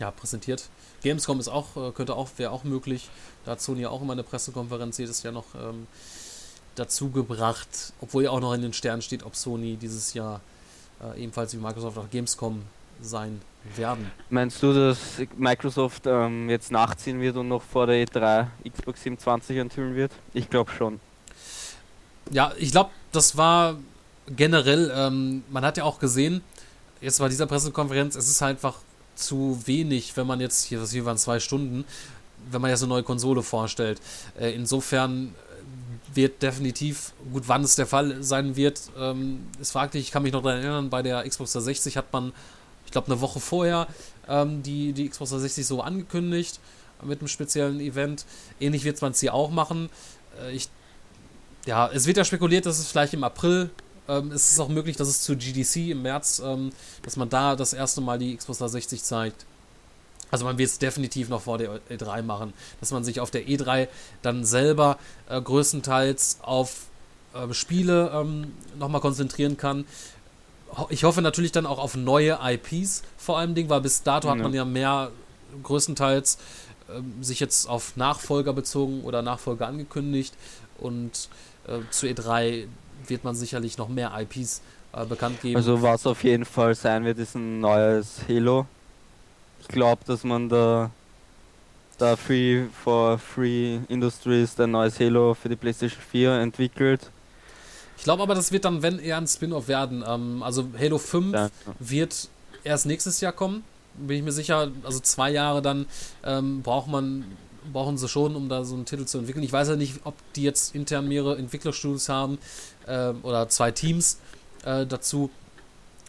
ja, präsentiert. Gamescom ist auch, äh, könnte auch, wäre auch möglich. Da hat Sony ja auch immer eine Pressekonferenz jedes Jahr noch ähm, dazu gebracht, obwohl ja auch noch in den Sternen steht, ob Sony dieses Jahr äh, ebenfalls wie Microsoft auch Gamescom sein werden. Meinst du, dass Microsoft ähm, jetzt nachziehen wird und noch vor der E3 Xbox 27 enthüllen wird? Ich glaube schon. Ja, ich glaube, das war generell, ähm, man hat ja auch gesehen, jetzt bei dieser Pressekonferenz, es ist einfach zu wenig, wenn man jetzt, hier, das hier waren zwei Stunden, wenn man jetzt eine neue Konsole vorstellt. Äh, insofern wird definitiv, gut, wann es der Fall sein wird, ähm, ist fraglich. Ich kann mich noch daran erinnern, bei der Xbox 360 hat man, ich glaube, eine Woche vorher ähm, die, die Xbox 360 so angekündigt mit einem speziellen Event. Ähnlich wird man es hier auch machen. Äh, ich ja, es wird ja spekuliert, dass es vielleicht im April, ähm, es ist auch möglich, dass es zu GDC im März, ähm, dass man da das erste Mal die Xbox 360 zeigt. Also man wird es definitiv noch vor der E3 machen, dass man sich auf der E3 dann selber äh, größtenteils auf äh, Spiele ähm, nochmal konzentrieren kann. Ich hoffe natürlich dann auch auf neue IPs vor allem Ding, weil bis dato hat Ja. man ja mehr größtenteils ähm, sich jetzt auf Nachfolger bezogen oder Nachfolger angekündigt und äh, zu E3 wird man sicherlich noch mehr IPs äh, bekannt geben. Also was auf jeden Fall sein wird, ist ein neues Halo. Ich glaube, dass man da da Free for Free Industries ein neues Halo für die PlayStation 4 entwickelt. ich glaube aber, das wird dann, wenn eher ein Spin-off werden. Ähm, also Halo 5 Ja. wird erst nächstes Jahr kommen, bin ich mir sicher. Also zwei Jahre dann ähm, braucht man, brauchen sie schon, um da so einen Titel zu entwickeln. Ich weiß ja nicht, ob die jetzt intern mehrere Entwicklerstudios haben äh, oder zwei Teams äh, dazu.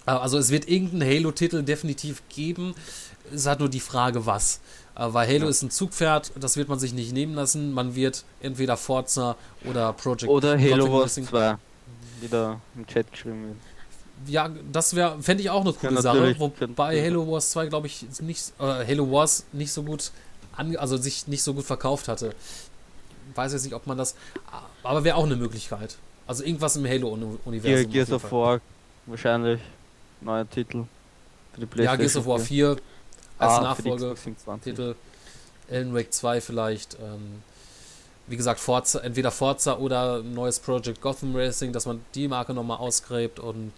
Äh, Also es wird irgendeinen Halo-Titel definitiv geben. Es hat nur die Frage, was. Äh, Weil Halo Ja. ist ein Zugpferd, das wird man sich nicht nehmen lassen. Man wird entweder Forza oder Project Oder Halo Conflict Wars Racing- 2, wie da im Chat geschrieben wird. Ja, das wäre, fände ich auch eine coole Sache. Wobei Halo Wars 2, glaube ich, nicht, äh, Halo Wars nicht so gut, ange also sich nicht so gut verkauft hatte. Weiß jetzt nicht, ob man das, aber wäre auch eine Möglichkeit. Also irgendwas im Halo-Universum. Gears of. War, wahrscheinlich neuer Titel für die Ja, Gears of War 4. 4 als Ah, für die Nachfolge. Xbox 27. Titel. Alan Wake 2 vielleicht. Ähm, wie gesagt, Forza, entweder Forza oder ein neues Project Gotham Racing, dass man die Marke nochmal ausgräbt und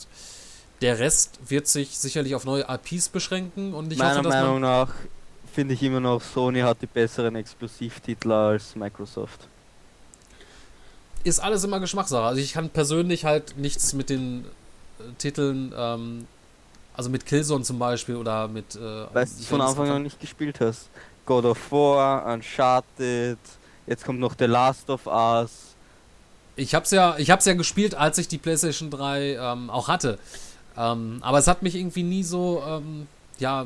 der Rest wird sich sicherlich auf neue IPs beschränken und ich Meiner hoffe, dass Meinung man, nach finde ich immer noch, Sony hat die besseren Exklusivtitel als Microsoft. ist alles immer Geschmackssache. Also ich kann persönlich halt nichts mit den äh, Titeln, ähm, also mit Killzone zum Beispiel oder mit. Äh, Weil du von Anfang an nicht gespielt hast. God of War, Uncharted, jetzt kommt noch The Last of Us. Ich hab's ja, ich hab's ja gespielt, als ich die PlayStation 3 ähm, auch hatte. Ähm, aber es hat mich irgendwie nie so, ähm, ja,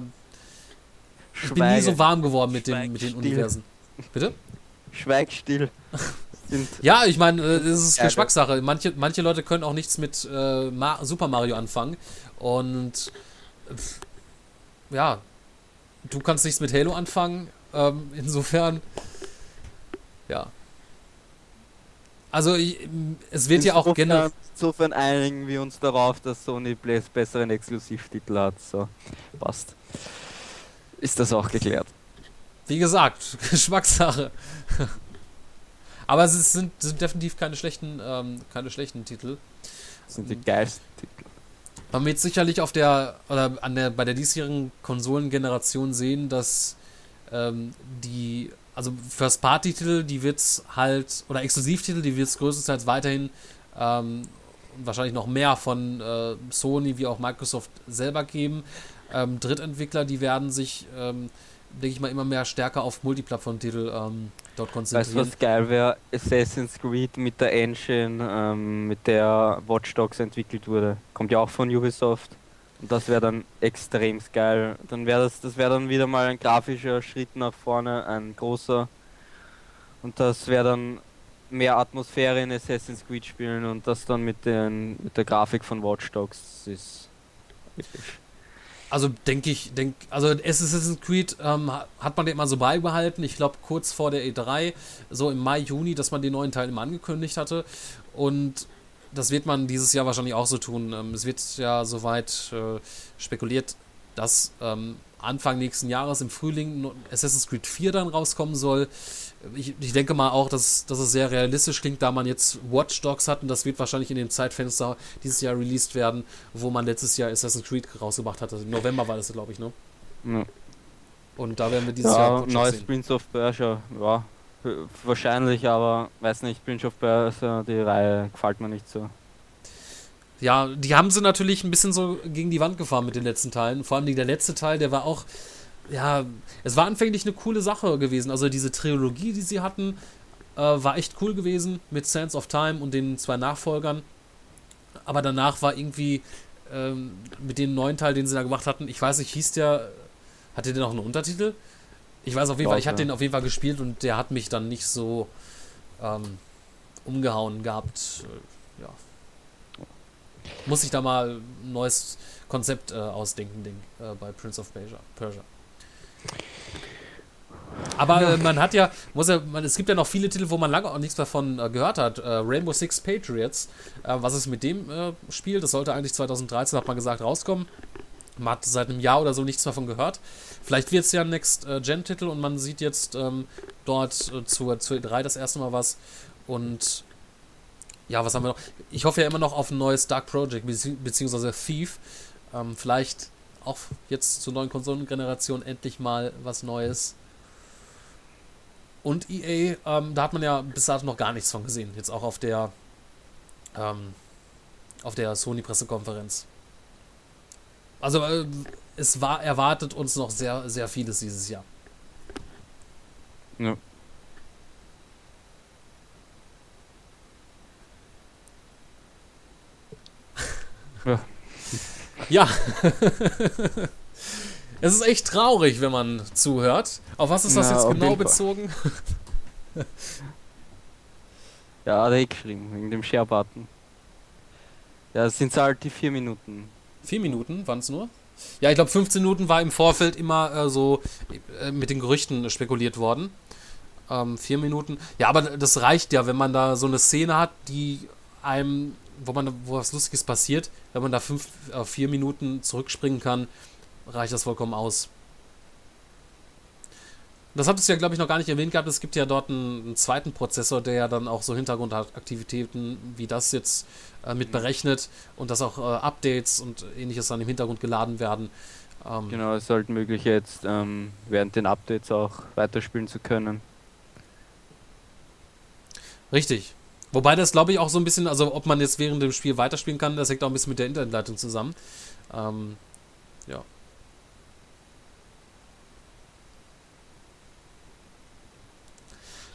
ich bin nie so warm geworden mit, den, mit den Schweig. Universen. Bitte? Schweig still. <laughs> Ja, ich meine, äh, das ist Geschmackssache. Manche, manche Leute können auch nichts mit äh, Ma Super Mario anfangen. Und äh, ja, du kannst nichts mit Halo anfangen. Ähm, insofern, ja. Also ich, es wird ja auch generell. Insofern einigen wir uns darauf, dass Sony Blaze besseren Exklusivtitel hat. So, passt. Ist das auch geklärt? Wie gesagt, <laughs> Geschmackssache. Aber es sind, sind definitiv keine schlechten, ähm, keine schlechten Titel. Das sind die geilsten Titel. Man wird sicherlich auf der oder an der bei der diesjährigen Konsolengeneration sehen, dass ähm, die also First Party Titel, die wird's halt oder Exklusivtitel, die wird's größtenteils weiterhin ähm, und wahrscheinlich noch mehr von äh, Sony wie auch Microsoft selber geben. Ähm, Drittentwickler, die werden sich, ähm, denke ich mal, immer mehr stärker auf Multiplattform-Titel ähm, dort Weißt du, konzentrieren. was geil wäre? Assassin's Creed mit der Engine, ähm, mit der Watch Dogs entwickelt wurde. Kommt ja auch von Ubisoft. Und das wäre dann extrem geil. Dann wäre das, das wäre dann wieder mal ein grafischer Schritt nach vorne, ein großer. Und das wäre dann mehr Atmosphäre in Assassin's Creed spielen und das dann mit, den, mit der Grafik von Watch Dogs ist episch. Also denke ich, denk, also Assassin's Creed ähm, ha- hat man den immer so beibehalten. Ich glaube kurz vor der E3, so im Mai, Juni, dass man den neuen Teil immer angekündigt hatte. Und das wird man dieses Jahr wahrscheinlich auch so tun. Ähm, es wird ja soweit äh, spekuliert, dass ähm, Anfang nächsten Jahres im Frühling Assassin's Creed 4 dann rauskommen soll. Ich, ich denke mal auch, dass, dass es sehr realistisch klingt, da man jetzt Watch Dogs hat und das wird wahrscheinlich in dem Zeitfenster dieses Jahr released werden, wo man letztes Jahr Assassin's Creed rausgebracht hatte. Im November war das, glaube ich, ne? Ja. Und da werden wir dieses Jahr Ja, Watch Dogs neues sehen. Prince of Persia, ja, wahrscheinlich, aber weiß nicht, Prince of Persia, die Reihe gefällt mir nicht so. Ja, die haben sie natürlich ein bisschen so gegen die Wand gefahren mit den letzten Teilen. Vor allem der letzte Teil, der war auch, ja, es war anfänglich eine coole Sache gewesen. Also diese Trilogie, die sie hatten, äh, war echt cool gewesen mit Sands of Time und den zwei Nachfolgern. Aber danach war irgendwie ähm, mit dem neuen Teil, den sie da gemacht hatten, ich weiß nicht, hieß der, hatte der noch einen Untertitel? Ich weiß auf jeden Fall, ich hatte ja. den auf jeden Fall gespielt und der hat mich dann nicht so ähm, umgehauen gehabt. Äh, ja. Muss ich da mal ein neues Konzept äh, ausdenken, Ding, äh, bei Prince of Persia. Aber äh, man hat ja, muss ja, man, es gibt ja noch viele Titel, wo man lange auch nichts davon äh, gehört hat. Äh, Rainbow Six Patriots, äh, was ist mit dem äh, Spiel? Das sollte eigentlich 2013, hat man gesagt, rauskommen. Man hat seit einem Jahr oder so nichts davon gehört. Vielleicht wird es ja ein Next-Gen-Titel und man sieht jetzt ähm, dort äh, zur, zur E3 das erste Mal was. Und ja, was haben wir noch? Ich hoffe ja immer noch auf ein neues Dark Project, bezieh beziehungsweise Thief. Ähm, vielleicht auch jetzt zur neuen Konsolengeneration endlich mal was Neues. Und EA, ähm, da hat man ja bis dato noch gar nichts von gesehen. Jetzt auch auf der ähm, auf der Sony-Pressekonferenz. Also äh, es war erwartet uns noch sehr, sehr vieles dieses Jahr. Ja. <laughs> Ja. Ja. <laughs> es ist echt traurig, wenn man zuhört. Auf was ist das Ja, jetzt genau bezogen? Ja, hat er geschrieben, wegen dem Share-Button. Ja, das sind halt die vier Minuten. Vier Minuten waren es nur? Ja, ich glaube 15 Minuten war im Vorfeld immer äh, so äh, mit den Gerüchten spekuliert worden. Ähm, vier Minuten. Ja, aber das reicht ja, wenn man da so eine Szene hat, die einem, wo man wo was Lustiges passiert, wenn man da fünf, äh, vier Minuten zurückspringen kann, reicht das vollkommen aus. Das habt ihr ja, glaube ich, noch gar nicht erwähnt gehabt. Es gibt ja dort einen, einen zweiten Prozessor, der ja dann auch so Hintergrundaktivitäten wie das jetzt äh, mit berechnet und dass auch äh, Updates und ähnliches dann im Hintergrund geladen werden. Ähm, Genau, es ist halt möglich jetzt ähm, während den Updates auch weiterspielen zu können. Richtig. Wobei das, glaube ich, auch so ein bisschen, also ob man jetzt während dem Spiel weiterspielen kann, das hängt auch ein bisschen mit der Internetleitung zusammen. Ähm, ja.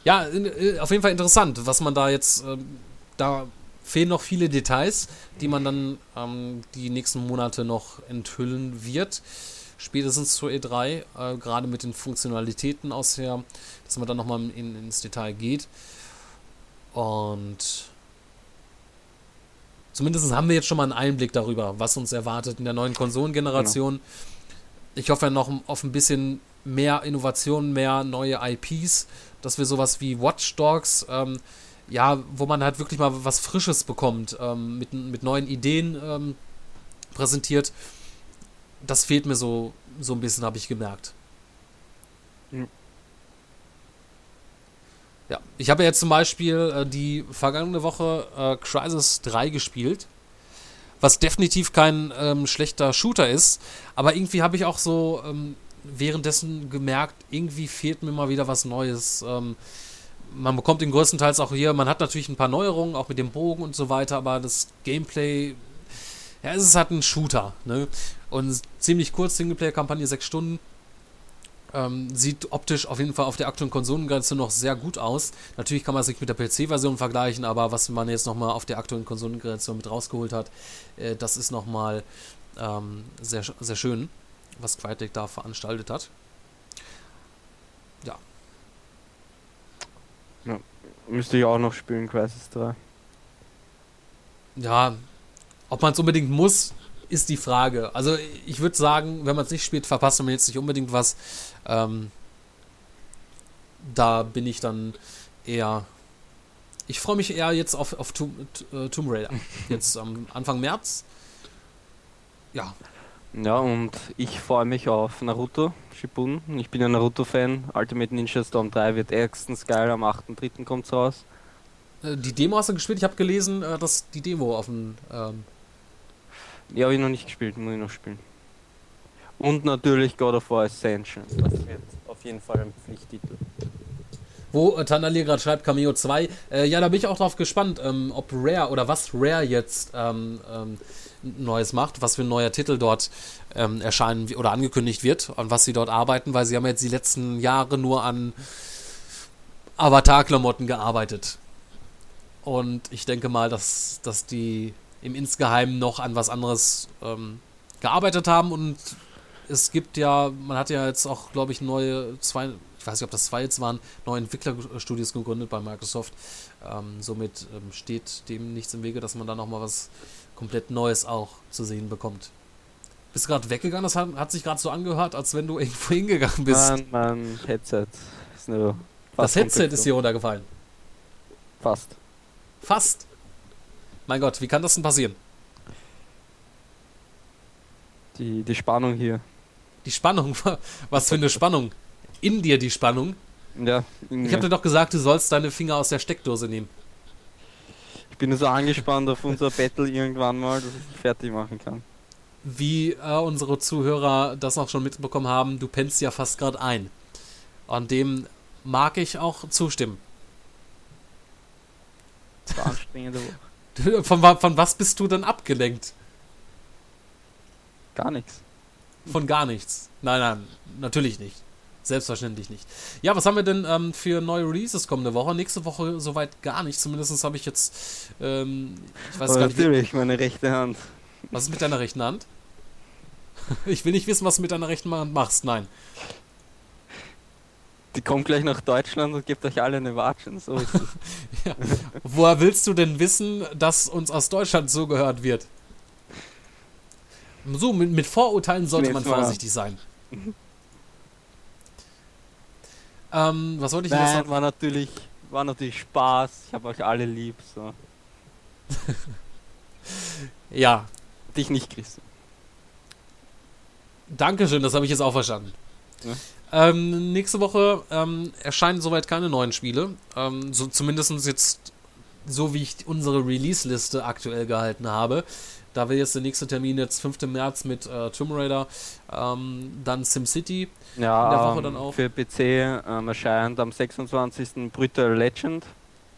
Ja, äh, auf jeden Fall interessant, was man da jetzt, ähm, da fehlen noch viele Details, die man dann ähm, die nächsten Monate noch enthüllen wird. Spätestens zur E3, äh, gerade mit den Funktionalitäten aus her, dass man dann nochmal in, ins Detail geht. Und zumindest haben wir jetzt schon mal einen Einblick darüber, was uns erwartet in der neuen Konsolengeneration. Ich hoffe noch auf ein bisschen mehr Innovation, mehr neue IPs, dass wir sowas wie Watch Dogs, ähm, ja, wo man halt wirklich mal was Frisches bekommt, ähm, mit, mit neuen Ideen ähm, präsentiert. Das fehlt mir so, so ein bisschen, habe ich gemerkt. Ja. Ja, ich habe jetzt zum Beispiel äh, die vergangene Woche äh, Crisis 3 gespielt, was definitiv kein ähm, schlechter Shooter ist, aber irgendwie habe ich auch so ähm, währenddessen gemerkt, irgendwie fehlt mir mal wieder was Neues. Ähm, man bekommt den größtenteils auch hier, man hat natürlich ein paar Neuerungen, auch mit dem Bogen und so weiter, aber das Gameplay, ja, es ist halt ein Shooter, ne? Und ziemlich kurz, Singleplayer-Kampagne, sechs Stunden. Ähm, sieht optisch auf jeden Fall auf der aktuellen Konsolengrenze noch sehr gut aus. Natürlich kann man es nicht mit der PC-Version vergleichen, aber was man jetzt nochmal auf der aktuellen Konsolengrenze mit rausgeholt hat, äh, das ist nochmal ähm, sehr, sehr schön, was Crytek da veranstaltet hat. Ja. Müsste ich auch noch spielen, Crisis 3. Ja, ob man es unbedingt muss, ist die Frage. Also ich würde sagen, wenn man es nicht spielt, verpasst man jetzt nicht unbedingt was. Ähm, da bin ich dann eher. Ich freue mich eher jetzt auf, auf Tomb, äh, Tomb Raider. <laughs> Jetzt am Anfang März. Ja, Ja, und ich freue mich auf Naruto Shippuden. Ich bin ein Naruto-Fan. Ultimate Ninja Storm 3 wird erstens geil, am 8.3. kommt's raus. Äh, die Demo hast du gespielt. Ich habe gelesen, äh, dass die Demo auf dem. Ähm, Ja, habe ich noch nicht gespielt, muss ich noch spielen. Und natürlich God of War Ascension. Das wird auf jeden Fall ein Pflichttitel. Wo äh, Tanalier gerade schreibt, Cameo 2. Äh, ja, da bin ich auch drauf gespannt, ähm, ob Rare oder was Rare jetzt ähm, ähm, Neues macht, was für ein neuer Titel dort ähm, erscheinen oder angekündigt wird, an was sie dort arbeiten, weil sie haben jetzt die letzten Jahre nur an Avatar-Klamotten gearbeitet. Und ich denke mal, dass, dass die im Insgeheimen noch an was anderes ähm, gearbeitet haben und es gibt ja, man hat ja jetzt auch, glaube ich, neue zwei, ich weiß nicht, ob das zwei jetzt waren, neue Entwicklerstudios gegründet bei Microsoft. Ähm, somit ähm, steht dem nichts im Wege, dass man da nochmal was komplett Neues auch zu sehen bekommt. Bist du gerade weggegangen? Das hat, hat sich gerade so angehört, als wenn du <laughs> irgendwo hingegangen bist. Mein, mein Headset das fast Headset ist hier runtergefallen. Fast. Fast. Mein Gott, wie kann das denn passieren? Die, die Spannung hier. Die Spannung, <laughs> was für eine Spannung? In dir die Spannung. Ja, Ich habe dir doch gesagt, du sollst deine Finger aus der Steckdose nehmen. ich bin nur so angespannt auf unser Battle irgendwann mal, dass ich fertig machen kann. Wie äh, unsere Zuhörer das auch schon mitbekommen haben, du pennst ja fast gerade ein. Und dem mag ich auch zustimmen. Das war anstrengende Woche. <laughs> Von, von was bist du denn abgelenkt? Gar nichts. Von gar nichts. Nein, nein, natürlich nicht. Selbstverständlich nicht. Ja, was haben wir denn ähm, für neue Releases kommende Woche? Nächste Woche soweit gar nicht. Zumindest habe ich jetzt. Ähm, ich weiß Aber gar nicht, natürlich, meine rechte Hand. was ist mit deiner rechten Hand? <laughs> Ich will nicht wissen, was du mit deiner rechten Hand machst. Nein. Die kommt gleich nach Deutschland und gibt euch alle eine Watschen. So <laughs> ist es. Woher willst du denn wissen, dass uns aus Deutschland zugehört wird? So, mit, mit Vorurteilen sollte man vorsichtig sein. ähm, was wollte ich Nein, noch? war natürlich, war natürlich Spaß. Ich habe euch alle lieb. So. <laughs> Ja, Dich nicht, Chris. Dankeschön, das habe ich jetzt auch verstanden. Ähm, nächste Woche ähm, erscheinen soweit keine neuen Spiele. Ähm, so zumindest jetzt so, wie ich unsere Release-Liste aktuell gehalten habe. Da wäre jetzt der nächste Termin jetzt 5. März mit äh, Tomb Raider, ähm, dann SimCity Ja, in der Woche ähm, dann auch. für PC ähm, erscheint am 26. Brutal Legend.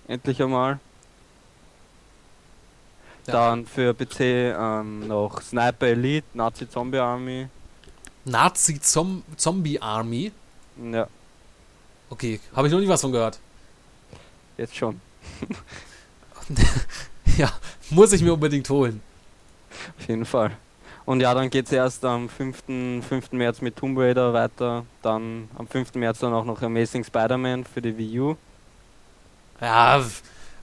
Endlich einmal. Ja. Dann für PC ähm, noch Sniper Elite, Nazi Zombie Army. Nazi -Zom Zombie Army. Ja, Okay, habe ich noch nie was von gehört. jetzt schon. <laughs> Ja, muss ich mir unbedingt holen. Auf jeden Fall. Und ja, dann geht es erst am 5. 5. März mit Tomb Raider weiter. Dann am 5. März dann auch noch Amazing Spider-Man für die Wii U. Ja,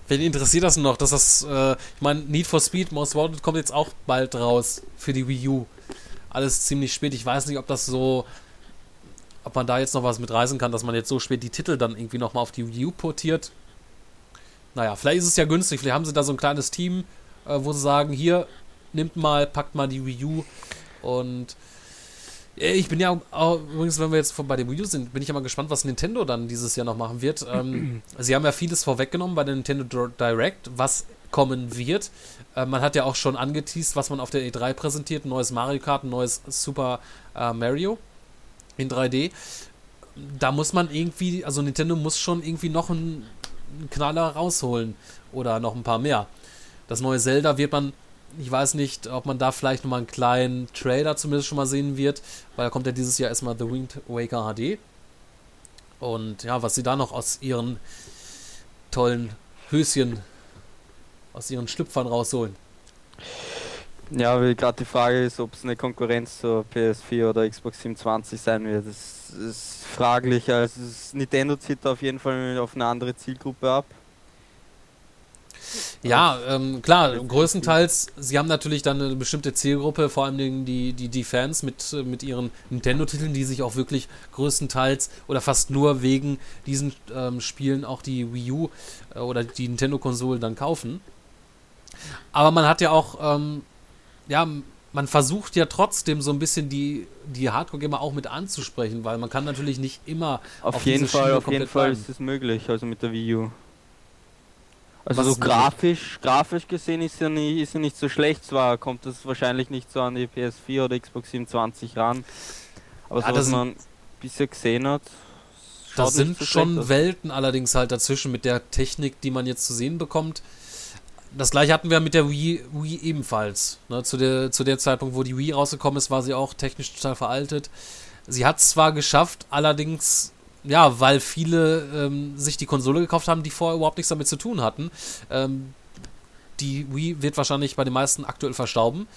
wen interessiert das noch? Dass das, äh, ich meine, Need for Speed Most Wanted kommt jetzt auch bald raus für die Wii U. Alles ziemlich spät. Ich weiß nicht, ob das so, ob man da jetzt noch was mit reißen kann, dass man jetzt so spät die Titel dann irgendwie nochmal auf die Wii U portiert. Naja, vielleicht ist es ja günstig. Vielleicht haben sie da so ein kleines Team, äh, wo sie sagen, hier, nimmt mal, packt mal die Wii U und äh, ich bin ja auch, übrigens, wenn wir jetzt bei der Wii U sind, bin ich ja mal gespannt, was Nintendo dann dieses Jahr noch machen wird. Ähm, <clears throat> sie haben ja vieles vorweggenommen bei der Nintendo Dir- Direct, was kommen wird. Äh, man hat ja auch schon angeteased, was man auf der E3 präsentiert. Ein neues Mario Kart, ein neues Super äh, Mario in 3D. Da muss man irgendwie, also Nintendo muss schon irgendwie noch einen, einen Knaller rausholen oder noch ein paar mehr. Das neue Zelda wird man ich weiß nicht, ob man da vielleicht nochmal einen kleinen Trailer zumindest schon mal sehen wird, weil da kommt ja dieses Jahr erstmal The Wind Waker HD. Und ja, was sie da noch aus ihren tollen Höschen, aus ihren Schlüpfern rausholen. Ja, weil gerade die Frage ist, ob es eine Konkurrenz zur PS4 oder Xbox 720 sein wird. Das ist fraglich. Also Nintendo zieht auf jeden Fall auf eine andere Zielgruppe ab. Ja, ähm, klar, größtenteils, sie haben natürlich dann eine bestimmte Zielgruppe, vor allem die, die, die Fans mit, mit ihren Nintendo-Titeln, die sich auch wirklich größtenteils oder fast nur wegen diesen ähm, Spielen auch die Wii U äh, oder die Nintendo-Konsole dann kaufen. Aber man hat ja auch, ähm, ja, man versucht ja trotzdem so ein bisschen die, die Hardcore-Gamer auch mit anzusprechen, weil man kann natürlich nicht immer Auf, Auf jeden diese Fall, Schiene auf jeden Fall bleiben. ist es möglich, also mit der Wii U. Also Was so grafisch, grafisch gesehen ist ja nie, ist ja nicht so schlecht. Zwar kommt das wahrscheinlich nicht so an die PS4 oder Xbox 720 ran. Aber Ja, so das was man bisher gesehen hat, Da nicht sind so schon. Welten allerdings halt dazwischen mit der Technik, die man jetzt zu sehen bekommt. Das gleiche hatten wir mit der Wii, Wii ebenfalls. Ne, zu, der, zu der Zeitpunkt, wo die Wii rausgekommen ist, war sie auch technisch total veraltet. Sie hat zwar geschafft, allerdings, ja, weil viele ähm, sich die Konsole gekauft haben, die vorher überhaupt nichts damit zu tun hatten. Ähm, die Wii wird wahrscheinlich bei den meisten aktuell verstauben.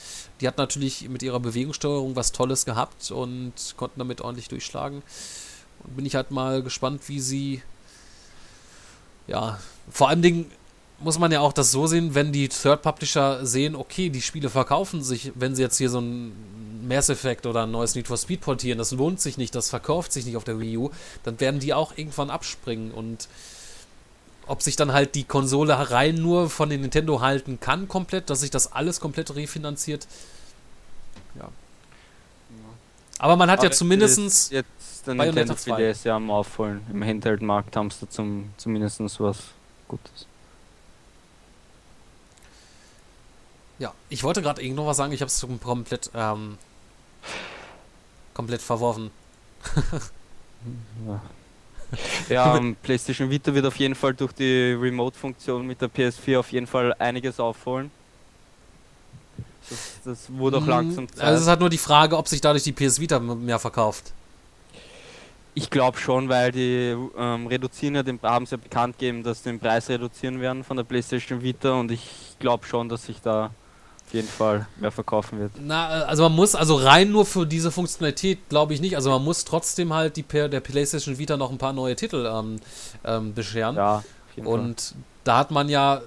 Die hat natürlich mit ihrer Bewegungssteuerung was Tolles gehabt und konnten damit ordentlich durchschlagen. Und bin ich halt mal gespannt, wie sie. Ja, vor allem Dingen muss man ja auch das so sehen, wenn die Third Publisher sehen, okay, die Spiele verkaufen sich, wenn sie jetzt hier so ein Mass Effect oder ein neues Need for Speed portieren, das lohnt sich nicht, das verkauft sich nicht auf der Wii U, dann werden die auch irgendwann abspringen und ob sich dann halt die Konsole rein nur von den Nintendo halten kann komplett, dass sich das alles komplett refinanziert. Ja. Aber man hat ja Aber zumindestens Jetzt der Bayonetta Nintendo 2. 3DS ja am Aufholen. Im Handheld-Markt haben sie da zum, zumindest was Gutes. Ja, ich wollte gerade irgend noch was sagen, ich habe es komplett, ähm, komplett verworfen. <laughs> Ja, ähm, PlayStation Vita wird auf jeden Fall durch die Remote-Funktion mit der PS4 auf jeden Fall einiges aufholen. Das, das wurde auch Mm, langsam Zeit. Also es ist halt nur die Frage, ob sich dadurch die PS Vita mehr verkauft. ich glaube schon, weil die ähm, reduzieren ja den, haben sie ja bekannt gegeben, dass sie den Preis reduzieren werden von der PlayStation Vita und ich glaube schon, dass sich da jeden Fall mehr verkaufen wird. Na, äh, also man muss, also rein nur für diese Funktionalität glaube ich nicht. Also man muss trotzdem halt die per der PlayStation Vita noch ein paar neue Titel ähm, ähm, bescheren. Ja, jeden Fall. Und da hat man ja,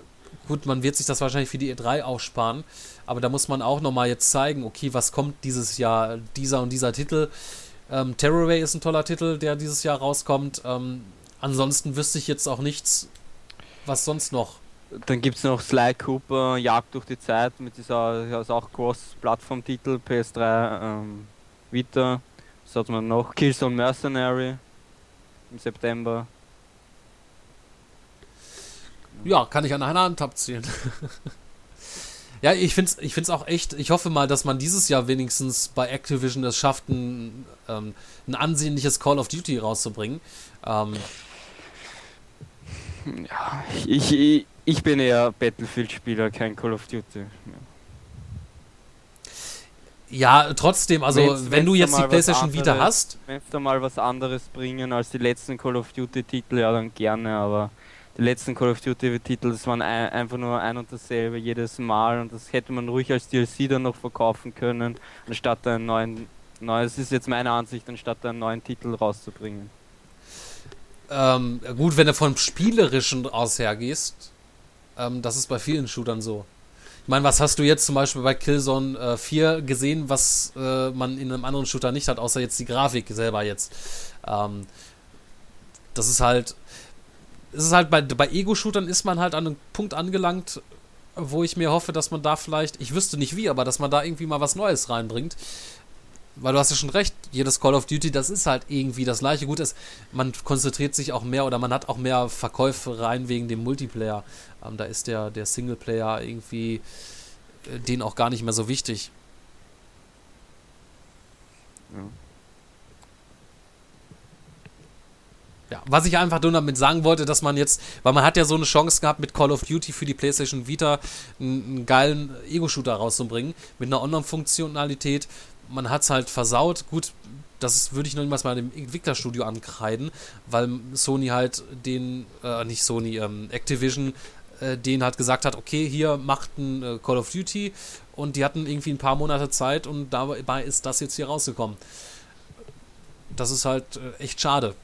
gut, man wird sich das wahrscheinlich für die E3 aufsparen, aber da muss man auch nochmal jetzt zeigen, okay, was kommt dieses Jahr, dieser und dieser Titel. Ähm, Terrorway ist ein toller Titel, der dieses Jahr rauskommt. Ähm, ansonsten wüsste ich jetzt auch nichts, was sonst noch. Dann gibt es noch Sly Cooper, Jagd durch die Zeit mit dieser, ja, ist auch Cross-Plattform-Titel, PS3, ähm, Vita, Was hat man noch? Killzone Mercenary im September. Ja, kann ich an einer Hand abzählen. <laughs> ja, ich finde es ich find's auch echt, ich hoffe mal, dass man dieses Jahr wenigstens bei Activision es schafft, ein, ähm, ein ansehnliches Call of Duty rauszubringen. Ähm, Ja, ich, ich, ich bin eher Battlefield-Spieler, kein Call of Duty. ja, trotzdem, also Wenn's- wenn du jetzt die PlayStation anderes- hast, Wenn da mal was anderes bringen als die letzten Call of Duty-Titel, ja dann gerne, aber die letzten Call of Duty-Titel, das waren ein, einfach nur ein und dasselbe jedes Mal und das hätte man ruhig als DLC dann noch verkaufen können, anstatt einen neuen, neu, das ist jetzt meine Ansicht, anstatt einen neuen Titel rauszubringen. ähm, gut, wenn du vom Spielerischen aus hergehst, ähm, das ist bei vielen Shootern so. Ich meine, was hast du jetzt zum Beispiel bei Killzone äh, 4 gesehen, was äh, man in einem anderen Shooter nicht hat, außer jetzt die Grafik selber jetzt. Ähm, das ist halt, es ist halt bei, bei Ego-Shootern ist man halt an einem Punkt angelangt, wo ich mir hoffe, dass man da vielleicht, ich wüsste nicht wie, aber dass man da irgendwie mal was Neues reinbringt. Weil du hast ja schon recht, jedes Call of Duty, das ist halt irgendwie das gleiche. Gut ist, man konzentriert sich auch mehr oder man hat auch mehr Verkäufe rein wegen dem Multiplayer. Ähm, da ist der, der Singleplayer irgendwie äh, den auch gar nicht mehr so wichtig. Ja, was ich einfach nur damit sagen wollte, dass man jetzt, weil man hat ja so eine Chance gehabt, mit Call of Duty für die PlayStation Vita einen, einen geilen Ego-Shooter rauszubringen, mit einer Online-Funktionalität. Man hat es halt versaut. Gut, das würde ich noch niemals mal dem Entwicklerstudio ankreiden, weil Sony halt den, äh, nicht Sony, ähm, Activision, äh, den halt gesagt hat, okay, hier macht ein äh, Call of Duty und die hatten irgendwie ein paar Monate Zeit und dabei ist das jetzt hier rausgekommen. Das ist halt äh, echt schade.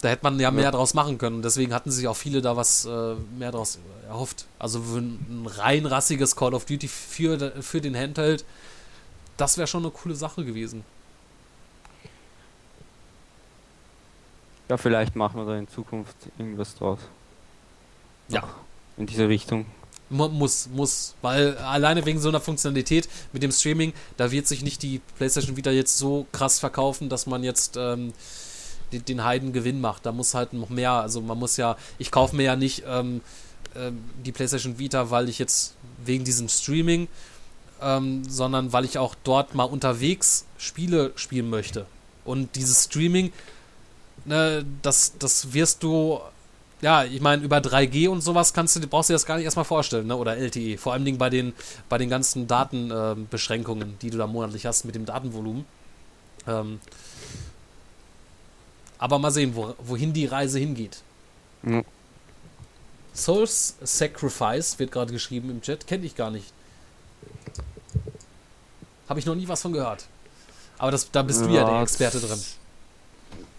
Da hätte man ja mehr draus machen können. Deswegen hatten sich auch viele da was äh, mehr draus erhofft. Also ein rein rassiges Call of Duty für, für den Handheld, das wäre schon eine coole Sache gewesen. Ja, vielleicht machen wir da in Zukunft irgendwas draus. Ja. In diese Richtung. Mu- Muss, muss, weil alleine wegen so einer Funktionalität mit dem Streaming, da wird sich nicht die PlayStation Vita jetzt so krass verkaufen, dass man jetzt ähm, den, den Heiden Gewinn macht. Da muss halt noch mehr, also man muss ja, ich kaufe mir ja nicht ähm, ähm, die PlayStation Vita, weil ich jetzt wegen diesem Streaming, ähm, sondern weil ich auch dort mal unterwegs Spiele spielen möchte. Und dieses Streaming, ne, das, das wirst du ja, ich meine, über 3G und sowas kannst du, brauchst du dir das gar nicht erstmal vorstellen, ne? Oder LTE. Vor allem bei den, bei den ganzen Datenbeschränkungen, die du da monatlich hast mit dem Datenvolumen. Ähm, aber mal sehen, wo, wohin die Reise hingeht. Ja. Souls Sacrifice wird gerade geschrieben im Chat. Kenne ich gar nicht. Habe ich noch nie was von gehört. Aber das, da bist du ja der Ja, Experte drin.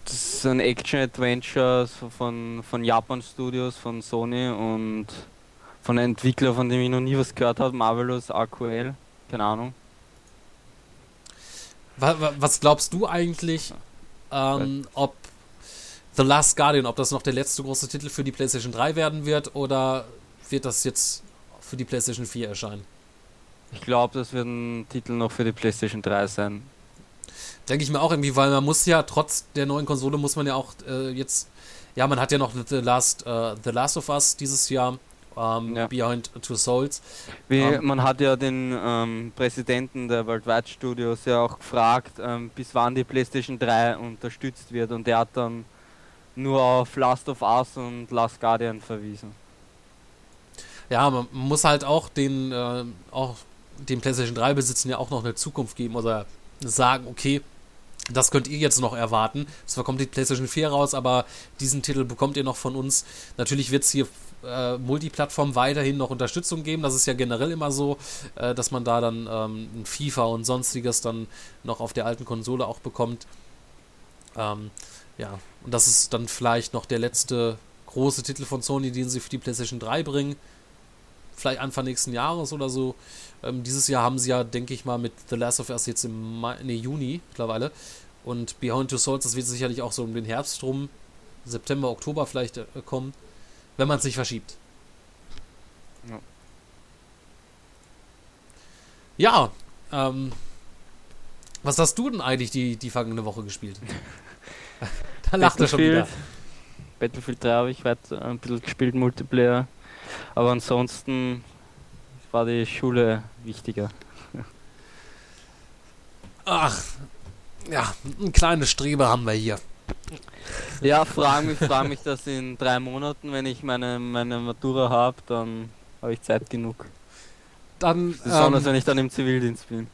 Das ist ein Action-Adventure von, von Japan Studios, von Sony und von einem Entwickler, von dem ich noch nie was gehört habe, Marvelous AQL. Keine Ahnung. Wa- wa- Was glaubst du eigentlich, ähm, ob The Last Guardian, ob das noch der letzte große Titel für die PlayStation 3 werden wird oder wird das jetzt für die PlayStation 4 erscheinen? Ich glaube, das wird ein Titel noch für die PlayStation 3 sein. Denke ich mir auch irgendwie, weil man muss ja trotz der neuen Konsole muss man ja auch äh, jetzt, ja, man hat ja noch The Last, äh, The Last of Us dieses Jahr, ähm, Ja. Behind Two Souls. Wie, Ähm. man hat ja den ähm, Präsidenten der Worldwide Studios ja auch gefragt, ähm, bis wann die PlayStation 3 unterstützt wird und der hat dann nur auf Last of Us und Last Guardian verwiesen. Ja, man muss halt auch den, äh, auch den PlayStation 3 Besitzern ja auch noch eine Zukunft geben oder sagen, okay, das könnt ihr jetzt noch erwarten. Zwar kommt die PlayStation 4 raus, aber diesen Titel bekommt ihr noch von uns. Natürlich wird es hier äh, Multiplattform weiterhin noch Unterstützung geben. Das ist ja generell immer so, äh, dass man da dann ähm, FIFA und sonstiges dann noch auf der alten Konsole auch bekommt. Ähm, ja, und das ist dann vielleicht noch der letzte große Titel von Sony, den sie für die PlayStation 3 bringen. Vielleicht Anfang nächsten Jahres oder so. Ähm, dieses Jahr haben sie ja, denke ich mal, mit The Last of Us jetzt im Mai, nee, Juni mittlerweile. Und Behind Two Souls, das wird sicherlich auch so um den Herbst rum, September, Oktober vielleicht äh, kommen, wenn man es nicht verschiebt. Ja. Ja, ähm, Was hast du denn eigentlich die, die vergangene Woche gespielt? <laughs> da lacht er schon wieder. Battlefield 3 habe ich weiter ein bisschen gespielt, Multiplayer. Aber ansonsten war die Schule wichtiger. Ach, ja, ein kleines Strebe haben wir hier. Ja, frag mich, frag mich das in drei Monaten, wenn ich meine, meine Matura habe, dann habe ich Zeit genug. Dann, Besonders ähm, wenn ich dann im Zivildienst bin.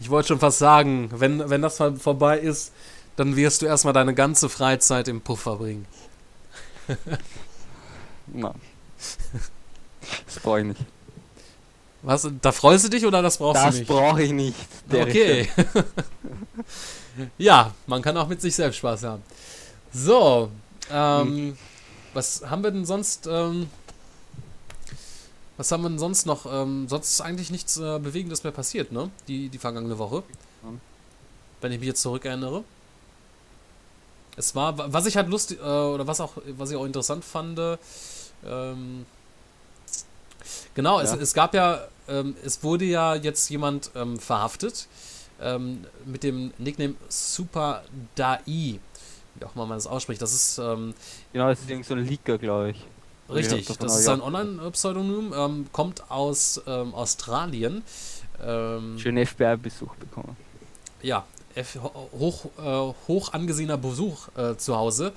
ich wollte schon fast sagen, wenn, wenn das vor- vorbei ist, dann wirst du erstmal deine ganze Freizeit im Puff verbringen. Nein. <laughs> Das brauche ich nicht. Was? Da freust du dich oder das brauchst Das du nicht? brauche ich nicht. Okay. <laughs> ja, man kann auch mit sich selbst Spaß haben. So, ähm, was haben wir denn sonst? Ähm, was haben wir denn sonst noch? Ähm, sonst ist eigentlich nichts äh, Bewegendes mehr passiert, ne? Die, die vergangene Woche. Mhm. Wenn ich mich jetzt zurückerinnere. Es war, wa- was ich halt lustig, äh, oder was auch, was ich auch interessant fand, ähm, genau, es, Ja. es gab ja, ähm, es wurde ja jetzt jemand ähm, verhaftet ähm, mit dem Nickname Super Dai, wie auch immer man das ausspricht. Das ist ähm, Genau, das ist irgend so ein Leaker, glaube ich. richtig, Ich das ist ein. Online-Pseudonym, ähm, kommt aus ähm, Australien. Schönen FBI-Besuch bekommen. ja, F ho- hoch, äh, hoch angesehener Besuch äh, zu Hause.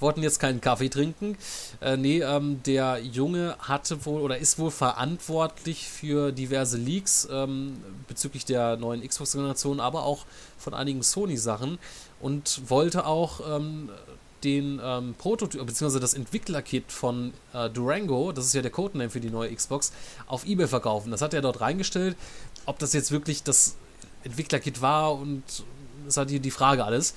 Wollten jetzt keinen Kaffee trinken. Äh, nee, ähm, der Junge hatte wohl oder ist wohl verantwortlich für diverse Leaks ähm, bezüglich der neuen Xbox-Generation, aber auch von einigen Sony-Sachen und wollte auch ähm, den ähm, Prototyp, beziehungsweise das Entwicklerkit von äh, Durango, das ist ja der Codename für die neue Xbox, auf Ebay verkaufen. Das hat er dort reingestellt. Ob das jetzt wirklich das Entwicklerkit war und das halt die, die Frage alles.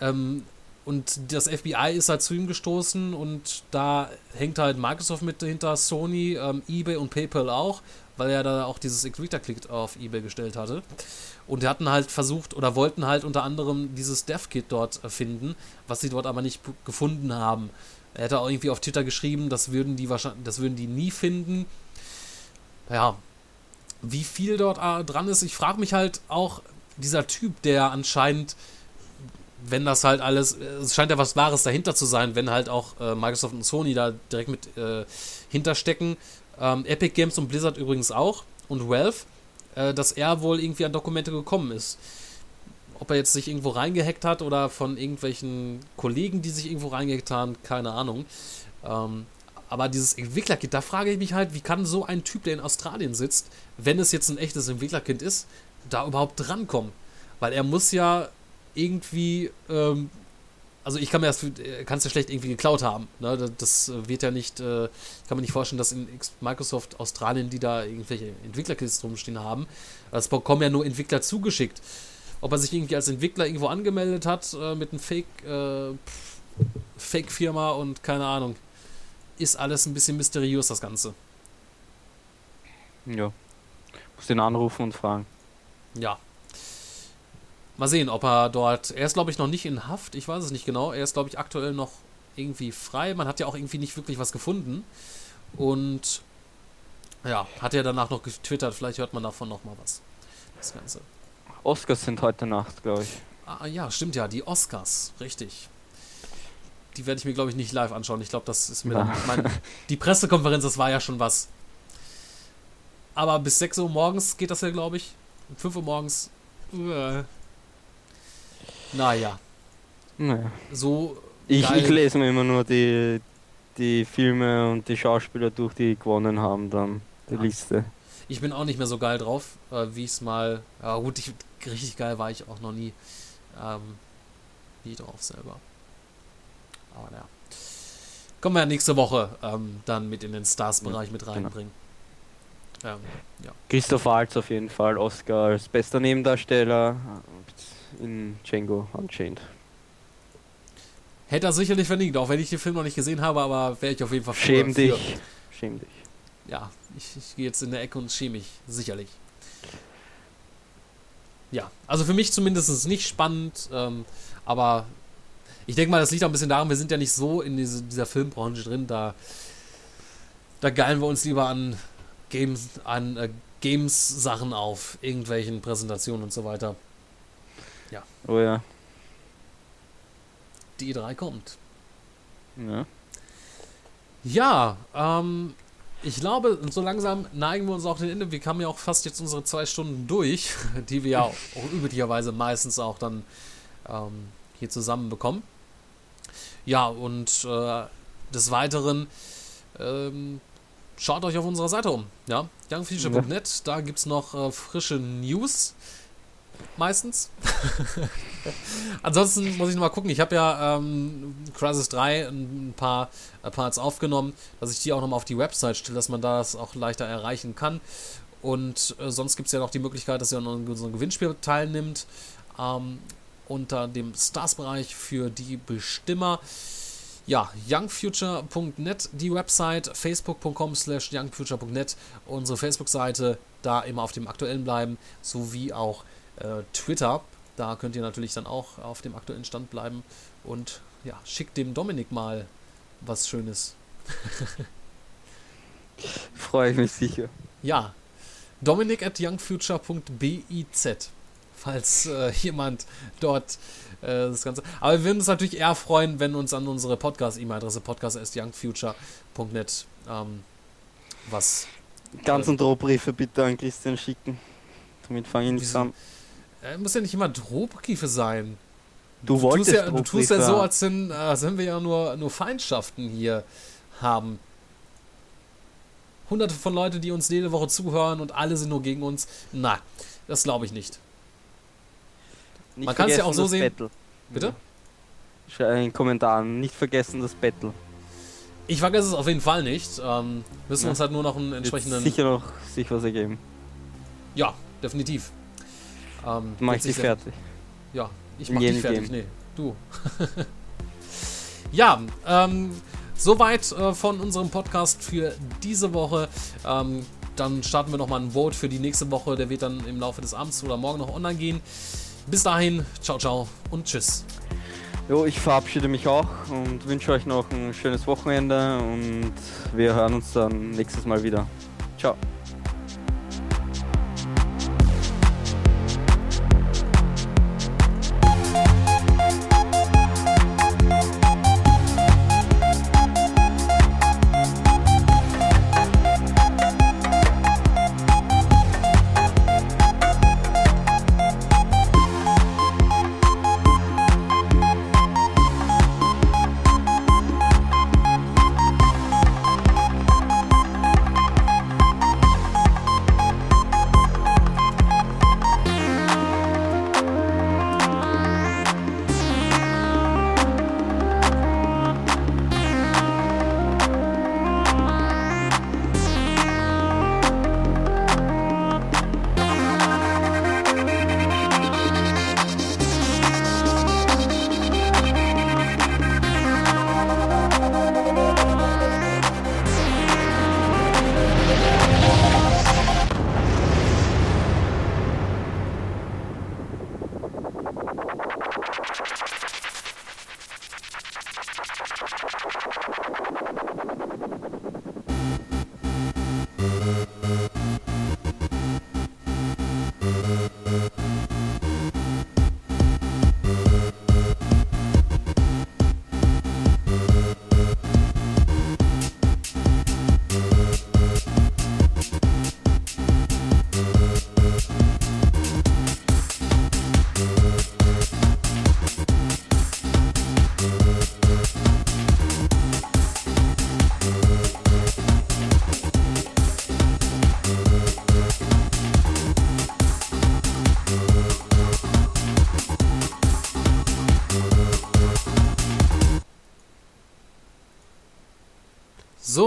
Ähm, und das FBI ist halt zu ihm gestoßen und da hängt halt Microsoft mit hinter Sony, ähm, eBay und PayPal auch, weil er da auch dieses Entwicklerkit auf eBay gestellt hatte. Und die hatten halt versucht oder wollten halt unter anderem dieses Dev-Kit dort finden, was sie dort aber nicht gefunden haben. Er hätte auch irgendwie auf Twitter geschrieben, das würden die wahrscheinlich, das würden die nie finden. Ja, wie viel dort äh, dran ist, ich frage mich halt auch, dieser Typ, der anscheinend, wenn das halt alles, es scheint ja was Wahres dahinter zu sein, wenn halt auch äh, Microsoft und Sony da direkt mit äh, hinterstecken, ähm, Epic Games und Blizzard übrigens auch und Valve, äh, dass er wohl irgendwie an Dokumente gekommen ist. Ob er jetzt sich irgendwo reingehackt hat oder von irgendwelchen Kollegen, die sich irgendwo reingehackt haben, keine Ahnung. Ähm, aber dieses Entwicklerkit, da frage ich mich halt, wie kann so ein Typ, der in Australien sitzt, wenn es jetzt ein echtes Entwicklerkind ist, da überhaupt drankommen? Weil er muss ja irgendwie, ähm, also ich kann mir das, kann es ja schlecht irgendwie geklaut haben. Ne? Das- Das wird ja nicht, äh, ich kann mir nicht vorstellen, dass in Microsoft Australien, die da irgendwelche Entwicklerkits rumstehen haben, es bekommen ja nur Entwickler zugeschickt. Ob er sich irgendwie als Entwickler irgendwo angemeldet hat äh, mit einem Fake, äh, Fake-Firma und keine Ahnung. Ist alles ein bisschen mysteriös, das Ganze. Ja. Muss den anrufen und fragen. Ja. Mal sehen, ob er dort. Er ist, glaube ich, noch nicht in Haft. Ich weiß es nicht genau. Er ist, glaube ich, aktuell noch irgendwie frei. Man hat ja auch irgendwie nicht wirklich was gefunden. Und ja, hat er danach noch getwittert. Vielleicht hört man davon noch mal was. Das Ganze. Oscars sind heute Nacht, glaube ich. Ah, ja, stimmt ja. Die Oscars. Richtig. Die werde ich mir, glaube ich, nicht live anschauen. Ich glaube, das ist mir dann. Ich meine, die Pressekonferenz, das war ja schon was. Aber bis 6 Uhr morgens geht das ja, glaube ich. Um 5 Uhr morgens. Äh. Naja, Naja. so. Ich, geil. ich lese mir immer nur die, die Filme und die Schauspieler durch, die gewonnen haben, dann die Ja. Liste. Ich bin auch nicht mehr so geil drauf, äh, wie ich es mal. Ja, gut, ich, richtig geil war ich auch noch nie. Ähm, nie drauf selber. Aber naja. Kommen wir ja nächste Woche ähm, dann mit in den Stars-Bereich mit reinbringen. Ähm, ja. Christoph Waltz auf jeden Fall, Oscar als bester Nebendarsteller in Django Unchained. Hätte er sicherlich verdient, auch wenn ich den Film noch nicht gesehen habe, aber wäre ich auf jeden Fall Schäm dich. Schäm dich. Ja, ich, ich gehe jetzt in der Ecke und schäme mich, sicherlich. Ja, also für mich zumindest nicht spannend, ähm, aber ich denke mal, das liegt auch ein bisschen daran, wir sind ja nicht so in diese, dieser Filmbranche drin, da, da geilen wir uns lieber an Games, an äh, Games-Sachen auf, irgendwelchen Präsentationen und so weiter. Oh ja. Die E3 kommt. ja. Ja, ähm, ich glaube, so langsam neigen wir uns auch dem Ende. Wir haben ja auch fast jetzt unsere zwei Stunden durch, <laughs> die wir ja <laughs> auch üblicherweise meistens auch dann ähm, hier zusammen bekommen. Ja, und äh, des Weiteren ähm, schaut euch auf unserer Seite um. Ja, youngfuture.net, da gibt es noch äh, frische News. Meistens. <laughs> Ansonsten muss ich noch mal gucken. Ich habe ja ähm, Crisis 3 ein paar äh, Parts aufgenommen, dass ich die auch noch mal auf die Website stelle, dass man das auch leichter erreichen kann. Und äh, sonst gibt es ja noch die Möglichkeit, dass ihr an unserem Gewinnspiel teilnimmt. Ähm, unter dem Stars-Bereich für die Bestimmer. Ja, youngfuture.net, die Website, facebook.com slash youngfuture.net, unsere Facebook-Seite, da immer auf dem Aktuellen bleiben, sowie auch äh, Twitter. Da könnt ihr natürlich dann auch auf dem aktuellen Stand bleiben und ja, schickt dem Dominik mal was Schönes. <laughs> Freue ich mich sicher. Ja, dominik at youngfuture.biz, falls äh, jemand dort äh, das Ganze. Aber wir würden uns natürlich eher freuen, wenn uns an unsere Podcast-E-Mail-Adresse podcast.youngfuture.net ähm, was. Ganzen Drohbriefe bitte an Christian schicken. Damit fange ich nicht Wieso? an. Äh, muss ja nicht immer Drohbriefe sein. Du Du wolltest tust ja, du tust ja so, haben. als wenn, äh, als wenn wir ja nur, nur Feindschaften hier haben. Hunderte von Leuten, die uns jede Woche zuhören und alle sind nur gegen uns. Na, das glaube ich nicht. Nicht man kann's ja vergessen auch so das sehen- Battle. Bitte? Schreib in den Kommentaren. Nicht vergessen das Battle. Ich vergesse es auf jeden Fall nicht. Ähm, müssen Ja. uns halt nur noch einen Wird entsprechenden. sicher noch sich was ergeben. Ja, definitiv. Ähm, Mach wird ich sich dich fertig. Ja, ich mach dich fertig. Game. Nee, du. <laughs> ja, ähm, soweit äh, von unserem Podcast für diese Woche. Ähm, dann starten wir nochmal ein Vote für die nächste Woche. Der wird dann im Laufe des Abends oder morgen noch online gehen. Bis dahin, ciao, ciao und tschüss. Jo, ich verabschiede mich auch und wünsche euch noch ein schönes Wochenende und wir hören uns dann nächstes Mal wieder. Ciao.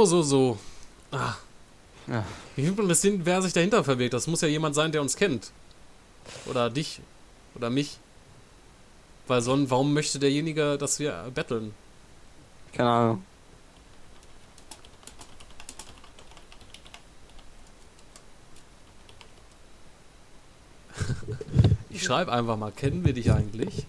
So, so, so. Ah. Ja. Wie fühlt man das hin, wer sich dahinter verbirgt? Das muss ja jemand sein, der uns kennt. Oder dich. Oder mich. Weil sonst, warum möchte derjenige, dass wir betteln? Keine Ahnung. <laughs> Ich schreibe einfach mal, kennen wir dich eigentlich?